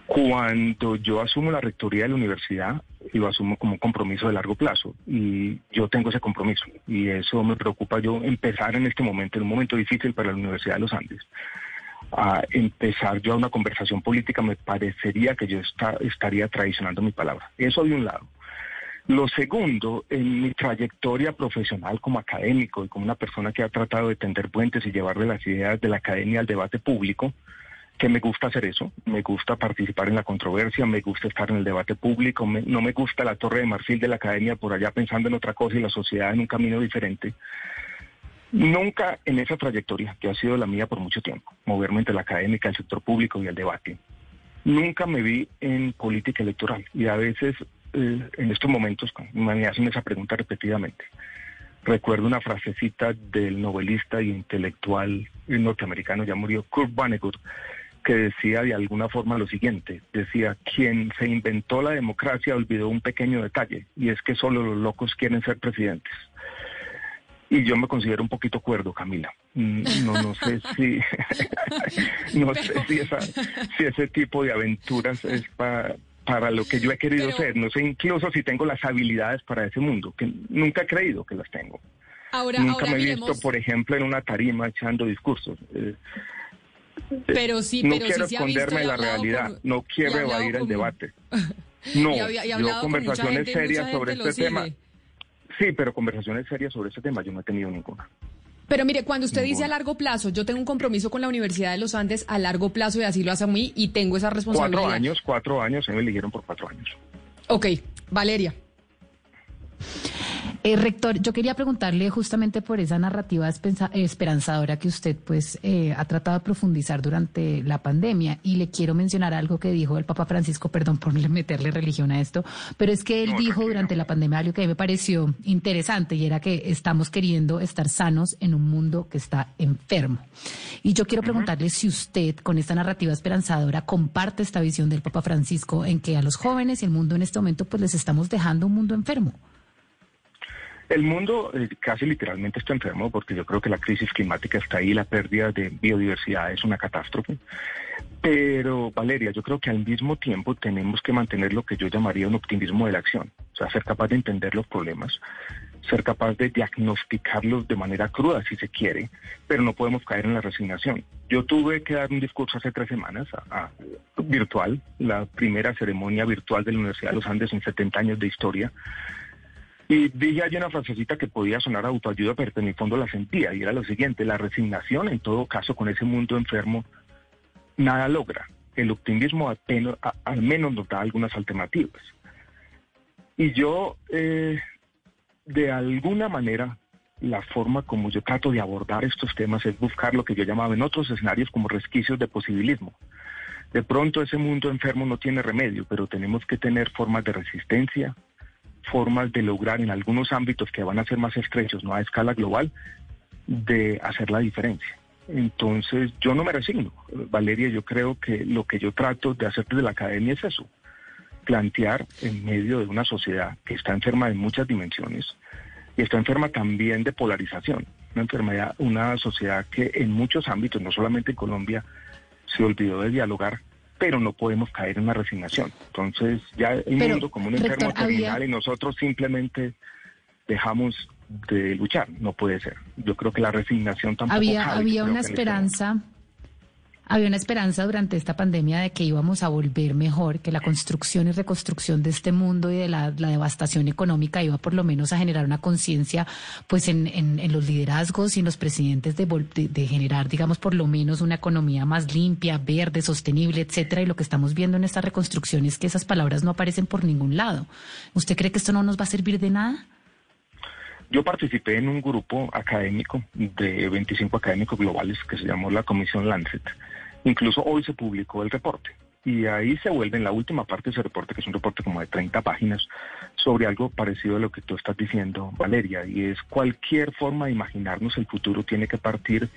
Cuando yo asumo la rectoría de la universidad, lo asumo como un compromiso de largo plazo y yo tengo ese compromiso y eso me preocupa yo empezar en este momento, en un momento difícil para la Universidad de los Andes, a empezar yo a una conversación política, me parecería que yo estaría traicionando mi palabra. Eso de un lado. Lo segundo, en mi trayectoria profesional como académico y como una persona que ha tratado de tender puentes y llevarle las ideas de la academia al debate público, que me gusta hacer eso, me gusta participar en la controversia, me gusta estar en el debate público, no me gusta la torre de marfil de la academia por allá pensando en otra cosa y la sociedad en un camino diferente. Nunca en esa trayectoria, que ha sido la mía por mucho tiempo, moverme entre la académica, el sector público y el debate, nunca me vi en política electoral y a veces eh, en estos momentos me hacen esa pregunta repetidamente. Recuerdo una frasecita del novelista y intelectual norteamericano, ya murió, Kurt Vonnegut, que decía de alguna forma lo siguiente, decía, quien se inventó la democracia olvidó un pequeño detalle, y es que solo los locos quieren ser presidentes. Y yo me considero un poquito cuerdo, Camila. Mm, no, no sé si, no sé si, si ese tipo de aventuras es para, para lo que yo he querido ser. No sé incluso si tengo las habilidades para ese mundo, que nunca he creído que las tengo. Ahora, nunca me he visto, por ejemplo, en una tarima echando discursos. Eh, pero sí, no pero quiero sí esconderme la realidad, no quiero evadir el debate. No, yo conversaciones serias sobre este tema. Sí, pero conversaciones serias sobre este tema yo no he tenido ninguna. Pero mire, cuando usted dice a largo plazo, yo tengo un compromiso con la Universidad de los Andes a largo plazo y así lo hace a mí y tengo esa responsabilidad. Cuatro años, cuatro años, se me eligieron por cuatro años. Ok, Valeria. Eh, rector, yo quería preguntarle justamente por esa narrativa esperanzadora que usted pues eh, ha tratado de profundizar durante la pandemia y le quiero mencionar algo que dijo el Papa Francisco, perdón por meterle religión a esto, pero es que él dijo durante la pandemia algo que a mí me pareció interesante y era que estamos queriendo estar sanos en un mundo que está enfermo. Y yo quiero preguntarle si usted con esta narrativa esperanzadora comparte esta visión del Papa Francisco en que a los jóvenes y el mundo en este momento pues les estamos dejando un mundo enfermo. El mundo eh, casi literalmente está enfermo porque yo creo que la crisis climática está ahí, la pérdida de biodiversidad es una catástrofe. Pero, Valeria, yo creo que al mismo tiempo tenemos que mantener lo que yo llamaría un optimismo de la acción, o sea, ser capaz de entender los problemas, ser capaz de diagnosticarlos de manera cruda, si se quiere, pero no podemos caer en la resignación. Yo tuve que dar un discurso hace tres semanas, virtual, la primera ceremonia virtual de la Universidad de los Andes en 70 años de historia, y dije allí una frasecita que podía sonar autoayuda, pero en el fondo la sentía, y era lo siguiente, la resignación en todo caso con ese mundo enfermo nada logra. El optimismo al menos nos da algunas alternativas. Y yo, eh, de alguna manera, la forma como yo trato de abordar estos temas es buscar lo que yo llamaba en otros escenarios como resquicios de posibilismo. De pronto ese mundo enfermo no tiene remedio, pero tenemos que tener formas de resistencia, formas de lograr en algunos ámbitos que van a ser más estrechos, no a escala global, de hacer la diferencia. Entonces, yo no me resigno. Valeria, yo creo que lo que yo trato de hacer desde la academia es eso, plantear en medio de una sociedad que está enferma de muchas dimensiones y está enferma también de polarización, una enfermedad, una sociedad que en muchos ámbitos, no solamente en Colombia, se olvidó de dialogar pero no podemos caer en una resignación. Entonces, ya el mundo como un enfermo terminal y nosotros simplemente dejamos de luchar, no puede ser. Yo creo que la resignación tampoco había había una esperanza Había una esperanza durante esta pandemia de que íbamos a volver mejor, que la construcción y reconstrucción de este mundo y de la, devastación económica iba por lo menos a generar una conciencia pues en, en, los liderazgos y en los presidentes de, de, generar, digamos, por lo menos una economía más limpia, verde, sostenible, etcétera. Y lo que estamos viendo en esta reconstrucción es que esas palabras no aparecen por ningún lado. ¿Usted cree que esto no nos va a servir de nada? Yo participé en un grupo académico de 25 académicos globales que se llamó la Comisión Lancet Incluso hoy se publicó el reporte y ahí se vuelve en la última parte de ese reporte, que es un reporte como de 30 páginas, sobre algo parecido a lo que tú estás diciendo, Valeria, y es cualquier forma de imaginarnos el futuro tiene que partir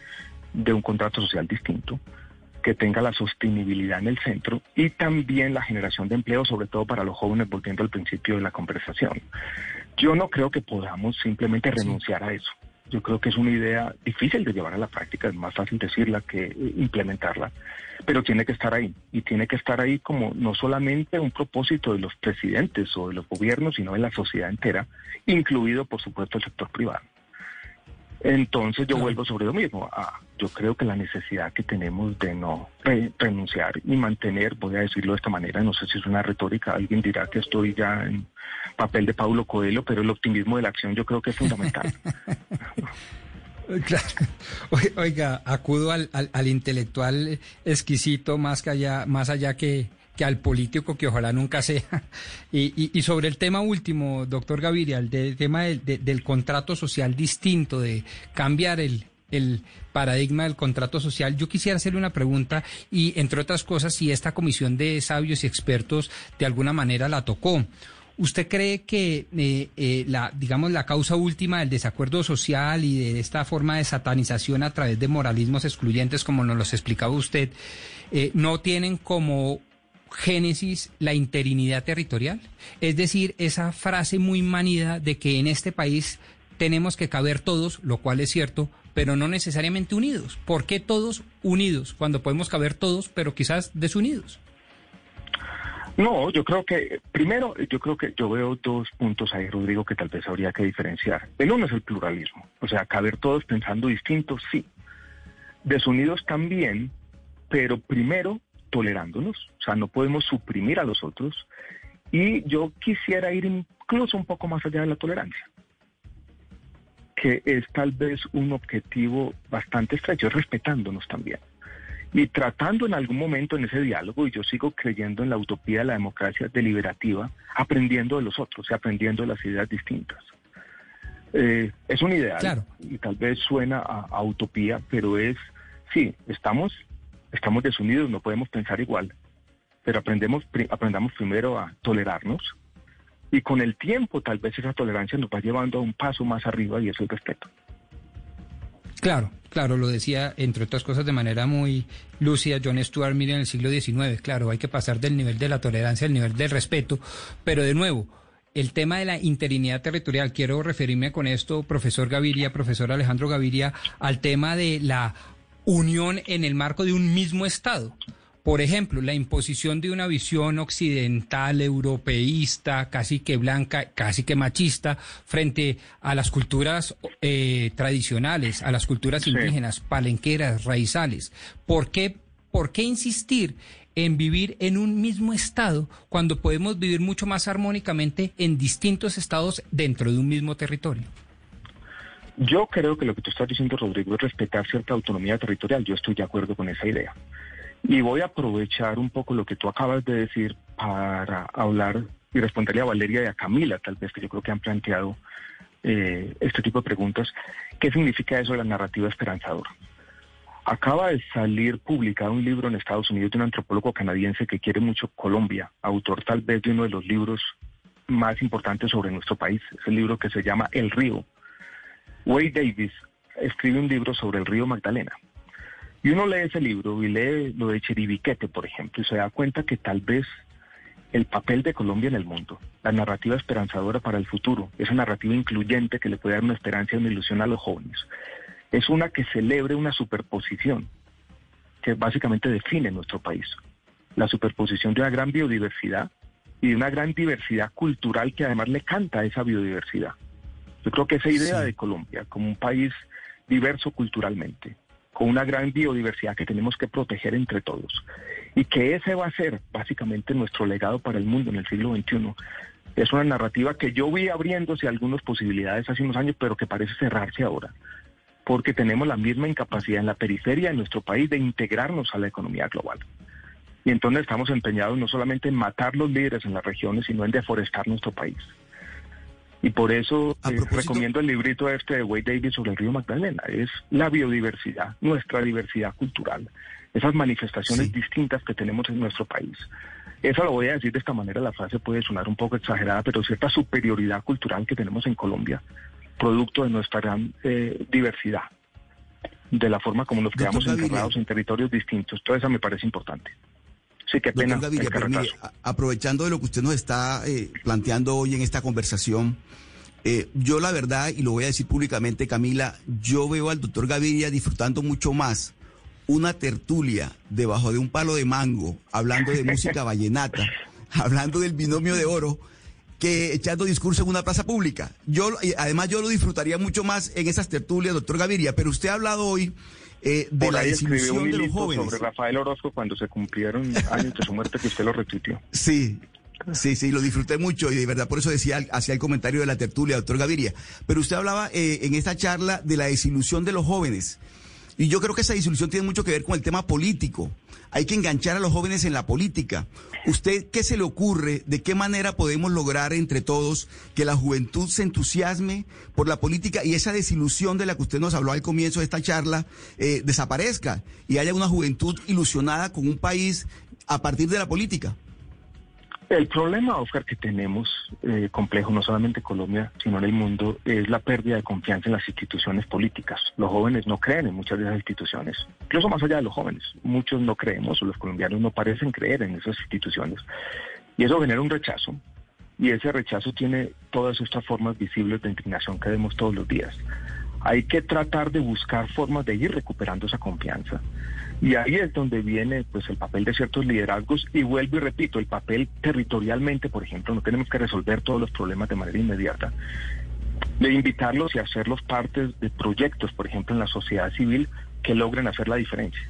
de un contrato social distinto, que tenga la sostenibilidad en el centro y también la generación de empleo, sobre todo para los jóvenes, volviendo al principio de la conversación. Yo no creo que podamos simplemente renunciar a eso. Yo creo que es una idea difícil de llevar a la práctica, es más fácil decirla que implementarla, pero tiene que estar ahí y tiene que estar ahí como no solamente un propósito de los presidentes o de los gobiernos, sino de la sociedad entera, incluido por supuesto el sector privado. Entonces yo vuelvo sobre lo mismo. Ah, yo creo que la necesidad que tenemos de no renunciar y mantener, voy a decirlo de esta manera, no sé si es una retórica, alguien dirá que estoy ya en papel de Paulo Coelho, pero el optimismo de la acción yo creo que es fundamental. Oiga, acudo al, al, intelectual exquisito más, que allá, más allá que, al político que ojalá nunca sea. Y, sobre el tema último, doctor Gaviria, el tema del, del contrato social distinto, de cambiar el, el paradigma del contrato social, yo quisiera hacerle una pregunta y, entre otras cosas, si esta comisión de sabios y expertos de alguna manera la tocó. ¿Usted cree que eh, eh, la, digamos, la causa última del desacuerdo social y de esta forma de satanización a través de moralismos excluyentes, como nos los explicaba usted, eh, no tienen como génesis la interinidad territorial? Es decir, esa frase muy manida de que en este país tenemos que caber todos, lo cual es cierto, pero no necesariamente unidos. ¿Por qué todos unidos cuando podemos caber todos, pero quizás desunidos? No, yo creo que, primero, yo creo que yo veo dos puntos ahí, Rodrigo, que tal vez habría que diferenciar. El uno es el pluralismo, o sea, caber todos pensando distintos, sí. Desunidos también, pero primero tolerándonos, o sea, no podemos suprimir a los otros. Y yo quisiera ir incluso un poco más allá de la tolerancia, que es tal vez un objetivo bastante estrecho, respetándonos también. Y tratando en algún momento en ese diálogo, y yo sigo creyendo en la utopía de la democracia deliberativa, aprendiendo de los otros y aprendiendo de las ideas distintas. Eh, es un ideal y tal vez suena a utopía, pero es, sí, estamos estamos desunidos, no podemos pensar igual, pero aprendemos, aprendamos primero a tolerarnos y con el tiempo tal vez esa tolerancia nos va llevando a un paso más arriba y es el respeto. Claro, claro, lo decía entre otras cosas de manera muy lúcida John Stuart Mill en el siglo XIX, claro, hay que pasar del nivel de la tolerancia al nivel del respeto, pero de nuevo, el tema de la interinidad territorial, quiero referirme con esto, profesor Gaviria, profesor Alejandro Gaviria, al tema de la unión en el marco de un mismo Estado. Por ejemplo, la imposición de una visión occidental, europeísta, casi que blanca, casi que machista, frente a las culturas eh, tradicionales, a las culturas indígenas, palenqueras, raizales. ¿Por qué, ¿Por qué insistir en vivir en un mismo estado cuando podemos vivir mucho más armónicamente en distintos estados dentro de un mismo territorio? Yo creo que lo que tú estás diciendo, Rodrigo, es respetar cierta autonomía territorial. Yo estoy de acuerdo con esa idea. Y voy a aprovechar un poco lo que tú acabas de decir para hablar y responderle a Valeria y a Camila, tal vez, que yo creo que han planteado eh, este tipo de preguntas. ¿Qué significa eso de la narrativa esperanzadora? Acaba de salir publicado un libro en Estados Unidos de un antropólogo canadiense que quiere mucho Colombia, autor tal vez de uno de los libros más importantes sobre nuestro país. Es el libro que se llama El río, Wade Davis escribe un libro sobre el río Magdalena. Y uno lee ese libro y lee lo de Chiribiquete, por ejemplo, y se da cuenta que tal vez el papel de Colombia en el mundo, la narrativa esperanzadora para el futuro, esa narrativa incluyente que le puede dar una esperanza y una ilusión a los jóvenes, es una que celebre una superposición que básicamente define nuestro país. La superposición de una gran biodiversidad y de una gran diversidad cultural que además le canta a esa biodiversidad. Yo creo que esa idea de Colombia como un país diverso culturalmente, con una gran biodiversidad que tenemos que proteger entre todos. Y que ese va a ser básicamente nuestro legado para el mundo en el siglo XXI. Es una narrativa que yo vi abriéndose algunas posibilidades hace unos años, pero que parece cerrarse ahora, porque tenemos la misma incapacidad en la periferia de nuestro país de integrarnos a la economía global. Y entonces estamos empeñados no solamente en matar los líderes en las regiones, sino en deforestar nuestro país. Y por eso eh, recomiendo el librito este de Wade Davis sobre el río Magdalena. Es la biodiversidad, nuestra diversidad cultural, esas manifestaciones distintas que tenemos en nuestro país. Eso lo voy a decir de esta manera, la frase puede sonar un poco exagerada, pero cierta superioridad cultural que tenemos en Colombia, producto de nuestra gran eh, diversidad, de la forma como nos quedamos encerrados en territorios distintos. Todo eso me parece importante. Sí, qué pena. aprovechando de lo que usted nos está eh, planteando hoy en esta conversación, eh, yo la verdad, y lo voy a decir públicamente, Camila, yo veo al doctor Gaviria disfrutando mucho más una tertulia debajo de un palo de mango, hablando de música vallenata, hablando del binomio de oro, que echando discurso en una plaza pública. Yo, además, yo lo disfrutaría mucho más en esas tertulias, doctor Gaviria, pero usted ha hablado hoy eh, de la desilusión de los jóvenes. sobre Rafael Orozco cuando se cumplieron años de su muerte que usted lo retuiteó. Sí, Sí, sí, lo disfruté mucho y de verdad por eso decía, hacía el comentario de la tertulia, doctor Gaviria. Pero usted hablaba eh, en esta charla de la desilusión de los jóvenes. Y yo creo que esa desilusión tiene mucho que ver con el tema político. Hay que enganchar a los jóvenes en la política. ¿Usted qué se le ocurre? ¿De qué manera podemos lograr entre todos que la juventud se entusiasme por la política y esa desilusión de la que usted nos habló al comienzo de esta charla eh, desaparezca y haya una juventud ilusionada con un país a partir de la política? El problema, Oscar, que tenemos eh, complejo no solamente en Colombia, sino en el mundo, es la pérdida de confianza en las instituciones políticas. Los jóvenes no creen en muchas de esas instituciones, incluso más allá de los jóvenes. Muchos no creemos, o los colombianos no parecen creer en esas instituciones. Y eso genera un rechazo, y ese rechazo tiene todas estas formas visibles de indignación que vemos todos los días. Hay que tratar de buscar formas de ir recuperando esa confianza. Y ahí es donde viene pues el papel de ciertos liderazgos y vuelvo y repito, el papel territorialmente, por ejemplo, no tenemos que resolver todos los problemas de manera inmediata, de invitarlos y hacerlos parte de proyectos, por ejemplo, en la sociedad civil que logren hacer la diferencia.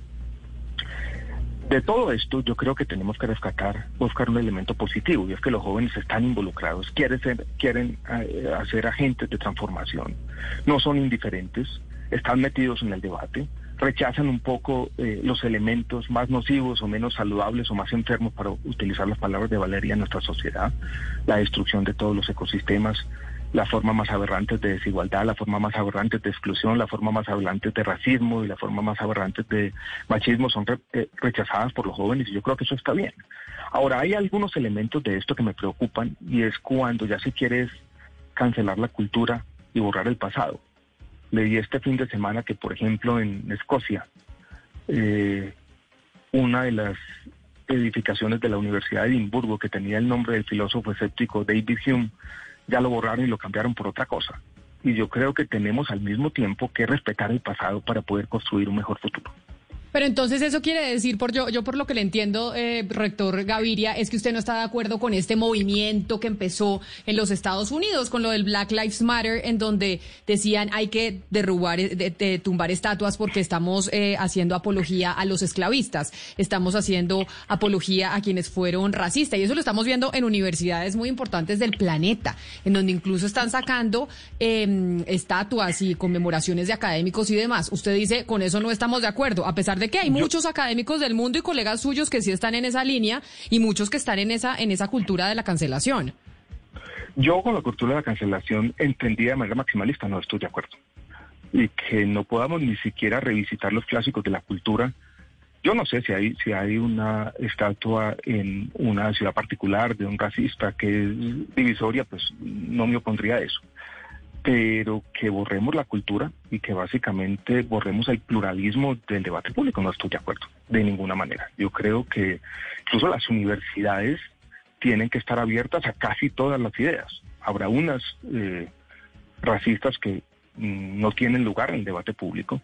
De todo esto, yo creo que tenemos que rescatar, buscar un elemento positivo, y es que los jóvenes están involucrados, quieren ser, quieren eh, hacer agentes de transformación, no son indiferentes, están metidos en el debate, rechazan un poco eh, los elementos más nocivos o menos saludables o más enfermos, para utilizar las palabras de Valeria, en nuestra sociedad, la destrucción de todos los ecosistemas, la forma más aberrante de desigualdad, la forma más aberrante de exclusión, la forma más aberrante de racismo y la forma más aberrante de machismo son eh, rechazadas por los jóvenes y yo creo que eso está bien. Ahora, hay algunos elementos de esto que me preocupan y es cuando ya se quiere cancelar la cultura y borrar el pasado. Leí este fin de semana que, por ejemplo, en Escocia, eh, una de las edificaciones de la Universidad de Edimburgo, que tenía el nombre del filósofo escéptico David Hume, ya lo borraron y lo cambiaron por otra cosa. Y yo creo que tenemos al mismo tiempo que respetar el pasado para poder construir un mejor futuro. Pero entonces eso quiere decir, por yo, yo por lo que le entiendo, eh, rector Gaviria, es que usted no está de acuerdo con este movimiento que empezó en los Estados Unidos, con lo del Black Lives Matter, en donde decían hay que derrubar, eh, tumbar estatuas porque estamos eh, haciendo apología a los esclavistas, estamos haciendo apología a quienes fueron racistas. Y eso lo estamos viendo en universidades muy importantes del planeta, en donde incluso están sacando em, estatuas y conmemoraciones de académicos y demás. Usted dice, con eso no estamos de acuerdo, a pesar de de que hay muchos académicos del mundo y colegas suyos que sí están en esa línea y muchos que están en esa, en esa cultura de la cancelación. Yo con la cultura de la cancelación entendida de manera maximalista no estoy de acuerdo. Y que no podamos ni siquiera revisitar los clásicos de la cultura. Yo no sé si hay, si hay una estatua en una ciudad particular de un racista que es divisoria, pues no me opondría a eso pero que borremos la cultura y que básicamente borremos el pluralismo del debate público. No estoy de acuerdo, de ninguna manera. Yo creo que incluso las universidades tienen que estar abiertas a casi todas las ideas. Habrá unas eh, racistas que mm, no tienen lugar en el debate público,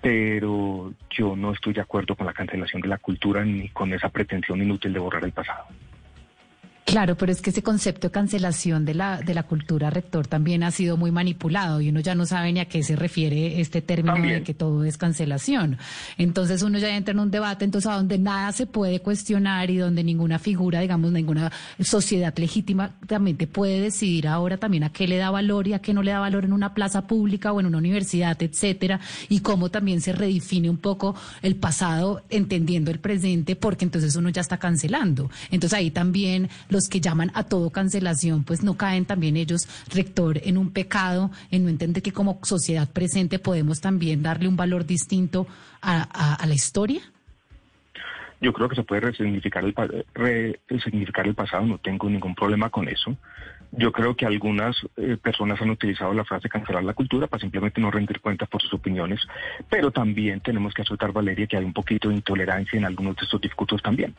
pero yo no estoy de acuerdo con la cancelación de la cultura ni con esa pretensión inútil de borrar el pasado. Claro, pero es que ese concepto de cancelación de la, de la cultura rector también ha sido muy manipulado y uno ya no sabe ni a qué se refiere este término de que todo es cancelación. Entonces uno ya entra en un debate entonces a donde nada se puede cuestionar y donde ninguna figura, digamos, ninguna sociedad legítimamente puede decidir ahora también a qué le da valor y a qué no le da valor en una plaza pública o en una universidad, etcétera, y cómo también se redefine un poco el pasado entendiendo el presente, porque entonces uno ya está cancelando. Entonces ahí también los que llaman a todo cancelación, pues no caen también ellos, rector, en un pecado, en no entender que como sociedad presente podemos también darle un valor distinto a, la historia? Yo creo que se puede resignificar el, resignificar el pasado, no tengo ningún problema con eso. Yo creo que algunas eh, personas han utilizado la frase cancelar la cultura para simplemente no rendir cuentas por sus opiniones, pero también tenemos que aceptar, Valeria, que hay un poquito de intolerancia en algunos de estos discursos también.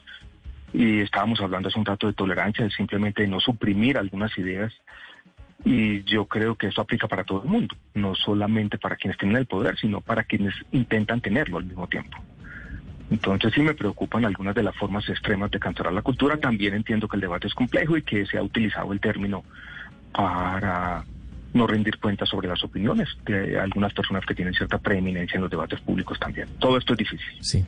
Y estábamos hablando hace un rato de tolerancia, de simplemente no suprimir algunas ideas. Y yo creo que eso aplica para todo el mundo, no solamente para quienes tienen el poder, sino para quienes intentan tenerlo al mismo tiempo. Entonces sí me preocupan algunas de las formas extremas de cancelar la cultura. También entiendo que el debate es complejo y que se ha utilizado el término para no rendir cuentas sobre las opiniones de algunas personas que tienen cierta preeminencia en los debates públicos también. Todo esto es difícil. Sí.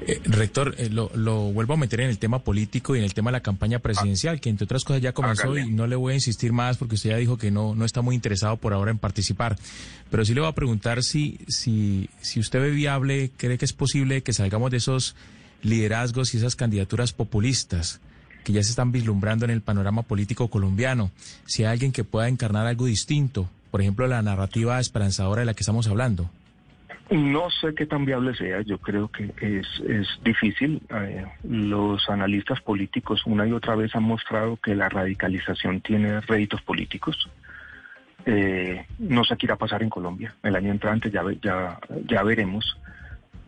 Eh, rector, eh, lo, vuelvo a meter en el tema político y en el tema de la campaña presidencial, que entre otras cosas ya comenzó y no le voy a insistir más porque usted ya dijo que no, no está muy interesado por ahora en participar. Pero sí le voy a preguntar si, si, si usted ve viable, cree que es posible que salgamos de esos liderazgos y esas candidaturas populistas que ya se están vislumbrando en el panorama político colombiano. Si hay alguien que pueda encarnar algo distinto, por ejemplo, la narrativa esperanzadora de la que estamos hablando. No sé qué tan viable sea, yo creo que es, es difícil. Eh, los analistas políticos una y otra vez han mostrado que la radicalización tiene réditos políticos. Eh, no sé qué irá a pasar en Colombia. El año entrante ya, ya, ya veremos.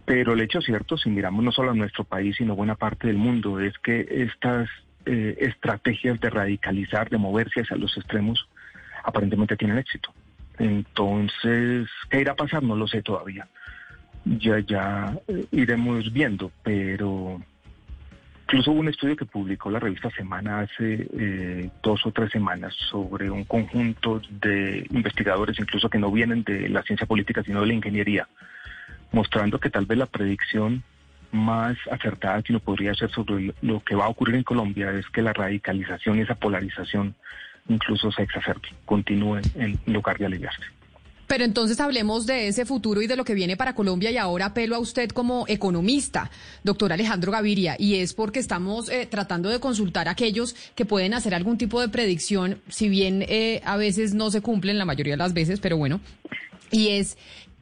Pero el hecho cierto, si miramos no solo a nuestro país, sino buena parte del mundo, es que estas eh, estrategias de radicalizar, de moverse hacia los extremos, aparentemente tienen éxito. Entonces, ¿qué irá a pasar? No lo sé todavía. Ya, ya eh, iremos viendo, pero incluso hubo un estudio que publicó la revista Semana hace eh, dos o tres semanas sobre un conjunto de investigadores, incluso que no vienen de la ciencia política, sino de la ingeniería, mostrando que tal vez la predicción más acertada que uno podría hacer sobre lo que va a ocurrir en Colombia es que la radicalización y esa polarización incluso se exacerbe, continúe en lugar de aliviarse. Pero entonces hablemos de ese futuro y de lo que viene para Colombia y ahora apelo a usted como economista, doctor Alejandro Gaviria, y es porque estamos eh, tratando de consultar a aquellos que pueden hacer algún tipo de predicción, si bien eh, a veces no se cumplen la mayoría de las veces, pero bueno, y es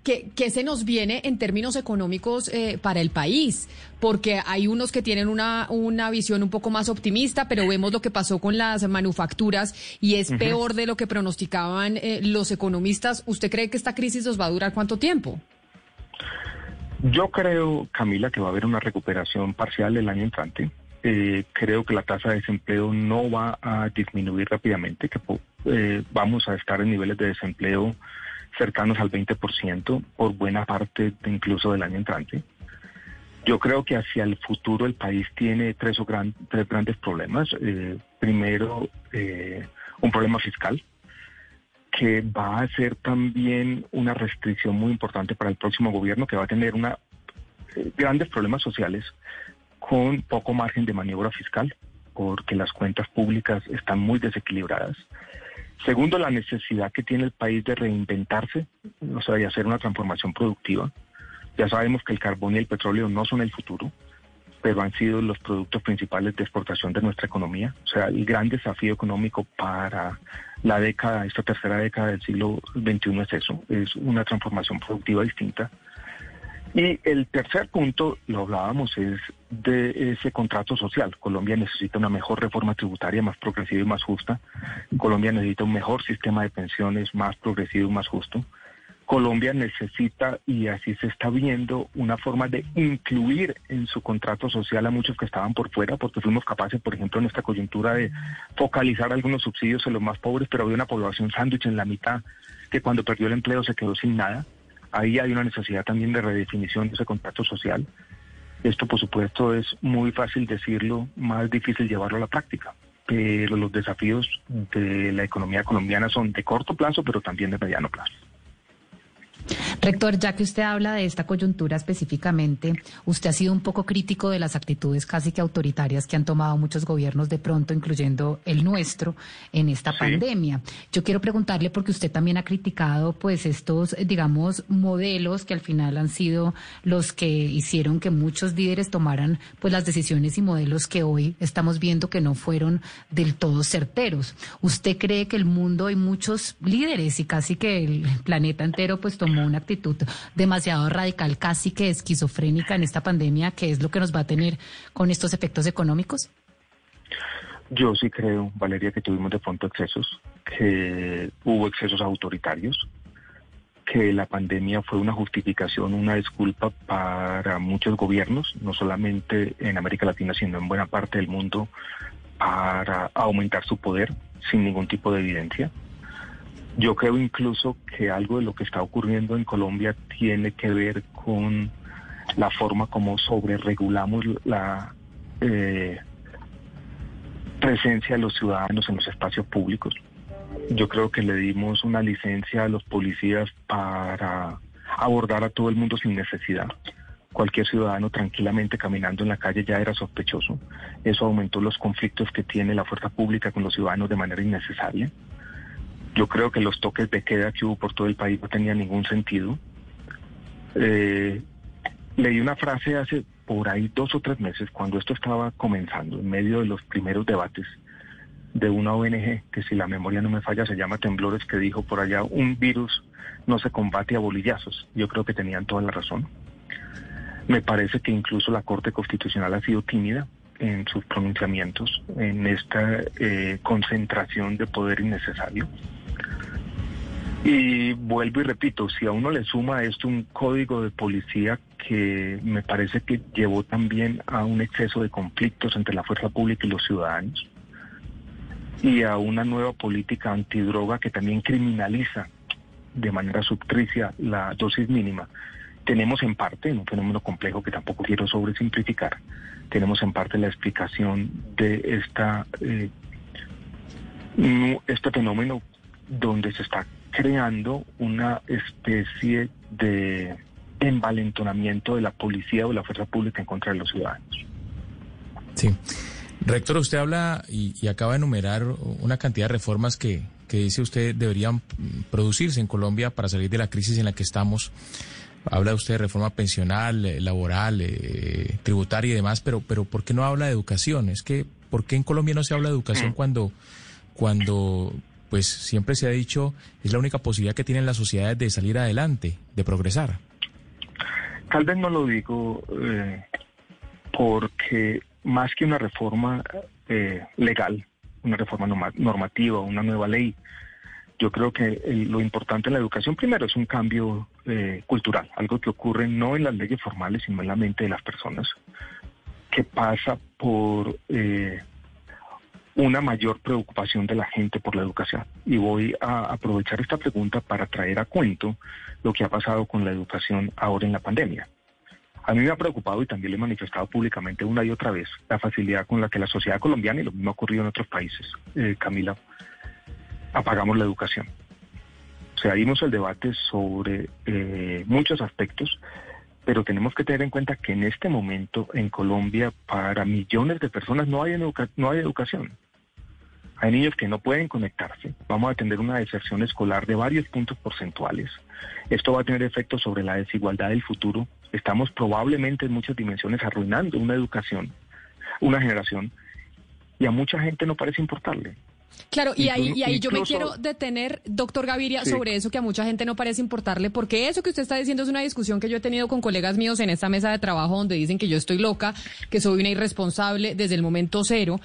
¿Qué, se nos viene en términos económicos eh, para el país? Porque hay unos que tienen una, una visión un poco más optimista, pero vemos lo que pasó con las manufacturas y es peor de lo que pronosticaban eh, los economistas. ¿Usted cree que esta crisis nos va a durar cuánto tiempo? Yo creo, Camila, que va a haber una recuperación parcial el año entrante. Eh, creo que la tasa de desempleo no va a disminuir rápidamente, que vamos a estar en niveles de desempleo cercanos al 20% por buena parte de incluso del año entrante. Yo creo que hacia el futuro el país tiene tres, o grandes problemas. Eh, primero, eh, un problema fiscal, que va a ser también una restricción muy importante para el próximo gobierno, que va a tener una, eh, grandes problemas sociales con poco margen de maniobra fiscal, porque las cuentas públicas están muy desequilibradas. Segundo, la necesidad que tiene el país de reinventarse, o sea, de hacer una transformación productiva. Ya sabemos que el carbón y el petróleo no son el futuro, pero han sido los productos principales de exportación de nuestra economía. O sea, el gran desafío económico para la década, esta tercera década del siglo XXI es eso, es una transformación productiva distinta y el tercer punto, lo hablábamos, es de ese contrato social. Colombia necesita una mejor reforma tributaria más progresiva y más justa. Colombia necesita un mejor sistema de pensiones más progresivo y más justo. Colombia necesita, y así se está viendo, una forma de incluir en su contrato social a muchos que estaban por fuera, porque fuimos capaces, por ejemplo, en esta coyuntura de focalizar algunos subsidios en los más pobres, pero había una población sándwich en la mitad que cuando perdió el empleo se quedó sin nada ahí hay una necesidad también de redefinición de ese contrato social. Esto, por supuesto, es muy fácil decirlo, más difícil llevarlo a la práctica. Pero los desafíos de la economía colombiana son de corto plazo, pero también de mediano plazo. Rector, ya que usted habla de esta coyuntura específicamente, usted ha sido un poco crítico de las actitudes casi que autoritarias que han tomado muchos gobiernos de pronto, incluyendo el nuestro, en esta pandemia. Yo quiero preguntarle porque usted también ha criticado pues estos, digamos, modelos que al final han sido los que hicieron que muchos líderes tomaran pues las decisiones y modelos que hoy estamos viendo que no fueron del todo certeros. ¿Usted cree que el mundo hay muchos líderes y casi que el planeta entero pues tomó una actitud demasiado radical, casi que esquizofrénica en esta pandemia, que es lo que nos va a tener con estos efectos económicos? Yo sí creo, Valeria, que tuvimos de pronto excesos, que hubo excesos autoritarios, que la pandemia fue una justificación, una disculpa para muchos gobiernos, no solamente en América Latina, sino en buena parte del mundo, para aumentar su poder sin ningún tipo de evidencia. Yo creo incluso que algo de lo que está ocurriendo en Colombia tiene que ver con la forma como sobreregulamos la eh, presencia de los ciudadanos en los espacios públicos. Yo creo que le dimos una licencia a los policías para abordar a todo el mundo sin necesidad. Cualquier ciudadano tranquilamente caminando en la calle ya era sospechoso. Eso aumentó los conflictos que tiene la fuerza pública con los ciudadanos de manera innecesaria. Yo creo que los toques de queda que hubo por todo el país no tenían ningún sentido. Eh, leí una frase hace por ahí dos o tres meses, cuando esto estaba comenzando, en medio de los primeros debates de una ONG, que si la memoria no me falla se llama Temblores, que dijo por allá, un virus no se combate a bolillazos. Yo creo que tenían toda la razón. Me parece que incluso la Corte Constitucional ha sido tímida en sus pronunciamientos, en esta eh, concentración de poder innecesario. Y vuelvo y repito, si a uno le suma esto un código de policía que me parece que llevó también a un exceso de conflictos entre la fuerza pública y los ciudadanos, y a una nueva política antidroga que también criminaliza de manera subtricia la dosis mínima, tenemos en parte, un fenómeno complejo que tampoco quiero sobresimplificar, tenemos en parte la explicación de esta, eh, este fenómeno donde se está creando una especie de envalentonamiento de la policía o de la fuerza pública en contra de los ciudadanos. Sí. Rector, usted habla y, acaba de enumerar una cantidad de reformas que, que dice usted deberían producirse en Colombia para salir de la crisis en la que estamos. Habla usted de reforma pensional, eh, laboral, eh, tributaria y demás, pero, pero ¿por qué no habla de educación? Es que, ¿por qué en Colombia no se habla de educación mm. cuando, cuando pues siempre se ha dicho, es la única posibilidad que tienen las sociedades de salir adelante, de progresar. Tal vez no lo digo eh, porque más que una reforma eh, legal, una reforma normativa, una nueva ley, yo creo que lo importante en la educación primero es un cambio eh, cultural, algo que ocurre no en las leyes formales, sino en la mente de las personas, que pasa por una mayor preocupación de la gente por la educación. Y voy a aprovechar esta pregunta para traer a cuento lo que ha pasado con la educación ahora en la pandemia. A mí me ha preocupado y también le he manifestado públicamente una y otra vez la facilidad con la que la sociedad colombiana, y lo mismo ha ocurrido en otros países, eh, Camila, apagamos la educación. O sea, dimos el debate sobre eh, muchos aspectos, pero tenemos que tener en cuenta que en este momento en Colombia para millones de personas no hay, no hay educación. Hay niños que no pueden conectarse. Vamos a tener una deserción escolar de varios puntos porcentuales. Esto va a tener efectos sobre la desigualdad del futuro. Estamos probablemente en muchas dimensiones arruinando una educación, una generación, y a mucha gente no parece importarle. Claro, y ahí, y ahí yo me quiero detener, doctor Gaviria, sobre eso que a mucha gente no parece importarle, porque eso que usted está diciendo es una discusión que yo he tenido con colegas míos en esta mesa de trabajo donde dicen que yo estoy loca, que soy una irresponsable desde el momento cero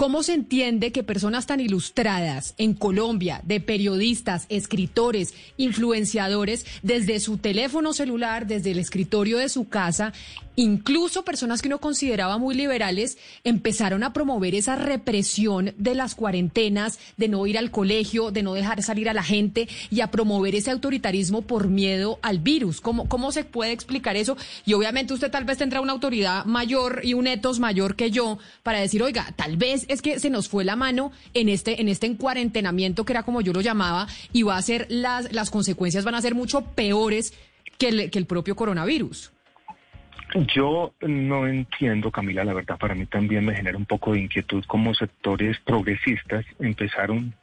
¿cómo se entiende que personas tan ilustradas en Colombia, de periodistas, escritores, influenciadores, desde su teléfono celular, desde el escritorio de su casa, incluso personas que uno consideraba muy liberales, empezaron a promover esa represión de las cuarentenas, de no ir al colegio, de no dejar salir a la gente y a promover ese autoritarismo por miedo al virus? ¿Cómo, cómo se puede explicar eso? Y obviamente usted tal vez tendrá una autoridad mayor y un etos mayor que yo para decir, oiga, tal vez es que se nos fue la mano en este, en este encuarentenamiento que era como yo lo llamaba y va a ser las, las consecuencias van a ser mucho peores que el, que el propio coronavirus. Yo no entiendo, Camila, la verdad para mí también me genera un poco de inquietud cómo sectores progresistas empezaron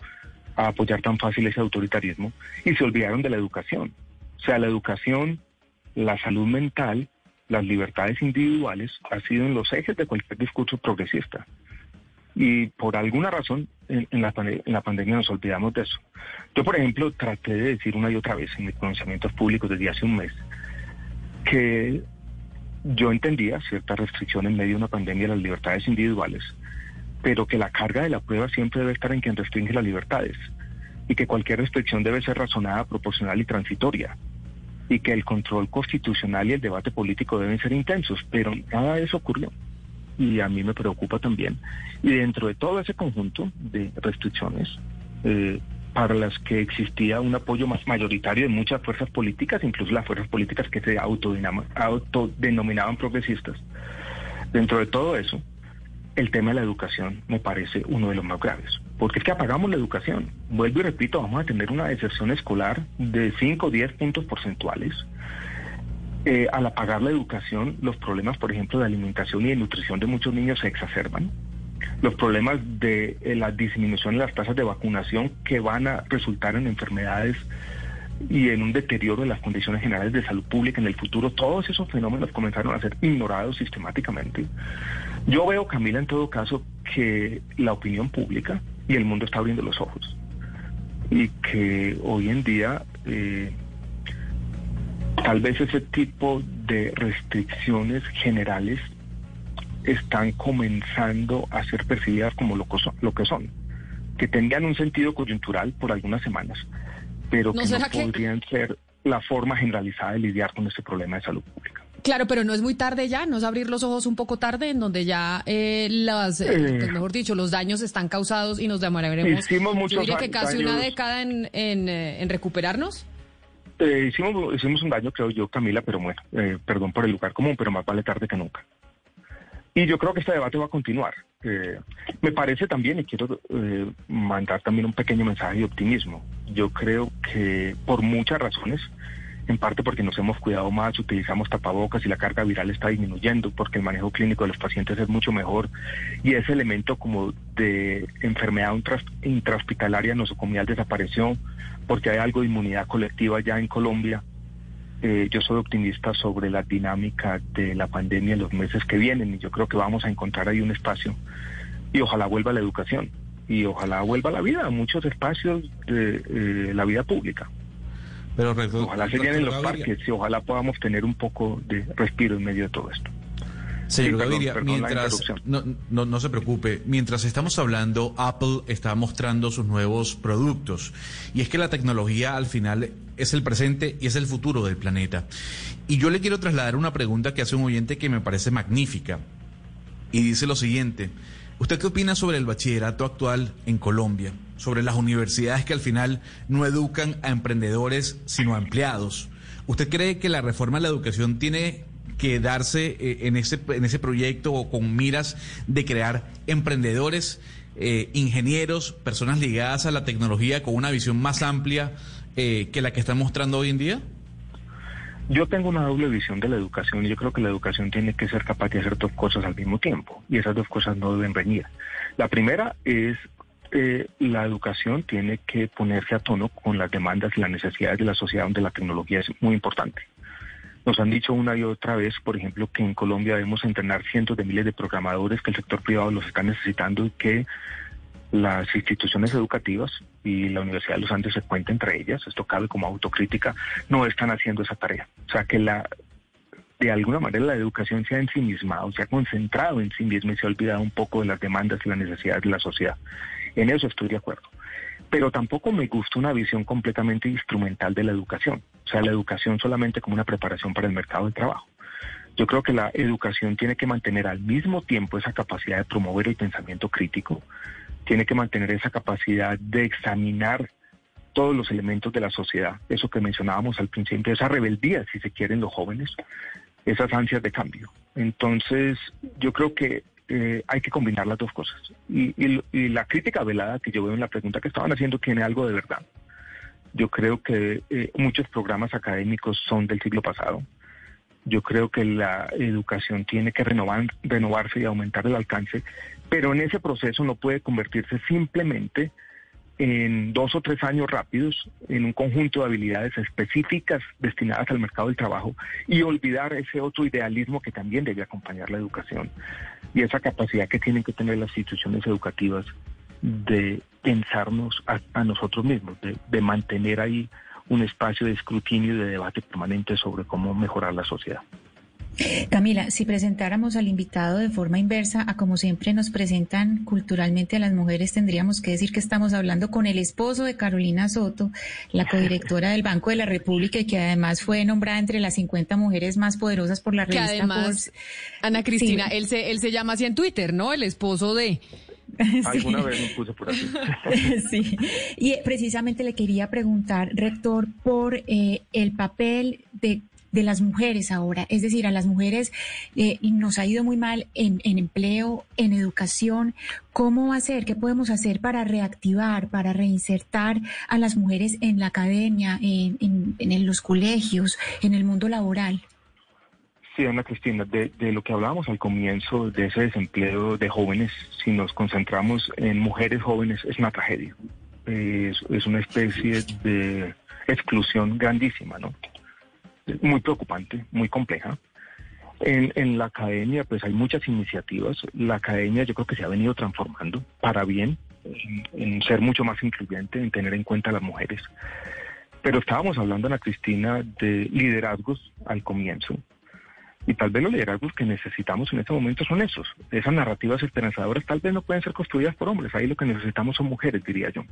a apoyar tan fácil ese autoritarismo y se olvidaron de la educación. O sea, la educación, la salud mental, las libertades individuales ha sido en los ejes de cualquier discurso progresista. Y por alguna razón en, la, en la pandemia nos olvidamos de eso. Yo, por ejemplo, traté de decir una y otra vez en mis pronunciamientos públicos desde hace un mes que yo entendía cierta restricción en medio de una pandemia de las libertades individuales, pero que la carga de la prueba siempre debe estar en quien restringe las libertades y que cualquier restricción debe ser razonada, proporcional y transitoria y que el control constitucional y el debate político deben ser intensos, pero nada de eso ocurrió y a mí me preocupa también. Y dentro de todo ese conjunto de restricciones, eh, para las que existía un apoyo más mayoritario de muchas fuerzas políticas, incluso las fuerzas políticas que se autodenominaban progresistas. Dentro de todo eso, el tema de la educación me parece uno de los más graves, porque es que apagamos la educación. Vuelvo y repito, vamos a tener una deserción escolar de 5 o 10 puntos porcentuales. Eh, al apagar la educación, los problemas, por ejemplo, de alimentación y de nutrición de muchos niños se exacerban los problemas de eh, la disminución de las tasas de vacunación que van a resultar en enfermedades y en un deterioro de las condiciones generales de salud pública en el futuro, todos esos fenómenos comenzaron a ser ignorados sistemáticamente. Yo veo, Camila, en todo caso, que la opinión pública y el mundo está abriendo los ojos y que hoy en día eh, tal vez ese tipo de restricciones generales están comenzando a ser percibidas como lo, lo que son, que tengan un sentido coyuntural por algunas semanas, pero que no podrían ser la forma generalizada de lidiar con este problema de salud pública. Claro, pero no es muy tarde ya, no es abrir los ojos un poco tarde, en donde ya eh, las, eh, pues mejor dicho, los daños están causados y nos demoraremos, hicimos yo diría que casi una década en, en, eh, en recuperarnos. Hicimos, hicimos un daño, creo yo, Camila, pero bueno, perdón por el lugar común, pero más vale tarde que nunca. Y yo creo que este debate va a continuar. Eh, me parece también, y quiero eh, mandar también un pequeño mensaje de optimismo, yo creo que por muchas razones, en parte porque nos hemos cuidado más, utilizamos tapabocas y la carga viral está disminuyendo, porque el manejo clínico de los pacientes es mucho mejor y ese elemento como de enfermedad intrahospitalaria nosocomial desapareció, porque hay algo de inmunidad colectiva ya en Colombia eh, yo soy optimista sobre la dinámica de la pandemia en los meses que vienen y yo creo que vamos a encontrar ahí un espacio y ojalá vuelva la educación y ojalá vuelva la vida, muchos espacios de eh, la vida pública. Pero ojalá se llenen los parques y ojalá podamos tener un poco de respiro en medio de todo esto. Señor Gaviria, mientras no, no, no, se preocupe, mientras estamos hablando, Apple está mostrando sus nuevos productos. Y es que la tecnología al final es el presente y es el futuro del planeta. Y yo le quiero trasladar una pregunta que hace un oyente que me parece magnífica. Y dice lo siguiente. ¿Usted qué opina sobre el bachillerato actual en Colombia? Sobre las universidades que al final no educan a emprendedores, sino a empleados. ¿Usted cree que la reforma de la educación tiene que darse eh, en, ese, en ese proyecto o con miras de crear emprendedores, eh, ingenieros, personas ligadas a la tecnología con una visión más amplia eh, que la que están mostrando hoy en día? Yo tengo una doble visión de la educación y yo creo que la educación tiene que ser capaz de hacer dos cosas al mismo tiempo y esas dos cosas no deben reñir. La primera es la educación tiene que ponerse a tono con las demandas y las necesidades de la sociedad donde la tecnología es muy importante. Nos han dicho una y otra vez, por ejemplo, que en Colombia debemos entrenar cientos de miles de programadores, que el sector privado los está necesitando y que las instituciones educativas y la Universidad de los Andes se cuenta entre ellas, esto cabe como autocrítica, no están haciendo esa tarea. O sea que la de alguna manera la educación se ha ensimismado, se ha concentrado en sí misma y se ha olvidado un poco de las demandas y las necesidades de la sociedad. En eso estoy de acuerdo. Pero tampoco me gusta una visión completamente instrumental de la educación, o sea, la educación solamente como una preparación para el mercado de trabajo. Yo creo que la educación tiene que mantener al mismo tiempo esa capacidad de promover el pensamiento crítico, tiene que mantener esa capacidad de examinar todos los elementos de la sociedad, eso que mencionábamos al principio, esa rebeldía, si se quieren, los jóvenes, esas ansias de cambio. Entonces, yo creo que eh, hay que combinar las dos cosas. Y, la crítica velada que yo veo en la pregunta que estaban haciendo tiene algo de verdad. Yo creo que eh, muchos programas académicos son del siglo pasado. Yo creo que la educación tiene que renovar, renovarse y aumentar el alcance, pero en ese proceso no puede convertirse simplemente en dos o tres años rápidos en un conjunto de habilidades específicas destinadas al mercado del trabajo y olvidar ese otro idealismo que también debe acompañar la educación y esa capacidad que tienen que tener las instituciones educativas de pensarnos a, nosotros mismos, de, de mantener ahí un espacio de escrutinio y de debate permanente sobre cómo mejorar la sociedad. Camila, si presentáramos al invitado de forma inversa a como siempre nos presentan culturalmente a las mujeres, tendríamos que decir que estamos hablando con el esposo de Carolina Soto, la codirectora del Banco de la República y que además fue nombrada entre las 50 mujeres más poderosas por la revista que además, Ana Cristina, él, se, él se llama así en Twitter, ¿no? El esposo de... Alguna vez me puse por así. sí. Y precisamente le quería preguntar, rector, por eh, el papel de de las mujeres ahora. Es decir, a las mujeres eh, nos ha ido muy mal en, empleo, en educación. ¿Cómo hacer? ¿Qué podemos hacer para reactivar, para reinsertar a las mujeres en la academia, en, en, los colegios, en el mundo laboral? Sí, Ana Cristina, de, lo que hablábamos al comienzo de ese desempleo de jóvenes, si nos concentramos en mujeres jóvenes, es una tragedia. Es, una especie de exclusión grandísima, ¿no? muy preocupante, muy compleja. En, en, la academia, pues hay muchas iniciativas. La academia yo creo que se ha venido transformando para bien, en, ser mucho más incluyente, en tener en cuenta a las mujeres. Pero estábamos hablando, Ana Cristina, de liderazgos al comienzo. Y tal vez los liderazgos que necesitamos en este momento son esos. Esas narrativas esperanzadoras tal vez no pueden ser construidas por hombres. Ahí lo que necesitamos son mujeres, diría yo.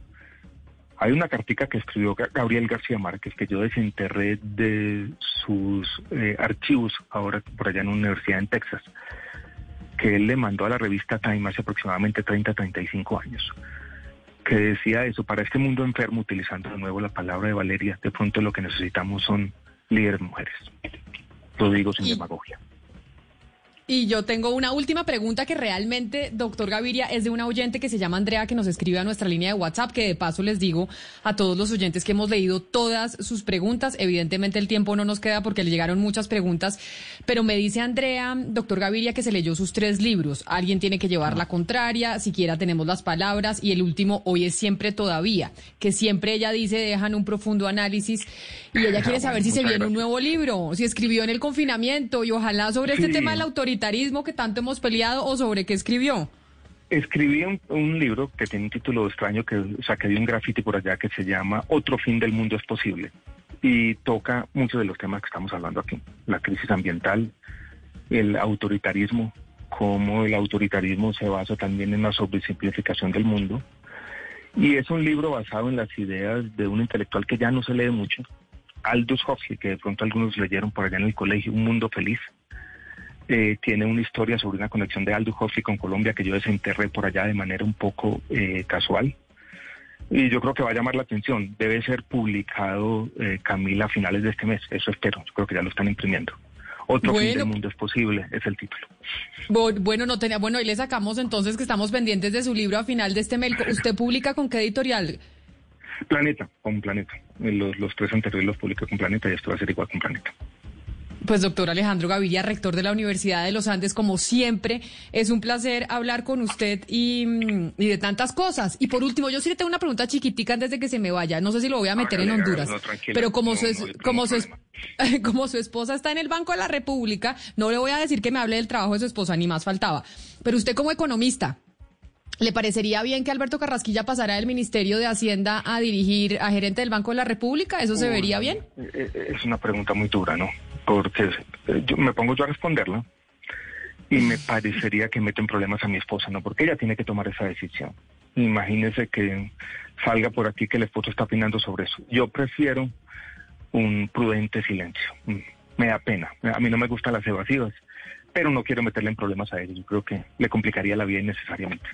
Hay una cartica que escribió Gabriel García Márquez que yo desenterré de sus eh, archivos ahora por allá en una universidad en Texas, que él le mandó a la revista Time hace aproximadamente 30, 35 años, que decía eso, para este mundo enfermo, utilizando de nuevo la palabra de Valeria, de pronto lo que necesitamos son líderes mujeres. Lo digo sin demagogia. Y yo tengo una última pregunta que realmente, doctor Gaviria, es de una oyente que se llama Andrea, que nos escribe a nuestra línea de WhatsApp, que de paso les digo a todos los oyentes que hemos leído todas sus preguntas. Evidentemente el tiempo no nos queda porque le llegaron muchas preguntas, pero me dice Andrea, doctor Gaviria, que se leyó sus tres libros. Alguien tiene que llevar la contraria, siquiera tenemos las palabras, y el último, hoy es siempre todavía, que siempre ella dice dejan un profundo análisis, y ella quiere saber si se viene un nuevo libro, si escribió en el confinamiento, y ojalá sobre este tema de la autoridad que tanto hemos peleado o sobre qué escribió? Escribí un, libro que tiene un título extraño que saqué de un graffiti por allá que se llama Otro fin del mundo es posible y toca muchos de los temas que estamos hablando aquí. La crisis ambiental, el autoritarismo, cómo el autoritarismo se basa también en la sobresimplificación del mundo. Y es un libro basado en las ideas de un intelectual que ya no se lee mucho, Aldous Huxley, que de pronto algunos leyeron por allá en el colegio, Un Mundo Feliz. Eh, tiene una historia sobre una conexión de Aldo Huxley con Colombia que yo desenterré por allá de manera un poco eh, casual. Y yo creo que va a llamar la atención. Debe ser publicado, eh, Camila, a finales de este mes. Eso espero. Yo creo que ya lo están imprimiendo. Otro fin del mundo es posible, es el título. Bueno, no tenía. Bueno, y le sacamos entonces que estamos pendientes de su libro a final de este mes. ¿Usted publica con qué editorial? Planeta, con Planeta. Los, los tres anteriores los publiqué con Planeta y esto va a ser igual con Planeta. Pues doctor Alejandro Gaviria, rector de la Universidad de los Andes, como siempre, es un placer hablar con usted y, de tantas cosas. Y por último, yo sí le tengo una pregunta chiquitica antes de que se me vaya. No sé si lo voy a meter en Honduras, pero como, su, como, su, como su esposa está en el Banco de la República, no le voy a decir que me hable del trabajo de su esposa, ni más faltaba. Pero usted como economista, ¿Le parecería bien que Alberto Carrasquilla pasara del Ministerio de Hacienda a dirigir a gerente del Banco de la República? ¿Eso se vería bien? Eh, eh, es una pregunta muy dura, ¿no? Porque yo me pongo yo a responderla y me parecería que meto en problemas a mi esposa, ¿no? Porque ella tiene que tomar esa decisión. Imagínese que salga por aquí que el esposo está opinando sobre eso. Yo prefiero un prudente silencio. Mm, me da pena. A mí no me gustan las evasivas, pero no quiero meterle en problemas a él. Yo creo que le complicaría la vida innecesariamente.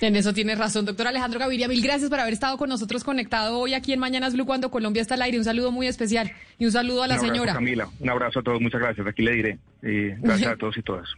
En eso tiene razón, doctor Alejandro Gaviria. Mil gracias por haber estado con nosotros conectado hoy aquí en Mañanas Blue cuando Colombia está al aire. Un saludo muy especial y un saludo a la un abrazo, señora. Camila, un abrazo a todos, muchas gracias. Aquí le diré. Eh, gracias a todos y todas.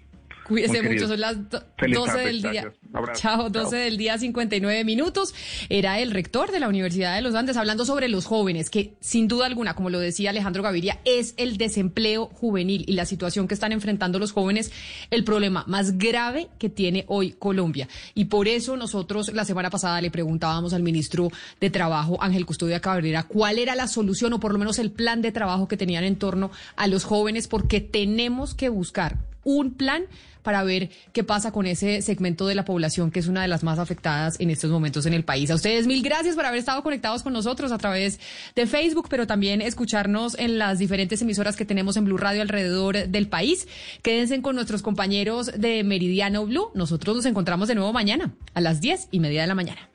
Cuídese mucho, son las do- Feliz 12 tarde, del día. abrazo. Chao, 12 Chao. del día, 59 minutos. Era el rector de la Universidad de los Andes hablando sobre los jóvenes, que sin duda alguna, como lo decía Alejandro Gaviria, es el desempleo juvenil y la situación que están enfrentando los jóvenes, el problema más grave que tiene hoy Colombia. Y por eso nosotros la semana pasada le preguntábamos al ministro de Trabajo, Ángel Custodia Cabrera, cuál era la solución o por lo menos el plan de trabajo que tenían en torno a los jóvenes, porque tenemos que buscar un plan para ver qué pasa con ese segmento de la población que es una de las más afectadas en estos momentos en el país. A ustedes mil gracias por haber estado conectados con nosotros a través de Facebook, pero también escucharnos en las diferentes emisoras que tenemos en Blue Radio alrededor del país. Quédense con nuestros compañeros de Meridiano Blue. Nosotros nos encontramos de nuevo mañana a las diez y media de la mañana.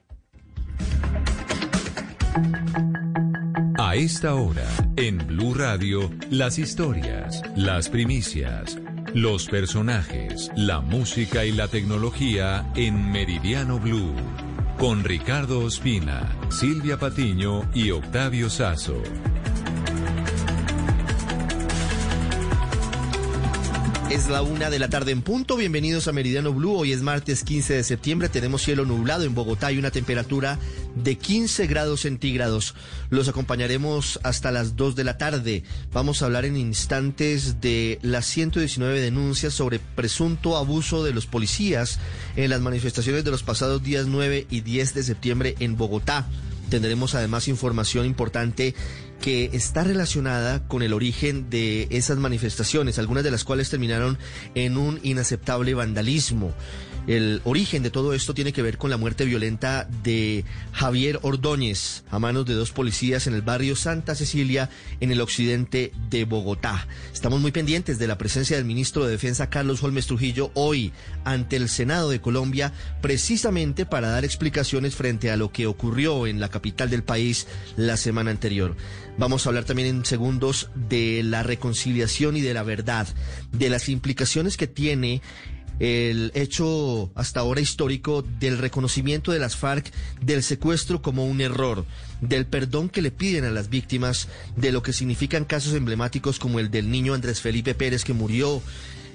A esta hora, en Blue Radio, las historias, las primicias, los personajes, la música y la tecnología en Meridiano Blue. Con Ricardo Ospina, Silvia Patiño y Octavio Sazo. Es la una de la tarde en punto. Bienvenidos a Meridiano Blue. Hoy es martes 15 de septiembre. Tenemos cielo nublado en Bogotá y una temperatura de 15 grados centígrados. Los acompañaremos hasta las 2 de la tarde. Vamos a hablar en instantes de las 119 denuncias sobre presunto abuso de los policías en las manifestaciones de los pasados días 9 y 10 de septiembre en Bogotá. Tendremos además información importante que está relacionada con el origen de esas manifestaciones, algunas de las cuales terminaron en un inaceptable vandalismo. El origen de todo esto tiene que ver con la muerte violenta de Javier Ordóñez a manos de dos policías en el barrio Santa Cecilia, en el occidente de Bogotá. Estamos muy pendientes de la presencia del ministro de Defensa Carlos Holmes Trujillo hoy ante el Senado de Colombia, precisamente para dar explicaciones frente a lo que ocurrió en la capital del país la semana anterior. Vamos a hablar también en segundos de la reconciliación y de la verdad, de las implicaciones que tiene el hecho hasta ahora histórico del reconocimiento de las FARC del secuestro como un error, del perdón que le piden a las víctimas, de lo que significan casos emblemáticos como el del niño Andrés Felipe Pérez que murió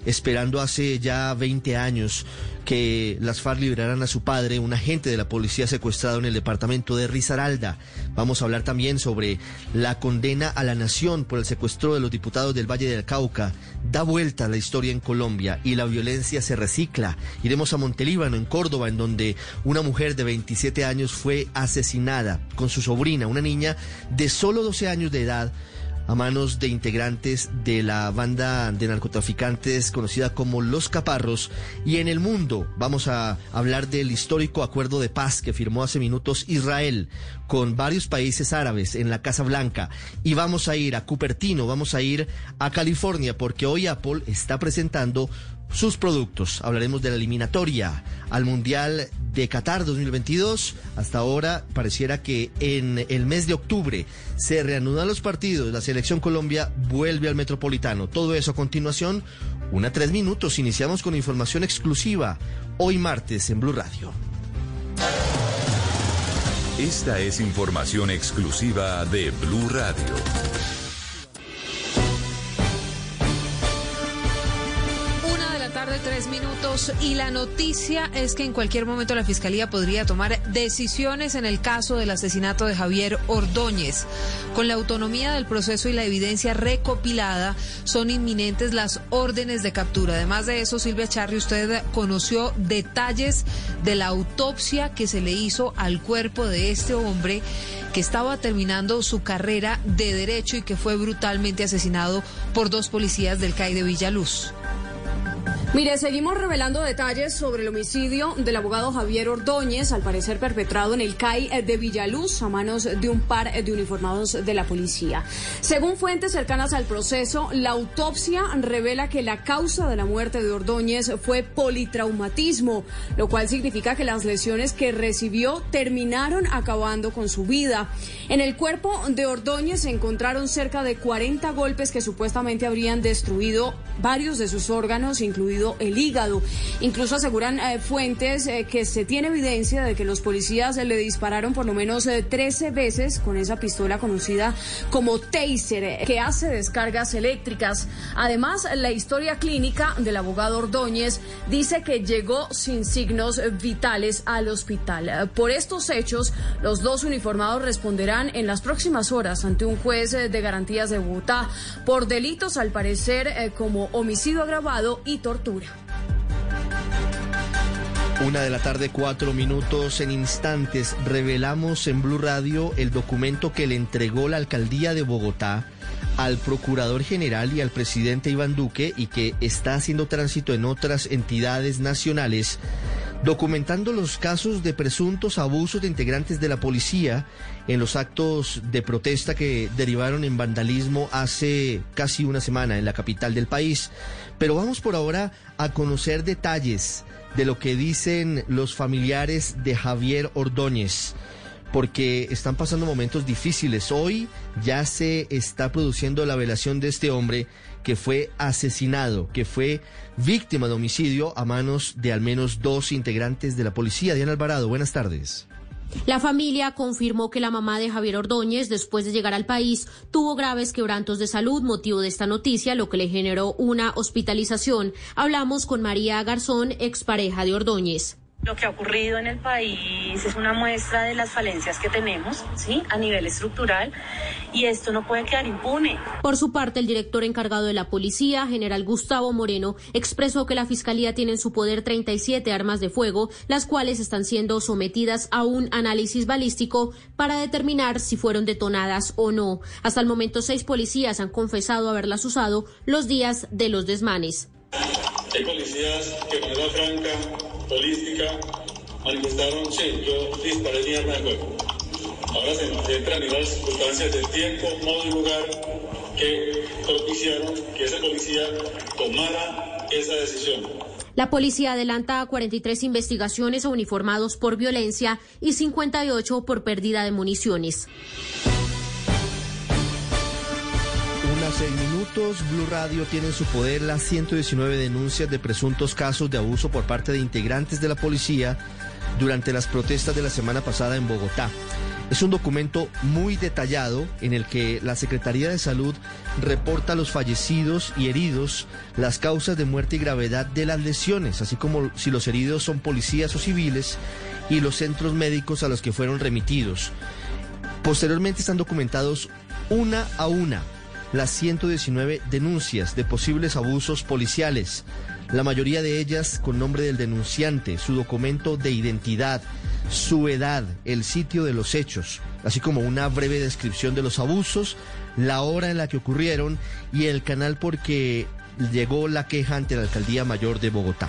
esperando hace ya 20 años que las FARC liberaran a su padre, un agente de la policía secuestrado en el departamento de Risaralda. Vamos a hablar también sobre la condena a la nación por el secuestro de los diputados del Valle del Cauca. Da vuelta la historia en Colombia y la violencia se recicla. Iremos a Montelíbano, en Córdoba, en donde una mujer de 27 años fue asesinada con su sobrina, una niña de solo 12 años de edad a manos de integrantes de la banda de narcotraficantes conocida como Los Caparros. Y en el mundo vamos a hablar del histórico acuerdo de paz que firmó hace minutos Israel con varios países árabes en la Casa Blanca. Y vamos a ir a Cupertino, vamos a ir a California, porque hoy Apple está presentando sus productos. Hablaremos de la eliminatoria al Mundial de Qatar 2022. Hasta ahora pareciera que en el mes de octubre se reanudan los partidos. La selección Colombia vuelve al Metropolitano. Todo eso a continuación, una tres minutos. Iniciamos con información exclusiva hoy martes en Blue Radio. Esta es información exclusiva de Blue Radio. Una de la tarde, tres minutos, y la noticia es que en cualquier momento la Fiscalía podría tomar decisiones en el caso del asesinato de Javier Ordóñez. Con la autonomía del proceso y la evidencia recopilada, son inminentes las órdenes de captura. Además de eso, Silvia Charri, usted conoció detalles de la autopsia que se le hizo al cuerpo de este hombre que estaba terminando su carrera de derecho y que fue brutalmente asesinado por dos policías del CAI de Villaluz. Mire, seguimos revelando detalles sobre el homicidio del abogado Javier Ordóñez, al parecer perpetrado en el CAI de Villaluz a manos de un par de uniformados de la policía. Según fuentes cercanas al proceso, la autopsia revela que la causa de la muerte de Ordóñez fue politraumatismo, lo cual significa que las lesiones que recibió terminaron acabando con su vida. En el cuerpo de Ordóñez se encontraron cerca de 40 golpes que supuestamente habrían destruido varios de sus órganos, el hígado. Incluso aseguran eh, fuentes eh, que se tiene evidencia de que los policías le dispararon por lo menos 13 eh, veces con esa pistola conocida como taser, que hace descargas eléctricas. Además, la historia clínica del abogado Ordóñez dice que llegó sin signos vitales al hospital. Por estos hechos, los dos uniformados responderán en las próximas horas ante un juez de garantías de Bogotá por delitos, al parecer, como homicidio agravado y tortura. Una de la tarde, cuatro minutos en instantes, revelamos en Blue Radio el documento que le entregó la alcaldía de Bogotá al procurador general y al presidente Iván Duque y que está haciendo tránsito en otras entidades nacionales, documentando los casos de presuntos abusos de integrantes de la policía en los actos de protesta que derivaron en vandalismo hace casi una semana en la capital del país. Pero vamos por ahora a conocer detalles de lo que dicen los familiares de Javier Ordóñez, porque están pasando momentos difíciles. Hoy ya se está produciendo la velación de este hombre que fue asesinado, que fue víctima de homicidio a manos de al menos dos integrantes de la policía. Diana Alvarado, buenas tardes. La familia confirmó que la mamá de Javier Ordóñez, después de llegar al país, tuvo graves quebrantos de salud, motivo de esta noticia, lo que le generó una hospitalización. Hablamos con María Garzón, expareja de Ordóñez. Lo que ha ocurrido en el país es una muestra de las falencias que tenemos, ¿sí? A nivel estructural y esto no puede quedar impune. Por su parte, el director encargado de la policía, general Gustavo Moreno, expresó que la fiscalía tiene en su poder 37 armas de fuego, las cuales están siendo sometidas a un análisis balístico para determinar si fueron detonadas o no. Hasta el momento, seis policías han confesado haberlas usado los días de los desmanes. Hay policías que de manera franca, holística, manifestaron, sí, yo disparé mi de fuego. Ahora se entran en las circunstancias del tiempo, modo y lugar que propiciaron que esa policía tomara esa decisión. La policía adelanta 43 investigaciones a uniformados por violencia y 58 por pérdida de municiones. Seis minutos, Blue Radio tiene en su poder las 119 denuncias de presuntos casos de abuso por parte de integrantes de la policía durante las protestas de la semana pasada en Bogotá. Es un documento muy detallado en el que la Secretaría de Salud reporta los fallecidos y heridos, las causas de muerte y gravedad de las lesiones, así como si los heridos son policías o civiles y los centros médicos a los que fueron remitidos. Posteriormente están documentados una a una las 119 denuncias de posibles abusos policiales, la mayoría de ellas con nombre del denunciante, su documento de identidad, su edad, el sitio de los hechos, así como una breve descripción de los abusos, la hora en la que ocurrieron y el canal por que llegó la queja ante la Alcaldía Mayor de Bogotá.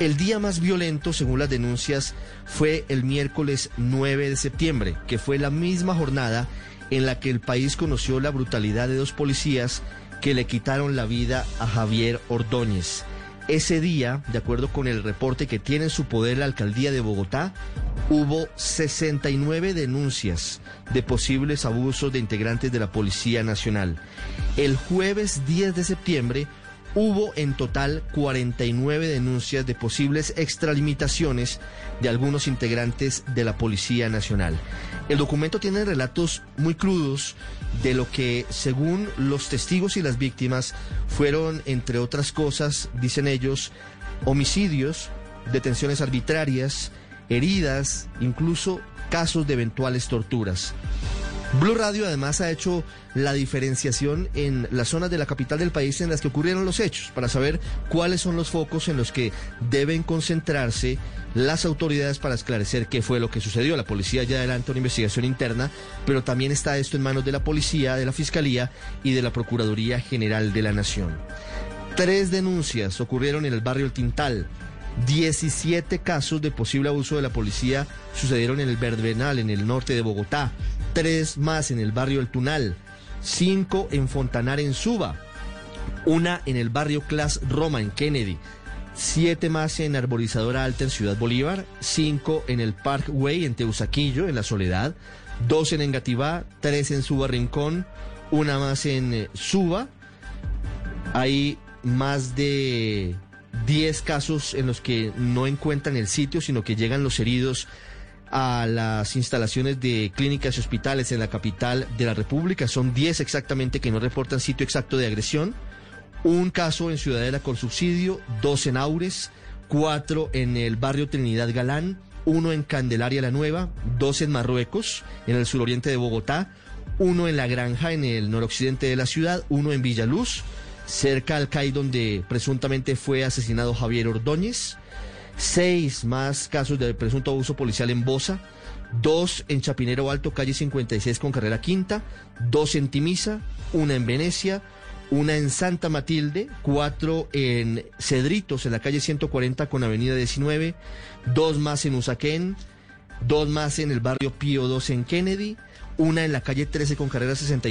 El día más violento, según las denuncias, fue el miércoles 9 de septiembre, que fue la misma jornada en la que el país conoció la brutalidad de dos policías que le quitaron la vida a Javier Ordóñez. Ese día, de acuerdo con el reporte que tiene en su poder la alcaldía de Bogotá, hubo 69 denuncias de posibles abusos de integrantes de la Policía Nacional. El jueves 10 de septiembre hubo en total 49 denuncias de posibles extralimitaciones de algunos integrantes de la Policía Nacional. El documento tiene relatos muy crudos de lo que, según los testigos y las víctimas, fueron, entre otras cosas, dicen ellos, homicidios, detenciones arbitrarias, heridas, incluso casos de eventuales torturas. Blue Radio además ha hecho la diferenciación en las zonas de la capital del país en las que ocurrieron los hechos, para saber cuáles son los focos en los que deben concentrarse las autoridades para esclarecer qué fue lo que sucedió. La policía ya adelanta una investigación interna, pero también está esto en manos de la policía, de la fiscalía y de la Procuraduría General de la Nación. Tres denuncias ocurrieron en el barrio El Tintal. 17 casos de posible abuso de la policía sucedieron en el Verbenal, en el norte de Bogotá. Tres más en el barrio El Tunal. Cinco en Fontanar, en Suba. Una en el barrio Clas Roma, en Kennedy. Siete más en Arborizadora Alta, en Ciudad Bolívar. Cinco en el Parkway, en Teusaquillo, en La Soledad. Dos en Engativá. Tres en Suba Rincón. Una más en eh, Suba. Hay más de 10 casos en los que no encuentran el sitio, sino que llegan los heridos a las instalaciones de clínicas y hospitales en la capital de la República. Son 10 exactamente que no reportan sitio exacto de agresión. Un caso en Ciudadela con subsidio, dos en Aures, cuatro en el barrio Trinidad Galán, uno en Candelaria la Nueva, dos en Marruecos, en el suroriente de Bogotá, uno en La Granja, en el noroccidente de la ciudad, uno en Villaluz, cerca al CAI donde presuntamente fue asesinado Javier Ordóñez, seis más casos de presunto abuso policial en Bosa, dos en Chapinero Alto, calle 56 con carrera quinta, dos en Timisa, una en Venecia, una en Santa Matilde, cuatro en Cedritos, en la calle 140 con avenida 19, dos más en Usaquén, dos más en el barrio Pío 2 en Kennedy, una en la calle 13 con carrera 60